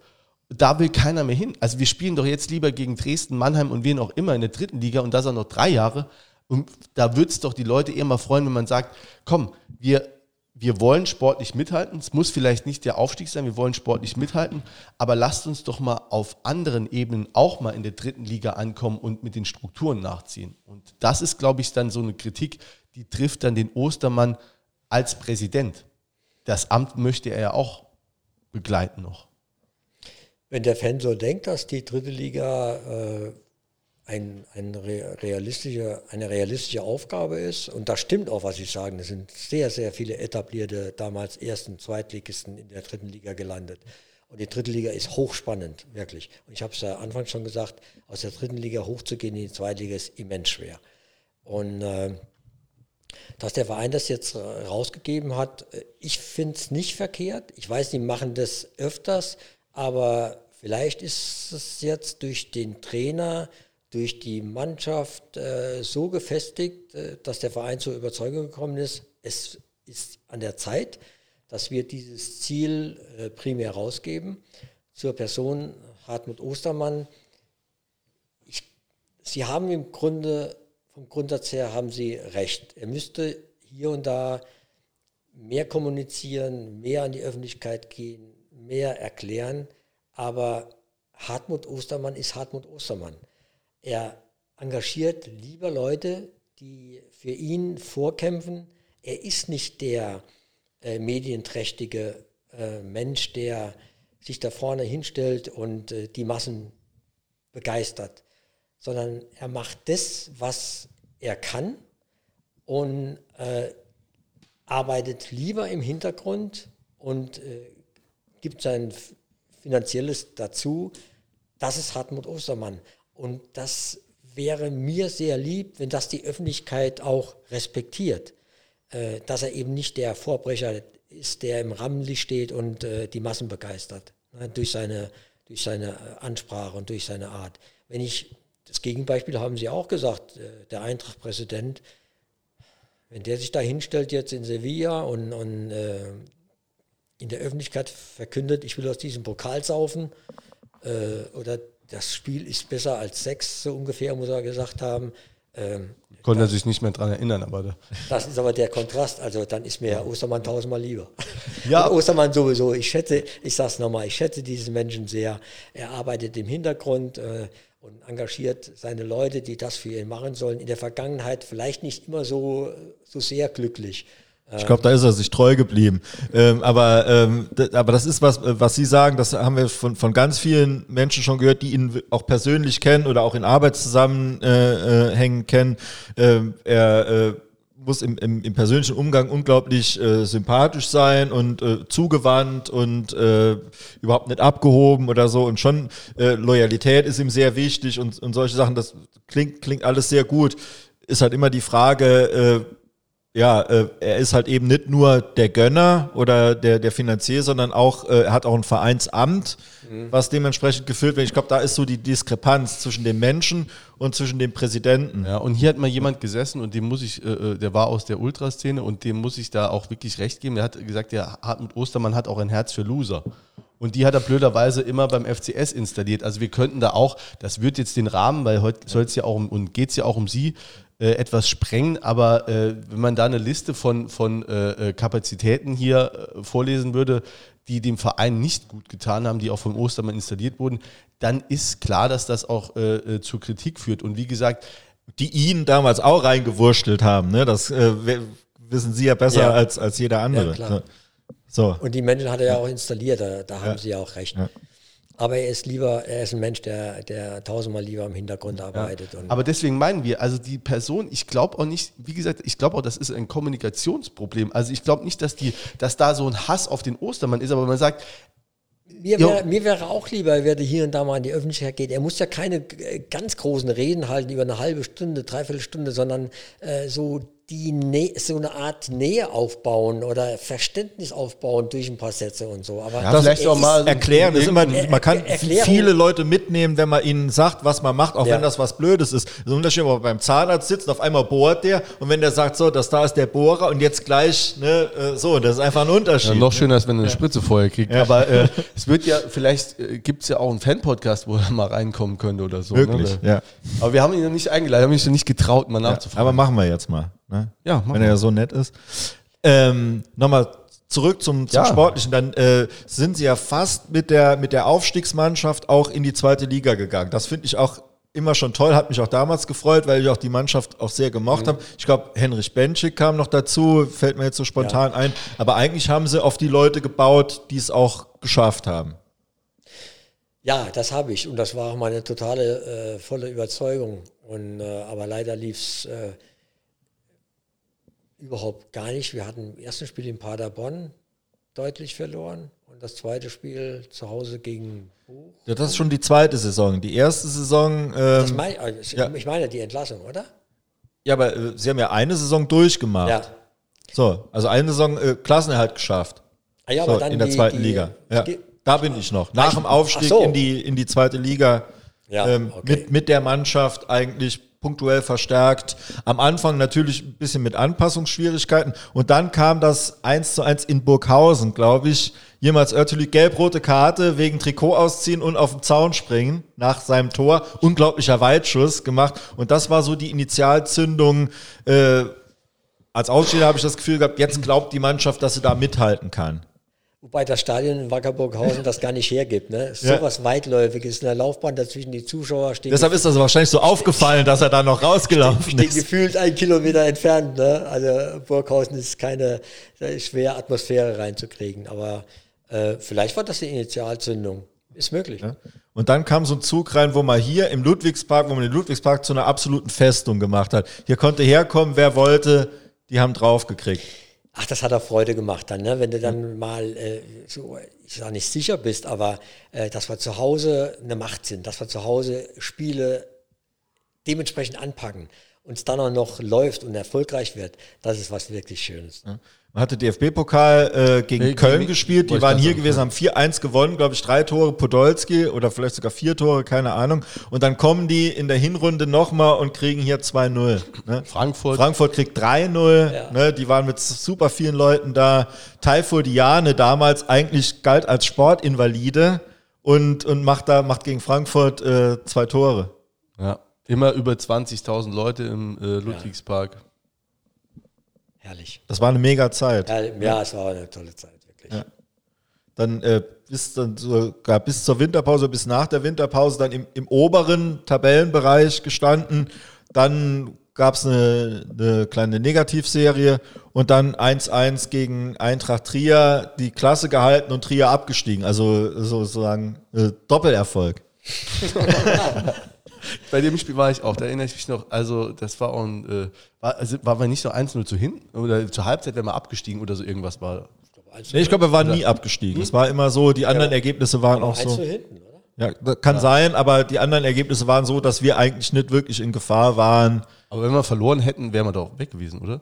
Speaker 1: da will keiner mehr hin. Also wir spielen doch jetzt lieber gegen Dresden, Mannheim und wen auch immer in der dritten Liga und das auch noch drei Jahre. Und da würde es doch die Leute eher mal freuen, wenn man sagt, komm, wir, wir wollen sportlich mithalten. Es muss vielleicht nicht der Aufstieg sein, wir wollen sportlich mithalten, aber lasst uns doch mal auf anderen Ebenen auch mal in der dritten Liga ankommen und mit den Strukturen nachziehen. Und das ist, glaube ich, dann so eine Kritik, die trifft dann den Ostermann als Präsident. Das Amt möchte er ja auch begleiten noch.
Speaker 3: Wenn der Fan so denkt, dass die dritte Liga äh, ein, ein realistische, eine realistische Aufgabe ist, und das stimmt auch, was Sie sagen, es sind sehr, sehr viele etablierte, damals Ersten, Zweitligisten in der dritten Liga gelandet. Und die dritte Liga ist hochspannend, wirklich. Und ich habe es ja anfangs schon gesagt, aus der dritten Liga hochzugehen in die zweite Liga ist immens schwer. Und äh, dass der Verein das jetzt rausgegeben hat, äh, ich finde es nicht verkehrt. Ich weiß, die machen das öfters. Aber vielleicht ist es jetzt durch den Trainer, durch die Mannschaft äh, so gefestigt, äh, dass der Verein zur Überzeugung gekommen ist, es ist an der Zeit, dass wir dieses Ziel äh, primär rausgeben. Zur Person Hartmut Ostermann. Ich, Sie haben im Grunde, vom Grundsatz her haben Sie recht. Er müsste hier und da mehr kommunizieren, mehr an die Öffentlichkeit gehen, mehr erklären, aber Hartmut Ostermann ist Hartmut Ostermann. Er engagiert lieber Leute, die für ihn vorkämpfen. Er ist nicht der äh, medienträchtige äh, Mensch, der sich da vorne hinstellt und äh, die Massen begeistert, sondern er macht das, was er kann und äh, arbeitet lieber im Hintergrund und äh, gibt sein Finanzielles dazu. Das ist Hartmut Ostermann. Und das wäre mir sehr lieb, wenn das die Öffentlichkeit auch respektiert. Äh, dass er eben nicht der Vorbrecher ist, der im Rampenlicht steht und äh, die Massen begeistert. Ne, durch, seine, durch seine äh, Ansprache und durch seine Art. Wenn ich, das Gegenbeispiel haben Sie auch gesagt, der Eintracht-Präsident, wenn der sich da hinstellt jetzt in Sevilla und, und äh, in der Öffentlichkeit verkündet, ich will aus diesem Pokal saufen äh, oder das Spiel ist besser als Sex, so ungefähr muss er gesagt haben.
Speaker 1: Ähm, Konnte er sich nicht mehr daran erinnern, aber. Da.
Speaker 3: Das ist aber der Kontrast. Also dann ist mir Ostermann tausendmal lieber. Ja. Und Ostermann sowieso. Ich schätze, ich sage es nochmal, ich schätze diesen Menschen sehr. Er arbeitet im Hintergrund äh, und engagiert seine Leute, die das für ihn machen sollen. In der Vergangenheit vielleicht nicht immer so, so sehr glücklich.
Speaker 2: Ich glaube, da ist er sich treu geblieben. Ähm, aber, ähm, aber das ist was, was Sie sagen, das haben wir von, von ganz vielen Menschen schon gehört, die ihn auch persönlich kennen oder auch in Arbeitszusammenhängen äh, kennen. Ähm, er äh, muss im, im, im, persönlichen Umgang unglaublich äh, sympathisch sein und äh, zugewandt und äh, überhaupt nicht abgehoben oder so. Und schon äh, Loyalität ist ihm sehr wichtig und, und solche Sachen. Das klingt, klingt alles sehr gut. Ist halt immer die Frage, äh, ja, äh, er ist halt eben nicht nur der Gönner oder der, der Finanzier, sondern auch, äh, er hat auch ein Vereinsamt, mhm. was dementsprechend gefüllt wird. Ich glaube, da ist so die Diskrepanz zwischen dem Menschen und zwischen dem Präsidenten.
Speaker 1: Ja, und hier hat mal jemand gesessen und dem muss ich, äh, äh der war aus der Ultraszene und dem muss ich da auch wirklich recht geben. Er hat gesagt, der Hartmut Ostermann hat auch ein Herz für Loser. Und die hat er blöderweise immer beim FCS installiert. Also wir könnten da auch, das wird jetzt den Rahmen, weil heute soll es ja auch um, und geht es ja auch um sie, äh, etwas sprengen, aber äh, wenn man da eine Liste von, von äh, äh Kapazitäten hier äh, vorlesen würde, die dem Verein nicht gut getan haben, die auch vom Ostermann installiert wurden, dann ist klar, dass das auch äh, zur Kritik führt. Und wie gesagt,
Speaker 2: die ihn damals auch reingewurschtelt haben, ne? das wissen Sie ja besser ja. Als, als jeder andere. Ja,
Speaker 3: so. Und die Menschen hat er ja auch installiert, da, da haben ja. Sie ja auch recht. Aber er ist lieber, er ist ein Mensch, der, der tausendmal lieber im Hintergrund arbeitet.
Speaker 1: Ja. Aber deswegen meinen wir, also die Person, ich glaube auch nicht, wie gesagt, ich glaube auch, das ist ein Kommunikationsproblem. Also ich glaube nicht, dass die, dass da so ein Hass auf den Ostermann ist, aber man sagt,
Speaker 3: mir wäre, mir wäre auch lieber, er würde hier und da mal in die Öffentlichkeit gehen. Er muss ja keine äh, ganz großen Reden halten über eine halbe Stunde, dreiviertel Stunde, sondern äh, so die Nä so eine Art Nähe aufbauen oder Verständnis aufbauen durch ein paar Sätze und so.
Speaker 2: Aber ja, vielleicht auch mal erklären. Ist immer, man kann viele Leute mitnehmen, wenn man ihnen sagt, was man macht, auch ja. wenn das was Blödes ist. So ein Unterschied, wenn man beim Zahnarzt sitzt, auf einmal bohrt der und wenn der sagt, so, das da ist der Bohrer und jetzt gleich, ne, äh, so, das ist einfach ein Unterschied. Ja,
Speaker 1: noch schöner, als wenn er eine Spritze vorher kriegt. Aber äh, es wird ja, vielleicht äh, gibt es ja auch einen Fan-Podcast, wo er mal reinkommen könnte oder so.
Speaker 2: Wirklich,
Speaker 1: ne? ja. Aber wir haben ihn noch nicht eingeladen, wir haben ihn noch nicht getraut, mal nachzufragen.
Speaker 2: aber machen wir jetzt mal. Ne? Ja, wenn er ja so nett ist. Ähm, Nochmal zurück zum, zum ja. Sportlichen, dann äh, sind sie ja fast mit der, mit der Aufstiegsmannschaft auch in die zweite Liga gegangen. Das finde ich auch immer schon toll, hat mich auch damals gefreut, weil ich auch die Mannschaft auch sehr gemocht mhm. habe. Ich glaube, Henrich Benschik kam noch dazu, fällt mir jetzt so spontan ja. ein. Aber eigentlich haben sie auf die Leute gebaut, die es auch geschafft haben.
Speaker 3: Ja, das habe ich und das war auch meine totale äh, volle Überzeugung. Und, äh, aber leider lief es äh, überhaupt gar nicht. Wir hatten im ersten Spiel in Paderborn deutlich verloren und das zweite Spiel zu Hause gegen
Speaker 2: Buch. Ja, das ist schon die zweite Saison. Die erste Saison.
Speaker 3: Ähm, mein, also ja. Ich meine die Entlassung, oder?
Speaker 2: Ja, aber äh, Sie haben ja eine Saison durchgemacht. Ja. So, also eine Saison äh, Klassenerhalt geschafft. Ah ja, so, aber dann in der die, zweiten die, Liga. Ja, die, da bin ich noch. Nach dem Aufstieg so. in, die, in die zweite Liga ja, ähm, okay. mit, mit der Mannschaft eigentlich punktuell verstärkt. Am Anfang natürlich ein bisschen mit Anpassungsschwierigkeiten. Und dann kam das 1 zu 1 in Burghausen, glaube ich. Jemals Örtelig gelb-rote Karte wegen Trikot ausziehen und auf den Zaun springen nach seinem Tor. Unglaublicher Weitschuss gemacht. Und das war so die Initialzündung. Äh, als Aussteher habe ich das Gefühl gehabt, jetzt glaubt die Mannschaft, dass sie da mithalten kann.
Speaker 3: Wobei das Stadion in Wackerburghausen das gar nicht hergibt. Ne? So ja. was Weitläufiges, eine Laufbahn dazwischen die Zuschauer stehen.
Speaker 2: Deshalb ist das wahrscheinlich so aufgefallen, dass er da noch rausgelaufen
Speaker 3: stehen, ist. gefühlt ein Kilometer entfernt. Ne? Also Burghausen ist keine ist schwer Atmosphäre reinzukriegen. Aber äh, vielleicht war das die Initialzündung. Ist möglich. Ja.
Speaker 2: Und dann kam so ein Zug rein, wo man hier im Ludwigspark, wo man den Ludwigspark zu einer absoluten Festung gemacht hat. Hier konnte herkommen, wer wollte, die haben draufgekriegt.
Speaker 3: Ach, das hat auch Freude gemacht dann, ne? wenn du dann mal, äh, so, ich sage nicht sicher bist, aber äh, dass wir zu Hause eine Macht sind, dass wir zu Hause Spiele dementsprechend anpacken und es dann auch noch läuft und erfolgreich wird, das ist was wirklich Schönes.
Speaker 2: Ja. Man hatte DFB-Pokal äh, gegen hey, Köln gegen, gespielt, die waren hier sagen, gewesen, haben 4-1 gewonnen, glaube ich, drei Tore Podolski oder vielleicht sogar vier Tore, keine Ahnung. Und dann kommen die in der Hinrunde nochmal und kriegen hier 2-0. Ne?
Speaker 1: Frankfurt.
Speaker 2: Frankfurt kriegt 3-0, ja. ne? die waren mit super vielen Leuten da. Taifur Diane damals eigentlich galt als Sportinvalide und, und macht da macht gegen Frankfurt äh, zwei Tore.
Speaker 1: Ja, immer über 20.000 Leute im äh, Ludwigspark. Ja.
Speaker 3: Herrlich.
Speaker 2: Das war eine mega Zeit.
Speaker 3: Ja, ja es war eine tolle Zeit, wirklich. Ja.
Speaker 2: Dann äh, bis dann sogar bis zur Winterpause, bis nach der Winterpause dann im, im oberen Tabellenbereich gestanden. Dann gab es eine, eine kleine Negativserie und dann 1-1 gegen Eintracht Trier die Klasse gehalten und Trier abgestiegen. Also sozusagen äh, Doppelerfolg.
Speaker 1: Bei dem Spiel war ich auch, da erinnere ich mich noch. Also, das war auch ein, äh, war, also, war wir nicht so 1-0 zu hin? Oder zur Halbzeit wären wir abgestiegen oder so irgendwas war.
Speaker 2: Nee, ich glaube, wir waren nie abgestiegen. Es war immer so, die anderen Ergebnisse waren auch so. Hinten, ja, das kann ja. sein, aber die anderen Ergebnisse waren so, dass wir eigentlich nicht wirklich in Gefahr waren.
Speaker 1: Aber wenn wir verloren hätten, wären wir doch weg gewesen, oder?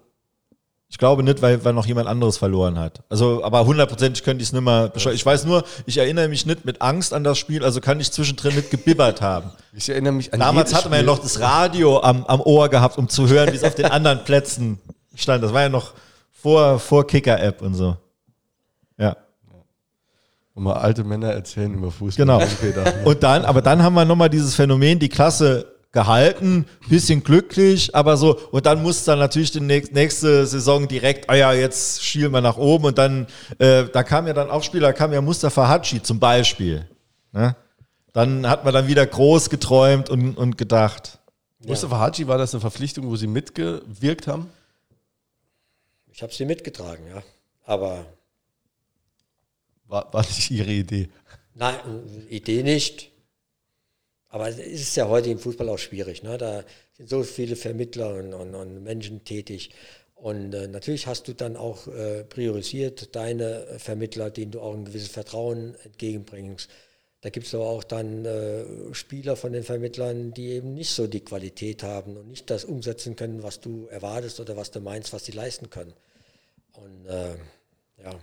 Speaker 2: Ich glaube nicht, weil, weil noch jemand anderes verloren hat. Also, aber hundertprozentig könnte ich es nicht mehr beschreiben. Ich weiß nur, ich erinnere mich nicht mit Angst an das Spiel, also kann ich zwischendrin nicht gebibbert haben.
Speaker 1: Ich erinnere mich an
Speaker 2: Damals hatte man ja noch das Radio am, am Ohr gehabt, um zu hören, wie es auf den anderen Plätzen stand. Das war ja noch vor, vor Kicker-App und so. Ja.
Speaker 1: Und mal alte Männer erzählen über Fußball.
Speaker 2: Genau. Und dann, aber dann haben wir nochmal dieses Phänomen, die Klasse gehalten, bisschen glücklich, aber so, und dann muss dann natürlich die nächste Saison direkt, ah ja, jetzt schielen wir nach oben und dann, äh, da kam ja dann auch Spieler, kam ja Mustafa Hatschi zum Beispiel. Ne? Dann hat man dann wieder groß geträumt und, und gedacht.
Speaker 1: Ja. Mustafa Hatschi, war das eine Verpflichtung, wo Sie mitgewirkt haben?
Speaker 3: Ich habe sie mitgetragen, ja. Aber.
Speaker 1: War, war nicht Ihre Idee?
Speaker 3: Nein, Idee nicht. Aber es ist ja heute im Fußball auch schwierig. Ne? Da sind so viele Vermittler und, und, und Menschen tätig. Und äh, natürlich hast du dann auch äh, priorisiert deine Vermittler, denen du auch ein gewisses Vertrauen entgegenbringst. Da gibt es aber auch dann äh, Spieler von den Vermittlern, die eben nicht so die Qualität haben und nicht das umsetzen können, was du erwartest oder was du meinst, was sie leisten können. Und äh, ja.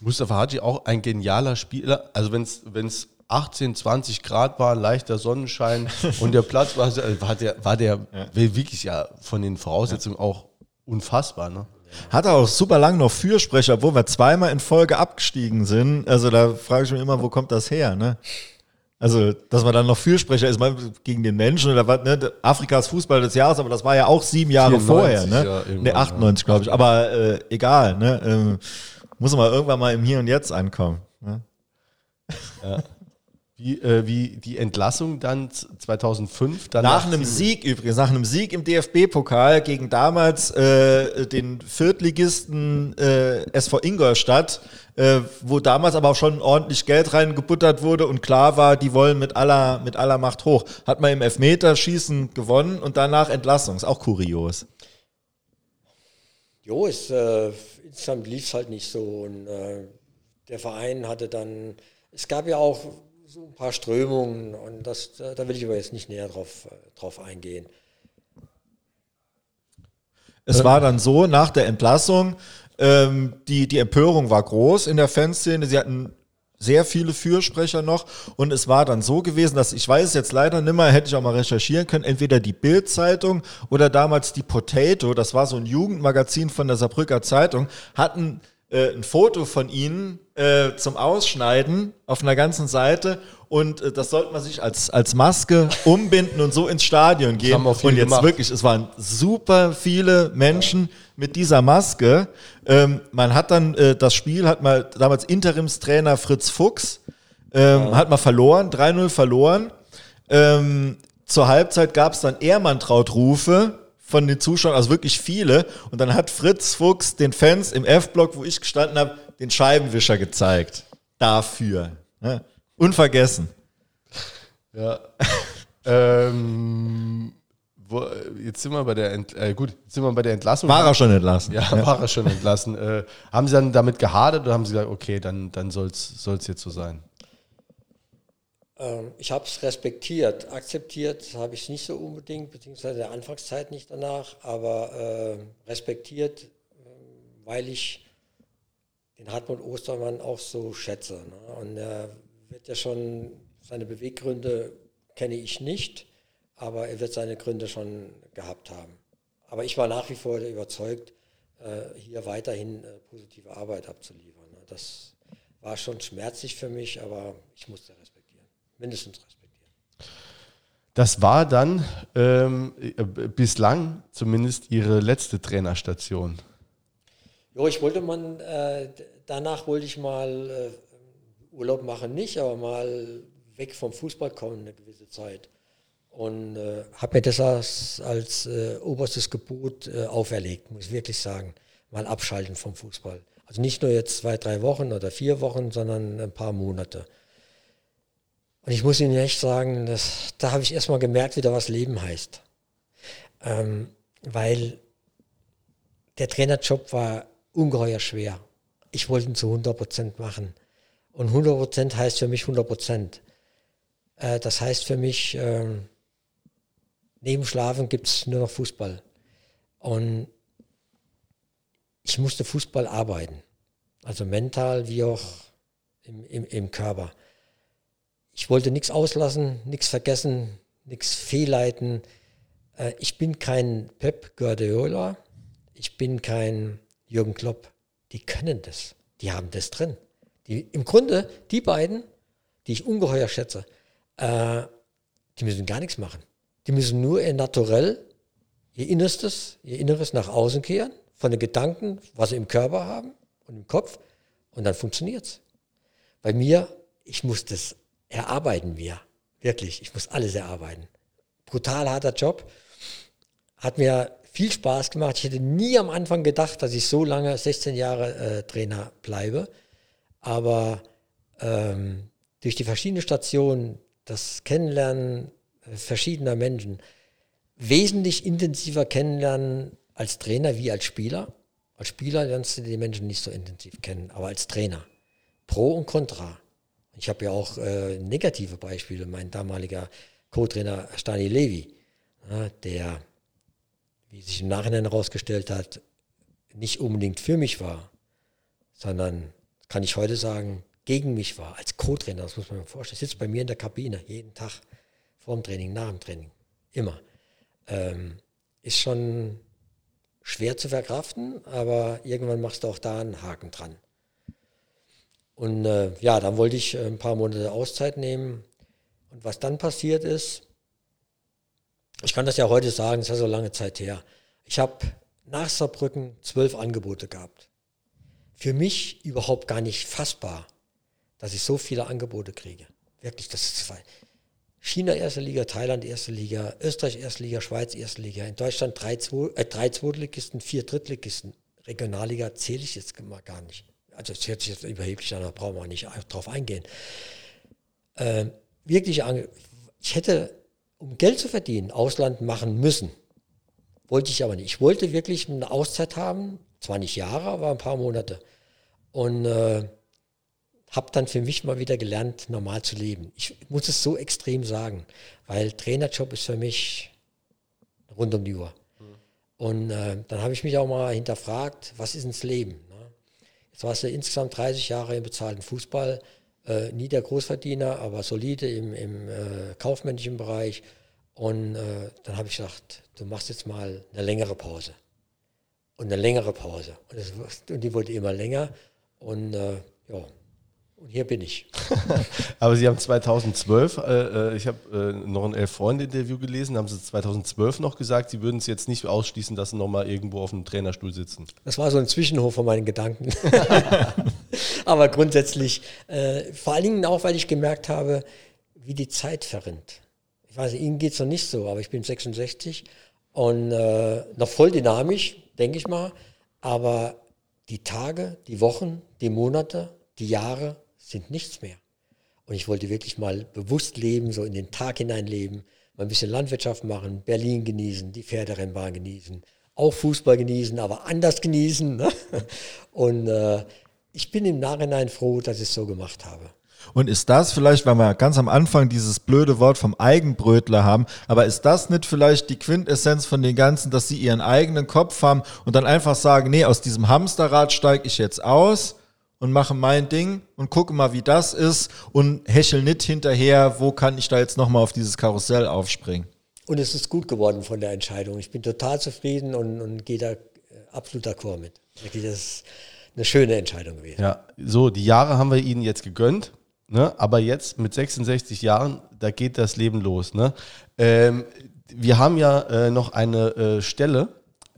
Speaker 1: Mustafa Haji auch ein genialer Spieler. Also wenn es 18, 20 Grad war, leichter Sonnenschein und der Platz war, war der, war der ja. wirklich ja von den Voraussetzungen ja. auch unfassbar. Ne?
Speaker 2: Hat er auch super lang noch Fürsprecher, obwohl wir zweimal in Folge abgestiegen sind. Also da frage ich mich immer, wo kommt das her? Ne? Also, dass man dann noch Fürsprecher ist, mal gegen den Menschen oder was, ne? Afrikas Fußball des Jahres, aber das war ja auch sieben Jahre 94, vorher, ne? Ja, ne, 98, glaube ich. Aber äh, egal, ne? Ähm, muss man irgendwann mal im Hier und Jetzt ankommen. Ne?
Speaker 1: Ja. Wie, äh, wie die Entlassung dann 2005. Dann
Speaker 2: nach einem Sieg übrigens, nach einem Sieg im DFB-Pokal gegen damals äh, den Viertligisten äh, SV Ingolstadt, äh, wo damals aber auch schon ordentlich Geld reingebuttert wurde und klar war, die wollen mit aller, mit aller Macht hoch. Hat man im Elfmeterschießen gewonnen und danach Entlassung. Ist auch kurios.
Speaker 3: Jo, es, äh, insgesamt lief es halt nicht so und äh, der Verein hatte dann, es gab ja auch so ein paar Strömungen und das, da will ich aber jetzt nicht näher drauf, drauf eingehen.
Speaker 2: Es war dann so, nach der Entlassung, ähm, die, die Empörung war groß in der Fanszene. Sie hatten sehr viele Fürsprecher noch und es war dann so gewesen, dass ich weiß jetzt leider nicht mehr, hätte ich auch mal recherchieren können, entweder die Bild-Zeitung oder damals die Potato, das war so ein Jugendmagazin von der Saarbrücker Zeitung, hatten äh, ein Foto von ihnen äh, zum Ausschneiden auf einer ganzen Seite und äh, das sollte man sich als, als Maske umbinden und so ins Stadion gehen. und jetzt gemacht. wirklich, es waren super viele Menschen mit dieser Maske. Ähm, man hat dann äh, das Spiel, hat mal damals Interimstrainer Fritz Fuchs, ähm, ja. hat mal verloren, 3-0 verloren. Ähm, zur Halbzeit gab es dann Ehrmantraut-Rufe von den Zuschauern, also wirklich viele. Und dann hat Fritz Fuchs den Fans im F-Block, wo ich gestanden habe, den Scheibenwischer gezeigt. Dafür. Ne? Unvergessen.
Speaker 1: Ja. ähm, wo, jetzt sind wir bei der Ent, äh, gut, jetzt sind wir bei der Entlassung.
Speaker 2: War er schon entlassen?
Speaker 1: Ja, ja. war er schon entlassen. Äh, haben Sie dann damit gehadert oder haben Sie gesagt, okay, dann, dann soll es jetzt so sein?
Speaker 3: Ähm, ich habe es respektiert. Akzeptiert habe ich es nicht so unbedingt, beziehungsweise der Anfangszeit nicht danach, aber äh, respektiert, ähm, weil ich den Hartmut Ostermann auch so schätze. Ne? Und er wird ja schon, seine Beweggründe kenne ich nicht, aber er wird seine Gründe schon gehabt haben. Aber ich war nach wie vor überzeugt, äh, hier weiterhin äh, positive Arbeit abzuliefern. Ne? Das war schon schmerzlich für mich, aber ich musste mindestens respektieren.
Speaker 1: Das war dann ähm, bislang zumindest Ihre letzte Trainerstation.
Speaker 3: Jo, ich wollte man, äh, danach wollte ich mal äh, Urlaub machen, nicht, aber mal weg vom Fußball kommen eine gewisse Zeit. und äh, habe mir das als, als äh, oberstes Gebot äh, auferlegt, muss ich wirklich sagen. Mal abschalten vom Fußball. Also nicht nur jetzt zwei, drei Wochen oder vier Wochen, sondern ein paar Monate. Und ich muss Ihnen echt sagen, dass, da habe ich erstmal gemerkt, wieder was Leben heißt. Ähm, weil der Trainerjob war ungeheuer schwer. Ich wollte ihn zu 100 Prozent machen. Und 100 Prozent heißt für mich 100 Prozent. Äh, das heißt für mich, ähm, neben Schlafen gibt es nur noch Fußball. Und ich musste Fußball arbeiten. Also mental wie auch im, im, im Körper. Ich wollte nichts auslassen, nichts vergessen, nichts fehlleiten. Äh, ich bin kein Pep Guardiola, ich bin kein Jürgen Klopp. Die können das, die haben das drin. Die, Im Grunde, die beiden, die ich ungeheuer schätze, äh, die müssen gar nichts machen. Die müssen nur ihr Naturell, ihr Innerstes, ihr Inneres nach außen kehren, von den Gedanken, was sie im Körper haben und im Kopf, und dann funktioniert es. Bei mir, ich muss das erarbeiten wir. Wirklich, ich muss alles erarbeiten. Brutal harter Job. Hat mir viel Spaß gemacht. Ich hätte nie am Anfang gedacht, dass ich so lange, 16 Jahre äh, Trainer bleibe. Aber ähm, durch die verschiedenen Stationen, das Kennenlernen äh, verschiedener Menschen, wesentlich intensiver kennenlernen als Trainer wie als Spieler. Als Spieler lernst du die Menschen nicht so intensiv kennen, aber als Trainer. Pro und Contra. Ich habe ja auch äh, negative Beispiele. Mein damaliger Co-Trainer Stani Levi, ja, der, wie sich im Nachhinein herausgestellt hat, nicht unbedingt für mich war, sondern, kann ich heute sagen, gegen mich war, als Co-Trainer, das muss man sich vorstellen. Sitzt bei mir in der Kabine, jeden Tag, vor dem Training, nach dem Training, immer. Ähm, ist schon schwer zu verkraften, aber irgendwann machst du auch da einen Haken dran. Und äh, ja, dann wollte ich äh, ein paar Monate Auszeit nehmen. Und was dann passiert ist, ich kann das ja heute sagen, es ist ja so lange Zeit her. Ich habe nach Saarbrücken zwölf Angebote gehabt. Für mich überhaupt gar nicht fassbar, dass ich so viele Angebote kriege. Wirklich, das ist China erste Liga, Thailand erste Liga, Österreich erste Liga, Schweiz erste Liga, in Deutschland drei, zwei, äh, drei Zweitligisten, vier Drittligisten. Regionalliga zähle ich jetzt mal gar nicht also es hört sich jetzt überheblich an, da brauchen wir nicht drauf eingehen. Äh, wirklich, ich hätte, um Geld zu verdienen, Ausland machen müssen. Wollte ich aber nicht. Ich wollte wirklich eine Auszeit haben, zwar nicht Jahre, aber ein paar Monate. Und äh, habe dann für mich mal wieder gelernt, normal zu leben. Ich muss es so extrem sagen, weil Trainerjob ist für mich rund um die Uhr. Mhm. Und äh, dann habe ich mich auch mal hinterfragt, was ist ins Leben? Jetzt warst du insgesamt 30 Jahre im bezahlten Fußball, äh, nie der Großverdiener, aber solide im, im äh, kaufmännischen Bereich. Und äh, dann habe ich gesagt, du machst jetzt mal eine längere Pause. Und eine längere Pause. Und, das, und die wurde immer länger. Und äh, ja, und hier bin ich.
Speaker 1: Aber Sie haben 2012, äh, äh, ich habe äh, noch ein Elf-Freunde-Interview gelesen, haben Sie 2012 noch gesagt, Sie würden es jetzt nicht ausschließen, dass Sie nochmal irgendwo auf einem Trainerstuhl sitzen.
Speaker 3: Das war so ein Zwischenhof von meinen Gedanken. Aber grundsätzlich, äh, vor allen Dingen auch, weil ich gemerkt habe, wie die Zeit verrinnt. Ich weiß, Ihnen geht es noch nicht so, aber ich bin 66 und äh, noch voll dynamisch, denke ich mal. Aber die Tage, die Wochen, die Monate, die Jahre sind nichts mehr. Und ich wollte wirklich mal bewusst leben, so in den Tag hinein leben, mal ein bisschen Landwirtschaft machen, Berlin genießen, die Pferderennbahn genießen, auch Fußball genießen, aber anders genießen. Ne? Und äh, ich bin im Nachhinein froh, dass ich es so gemacht habe.
Speaker 2: Und ist das vielleicht, weil wir ganz am Anfang dieses blöde Wort vom Eigenbrötler haben, aber ist das nicht vielleicht die Quintessenz von den Ganzen, dass sie ihren eigenen Kopf haben und dann einfach sagen, nee, aus diesem Hamsterrad steige ich jetzt aus und mache mein Ding und gucke mal, wie das ist und hechel nicht hinterher, wo kann ich da jetzt nochmal auf dieses Karussell aufspringen.
Speaker 3: Und es ist gut geworden von der Entscheidung. Ich bin total zufrieden und, und gehe da äh, absolut d'accord mit. Das ist eine schöne Entscheidung gewesen.
Speaker 1: Ja, so, die Jahre haben wir Ihnen jetzt gegönnt. Ne? Aber jetzt mit 66 Jahren, da geht das Leben los. Ne? Ähm, wir haben ja äh, noch eine äh, Stelle,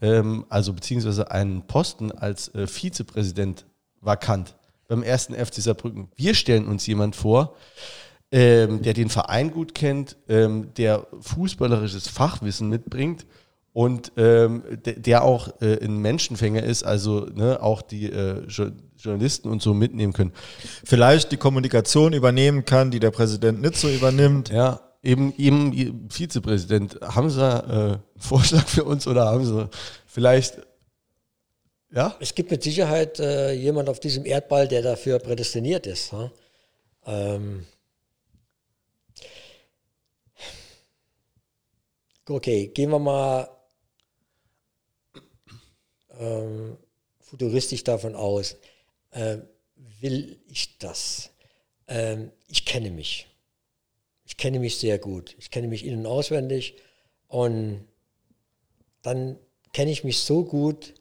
Speaker 1: ähm, also beziehungsweise einen Posten als äh, Vizepräsident vakant beim ersten FC Saarbrücken. Wir stellen uns jemand vor, ähm, der den Verein gut kennt, ähm, der fußballerisches Fachwissen mitbringt und ähm, der, der auch äh, ein Menschenfänger ist, also ne, auch die äh, Jo- Journalisten und so mitnehmen können.
Speaker 2: Vielleicht die Kommunikation übernehmen kann, die der Präsident nicht so übernimmt.
Speaker 1: Ja, eben, eben Vizepräsident, haben Sie da, äh, einen Vorschlag für uns oder haben Sie vielleicht, ja?
Speaker 3: Es gibt mit Sicherheit äh, jemand auf diesem Erdball, der dafür prädestiniert ist. Ha? Ähm okay, gehen wir mal ähm, futuristisch davon aus. Ähm, will ich das? Ähm, ich kenne mich. Ich kenne mich sehr gut. Ich kenne mich innen auswendig. Und dann kenne ich mich so gut,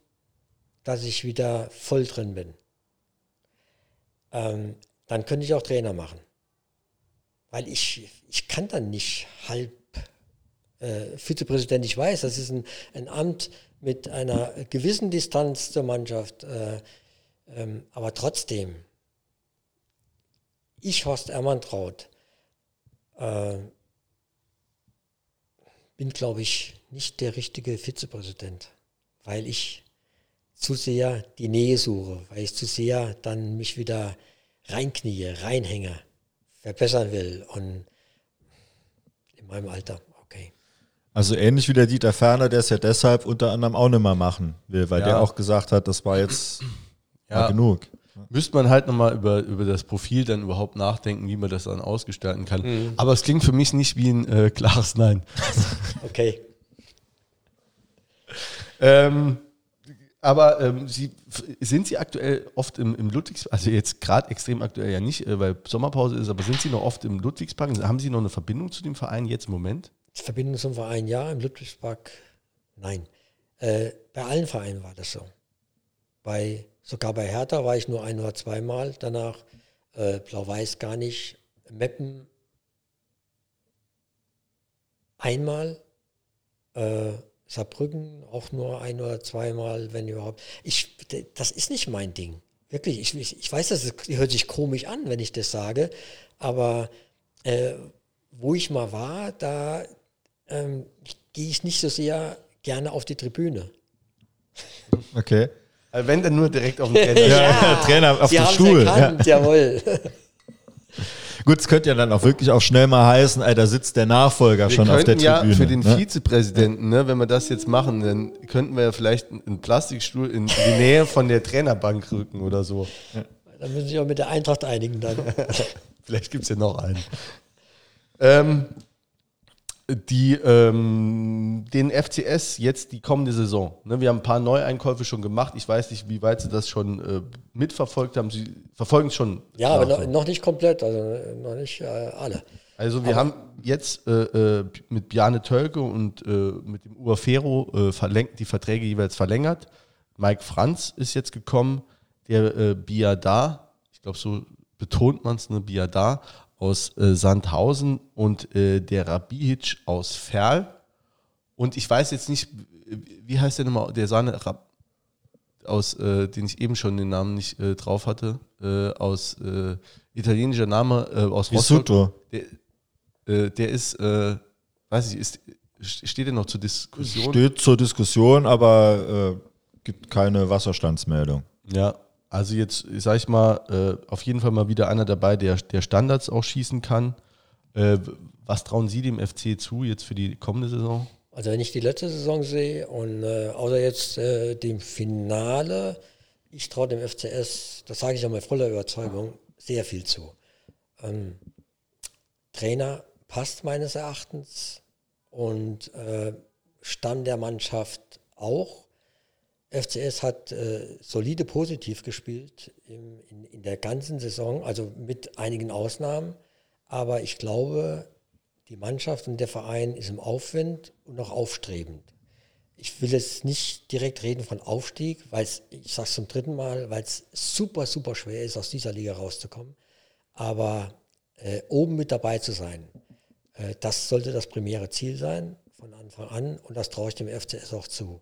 Speaker 3: dass ich wieder voll drin bin. Ähm, dann könnte ich auch Trainer machen. Weil ich, ich kann dann nicht halb äh, Vizepräsident, ich weiß, das ist ein, ein Amt mit einer gewissen Distanz zur Mannschaft, äh, ähm, aber trotzdem, ich, Horst Ermantraut, äh, bin, glaube ich, nicht der richtige Vizepräsident, weil ich zu sehr die Nähe suche, weil ich zu sehr dann mich wieder reinknie, reinhänge, verbessern will und in meinem Alter, okay.
Speaker 2: Also ähnlich wie der Dieter Ferner, der es ja deshalb unter anderem auch nicht mehr machen will, weil
Speaker 1: Ja.
Speaker 2: der auch gesagt hat, das war jetzt
Speaker 1: Ja.
Speaker 2: mal genug.
Speaker 1: Müsste man halt nochmal über, über das Profil dann überhaupt nachdenken, wie man das dann ausgestalten kann. Aber es klingt für mich nicht wie ein äh, klares Nein.
Speaker 3: Okay.
Speaker 1: Ähm, aber ähm, Sie, sind Sie aktuell oft im, im Ludwigspark, also jetzt gerade extrem aktuell ja nicht, äh, weil Sommerpause ist, aber sind Sie noch oft im Ludwigspark? Haben Sie noch eine Verbindung zu dem Verein jetzt im Moment?
Speaker 3: Verbindung zum Verein, ja, im Ludwigspark, nein. Äh, bei allen Vereinen war das so. Bei, sogar bei Hertha war ich nur ein oder zweimal, danach äh, Blau-Weiß gar nicht, Meppen einmal, äh, Saarbrücken auch nur ein oder zweimal, wenn überhaupt. Ich, das ist nicht mein Ding. Wirklich, ich, ich, ich weiß, das ist- hört sich komisch an, wenn ich das sage, aber äh, wo ich mal war, da ähm, gehe ich nicht so sehr gerne auf die Tribüne.
Speaker 2: Okay.
Speaker 1: Also wenn dann nur direkt auf den Trainer.
Speaker 2: Ja, Trainer auf
Speaker 3: Sie
Speaker 2: den Stuhl,
Speaker 3: Erkannt, jawohl.
Speaker 2: Gut, es könnte ja dann auch wirklich auch schnell mal heißen, ey, da sitzt der Nachfolger
Speaker 1: Wir
Speaker 2: schon auf der
Speaker 1: könnten ja
Speaker 2: Tribüne.
Speaker 1: für den
Speaker 2: ne?
Speaker 1: Vizepräsidenten, ne, wenn wir das jetzt machen, dann könnten wir ja vielleicht einen Plastikstuhl in die Nähe von der Trainerbank rücken oder so.
Speaker 3: Da müssen Sie sich auch mit der Eintracht einigen dann.
Speaker 1: Vielleicht gibt es ja noch einen. ähm, die, ähm, den FCS jetzt die kommende Saison. Ne, wir haben ein paar Neueinkäufe schon gemacht. Ich weiß nicht, wie weit Sie das schon äh, mitverfolgt haben. Sie verfolgen es schon.
Speaker 3: Ja, aber
Speaker 1: nach
Speaker 3: noch, noch nicht komplett, also noch nicht äh, alle.
Speaker 1: Also wir haben jetzt äh, äh, mit Bjarne Tölke und äh, mit dem Uafero äh, verläng- die Verträge jeweils verlängert. Mike Franz ist jetzt gekommen, der äh, Biada, ich glaube so betont man es, ne, Biada aus äh, Sandhausen und äh, der Rabihic aus Ferl. Und ich weiß jetzt nicht, wie heißt der nochmal, der Sahne Rab aus, äh, den ich eben schon den Namen nicht äh, drauf hatte, äh, aus äh, italienischer Name äh, aus
Speaker 2: Risotto.
Speaker 1: Der, äh, der ist, äh, weiß ich, ist, steht der noch zur Diskussion?
Speaker 2: Steht zur Diskussion, aber äh, gibt keine Wasserstandsmeldung.
Speaker 1: Ja, also jetzt, sag ich mal, äh, auf jeden Fall mal wieder einer dabei, der, der Standards auch schießen kann. Äh, was trauen Sie dem FC zu jetzt für die kommende Saison?
Speaker 3: Also wenn ich die letzte Saison sehe und äh, außer jetzt äh, dem Finale, ich traue dem FCS, das sage ich auch mit voller Überzeugung, sehr viel zu. Ähm, Trainer passt meines Erachtens und äh, Stamm der Mannschaft auch. FCS hat äh, solide positiv gespielt im, in, in der ganzen Saison, also mit einigen Ausnahmen. Aber ich glaube, die Mannschaft und der Verein ist im Aufwind und noch aufstrebend. Ich will jetzt nicht direkt reden von Aufstieg, weil es, ich sage es zum dritten Mal, weil es super, super schwer ist, aus dieser Liga rauszukommen. Aber äh, oben mit dabei zu sein, äh, das sollte das primäre Ziel sein von Anfang an und das traue ich dem FCS auch zu.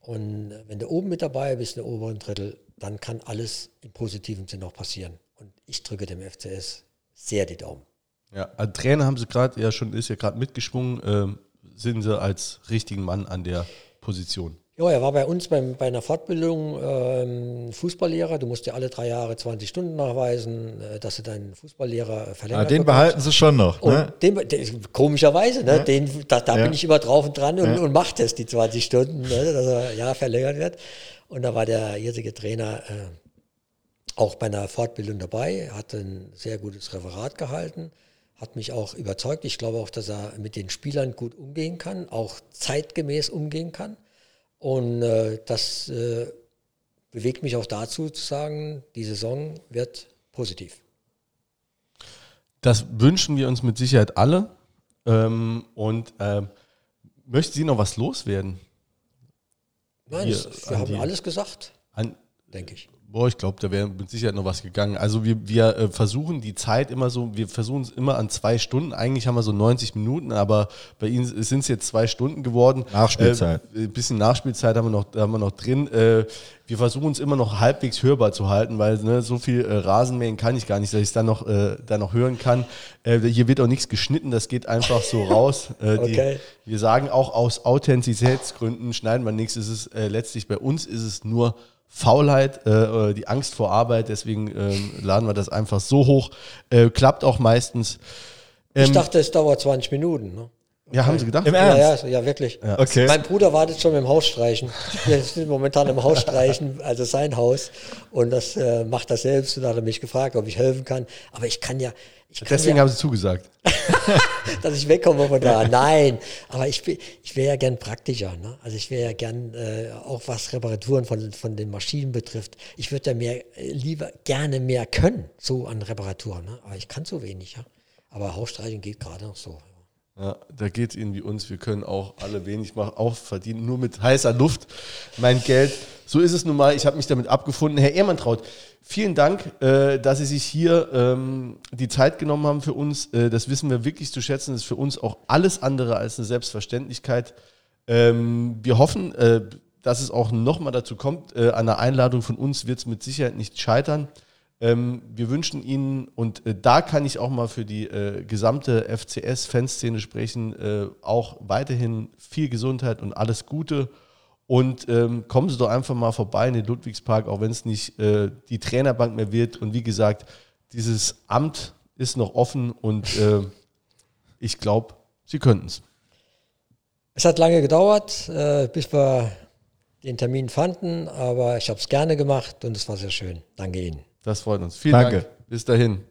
Speaker 3: Und äh, wenn du oben mit dabei bist, in der oberen Drittel, dann kann alles im positiven Sinn auch passieren. Und ich drücke dem FCS sehr die Daumen.
Speaker 1: Ja, als Trainer haben sie gerade, ja schon, ist ja gerade mitgeschwungen, ähm, sind sie als richtigen Mann an der Position.
Speaker 3: Ja, er war bei uns beim, bei einer Fortbildung ähm, Fußballlehrer. Du musst ja alle drei Jahre 20 Stunden nachweisen, äh, dass du deinen Fußballlehrer verlängert
Speaker 2: Ah, den behalten sie schon noch. Ne?
Speaker 3: den, den, komischerweise, ne, den, da, da
Speaker 2: Ja.
Speaker 3: bin ich immer drauf und dran und,
Speaker 2: Ja.
Speaker 3: und mache das, die 20 Stunden, ne, dass er ja verlängert wird. Und da war der jetzige Trainer äh, auch bei einer Fortbildung dabei, hat ein sehr gutes Referat gehalten, hat mich auch überzeugt. Ich glaube auch, dass er mit den Spielern gut umgehen kann, auch zeitgemäß umgehen kann. Und äh, das äh, bewegt mich auch dazu zu sagen, die Saison wird positiv.
Speaker 1: Das wünschen wir uns mit Sicherheit alle. Ähm, und ähm, möchten Sie noch was loswerden?
Speaker 3: Nein,
Speaker 1: Hier,
Speaker 3: wir haben
Speaker 1: die-
Speaker 3: alles gesagt, denke ich.
Speaker 1: Boah, ich glaube, da wäre mit Sicherheit noch was gegangen. Also wir, wir äh, versuchen die Zeit immer so, wir versuchen es immer an zwei Stunden. Eigentlich haben wir so 90 Minuten, aber bei Ihnen sind es jetzt zwei Stunden geworden.
Speaker 2: Nachspielzeit.
Speaker 1: Äh, ein bisschen Nachspielzeit haben wir noch, haben wir noch drin. Äh, wir versuchen es immer noch halbwegs hörbar zu halten, weil ne, so viel äh, Rasenmähen kann ich gar nicht, dass ich es dann noch, äh, dann noch hören kann. Äh, hier wird auch nichts geschnitten, das geht einfach so raus. Äh, die,
Speaker 3: Okay.
Speaker 1: wir sagen auch aus Authentizitätsgründen schneiden wir nichts. Es ist äh, letztlich bei uns ist es nur Faulheit, äh, die Angst vor Arbeit. Deswegen ähm, laden wir das einfach so hoch. Äh, klappt auch meistens.
Speaker 3: Ich
Speaker 1: Ähm,
Speaker 3: dachte, es dauert 20 Minuten. Ne?
Speaker 1: Ja, haben Sie gedacht?
Speaker 2: Im
Speaker 3: Ja,
Speaker 2: Ernst?
Speaker 3: ja, ja, wirklich.
Speaker 2: Okay.
Speaker 3: Mein Bruder wartet schon mit dem Hausstreichen. Wir sind momentan im Hausstreichen, also sein Haus. Und das äh, macht er selbst. Und da hat er mich gefragt, ob ich helfen kann. Aber ich kann ja, ich kann
Speaker 1: Deswegen
Speaker 3: ja,
Speaker 1: haben Sie zugesagt.
Speaker 3: dass ich wegkomme von da. Nein, aber ich, bin- ich wäre ja gern praktischer. Ne? Also ich wäre ja gern, äh, auch was Reparaturen von, von den Maschinen betrifft. Ich würde ja mehr, lieber gerne mehr können, so an Reparaturen. Ne? Aber ich kann so wenig. Ja? Aber Hausstreichen geht gerade noch so.
Speaker 1: Ja, da geht es Ihnen wie uns. Wir können auch alle wenig machen, auch verdienen, nur mit heißer Luft mein Geld. So ist es nun mal. Ich habe mich damit abgefunden. Herr Ehrmantraut, vielen Dank, äh, dass Sie sich hier ähm, die Zeit genommen haben für uns. Äh, das wissen wir wirklich zu schätzen. Das ist für uns auch alles andere als eine Selbstverständlichkeit. Ähm, wir hoffen, äh, dass es auch nochmal dazu kommt. Äh, an der Einladung von uns wird es mit Sicherheit nicht scheitern. Ähm, wir wünschen Ihnen, und äh, da kann ich auch mal für die äh, gesamte FCS-Fanszene sprechen, äh, auch weiterhin viel Gesundheit und alles Gute. Und ähm, kommen Sie doch einfach mal vorbei in den Ludwigspark, auch wenn es nicht äh, die Trainerbank mehr wird. Und wie gesagt, dieses Amt ist noch offen und äh, ich glaube, Sie könnten es.
Speaker 3: Es hat lange gedauert, äh, bis wir den Termin fanden, aber ich habe es gerne gemacht und es war sehr schön. Danke Ihnen.
Speaker 1: Das freut uns. Vielen
Speaker 2: Danke.
Speaker 1: Dank. Bis dahin.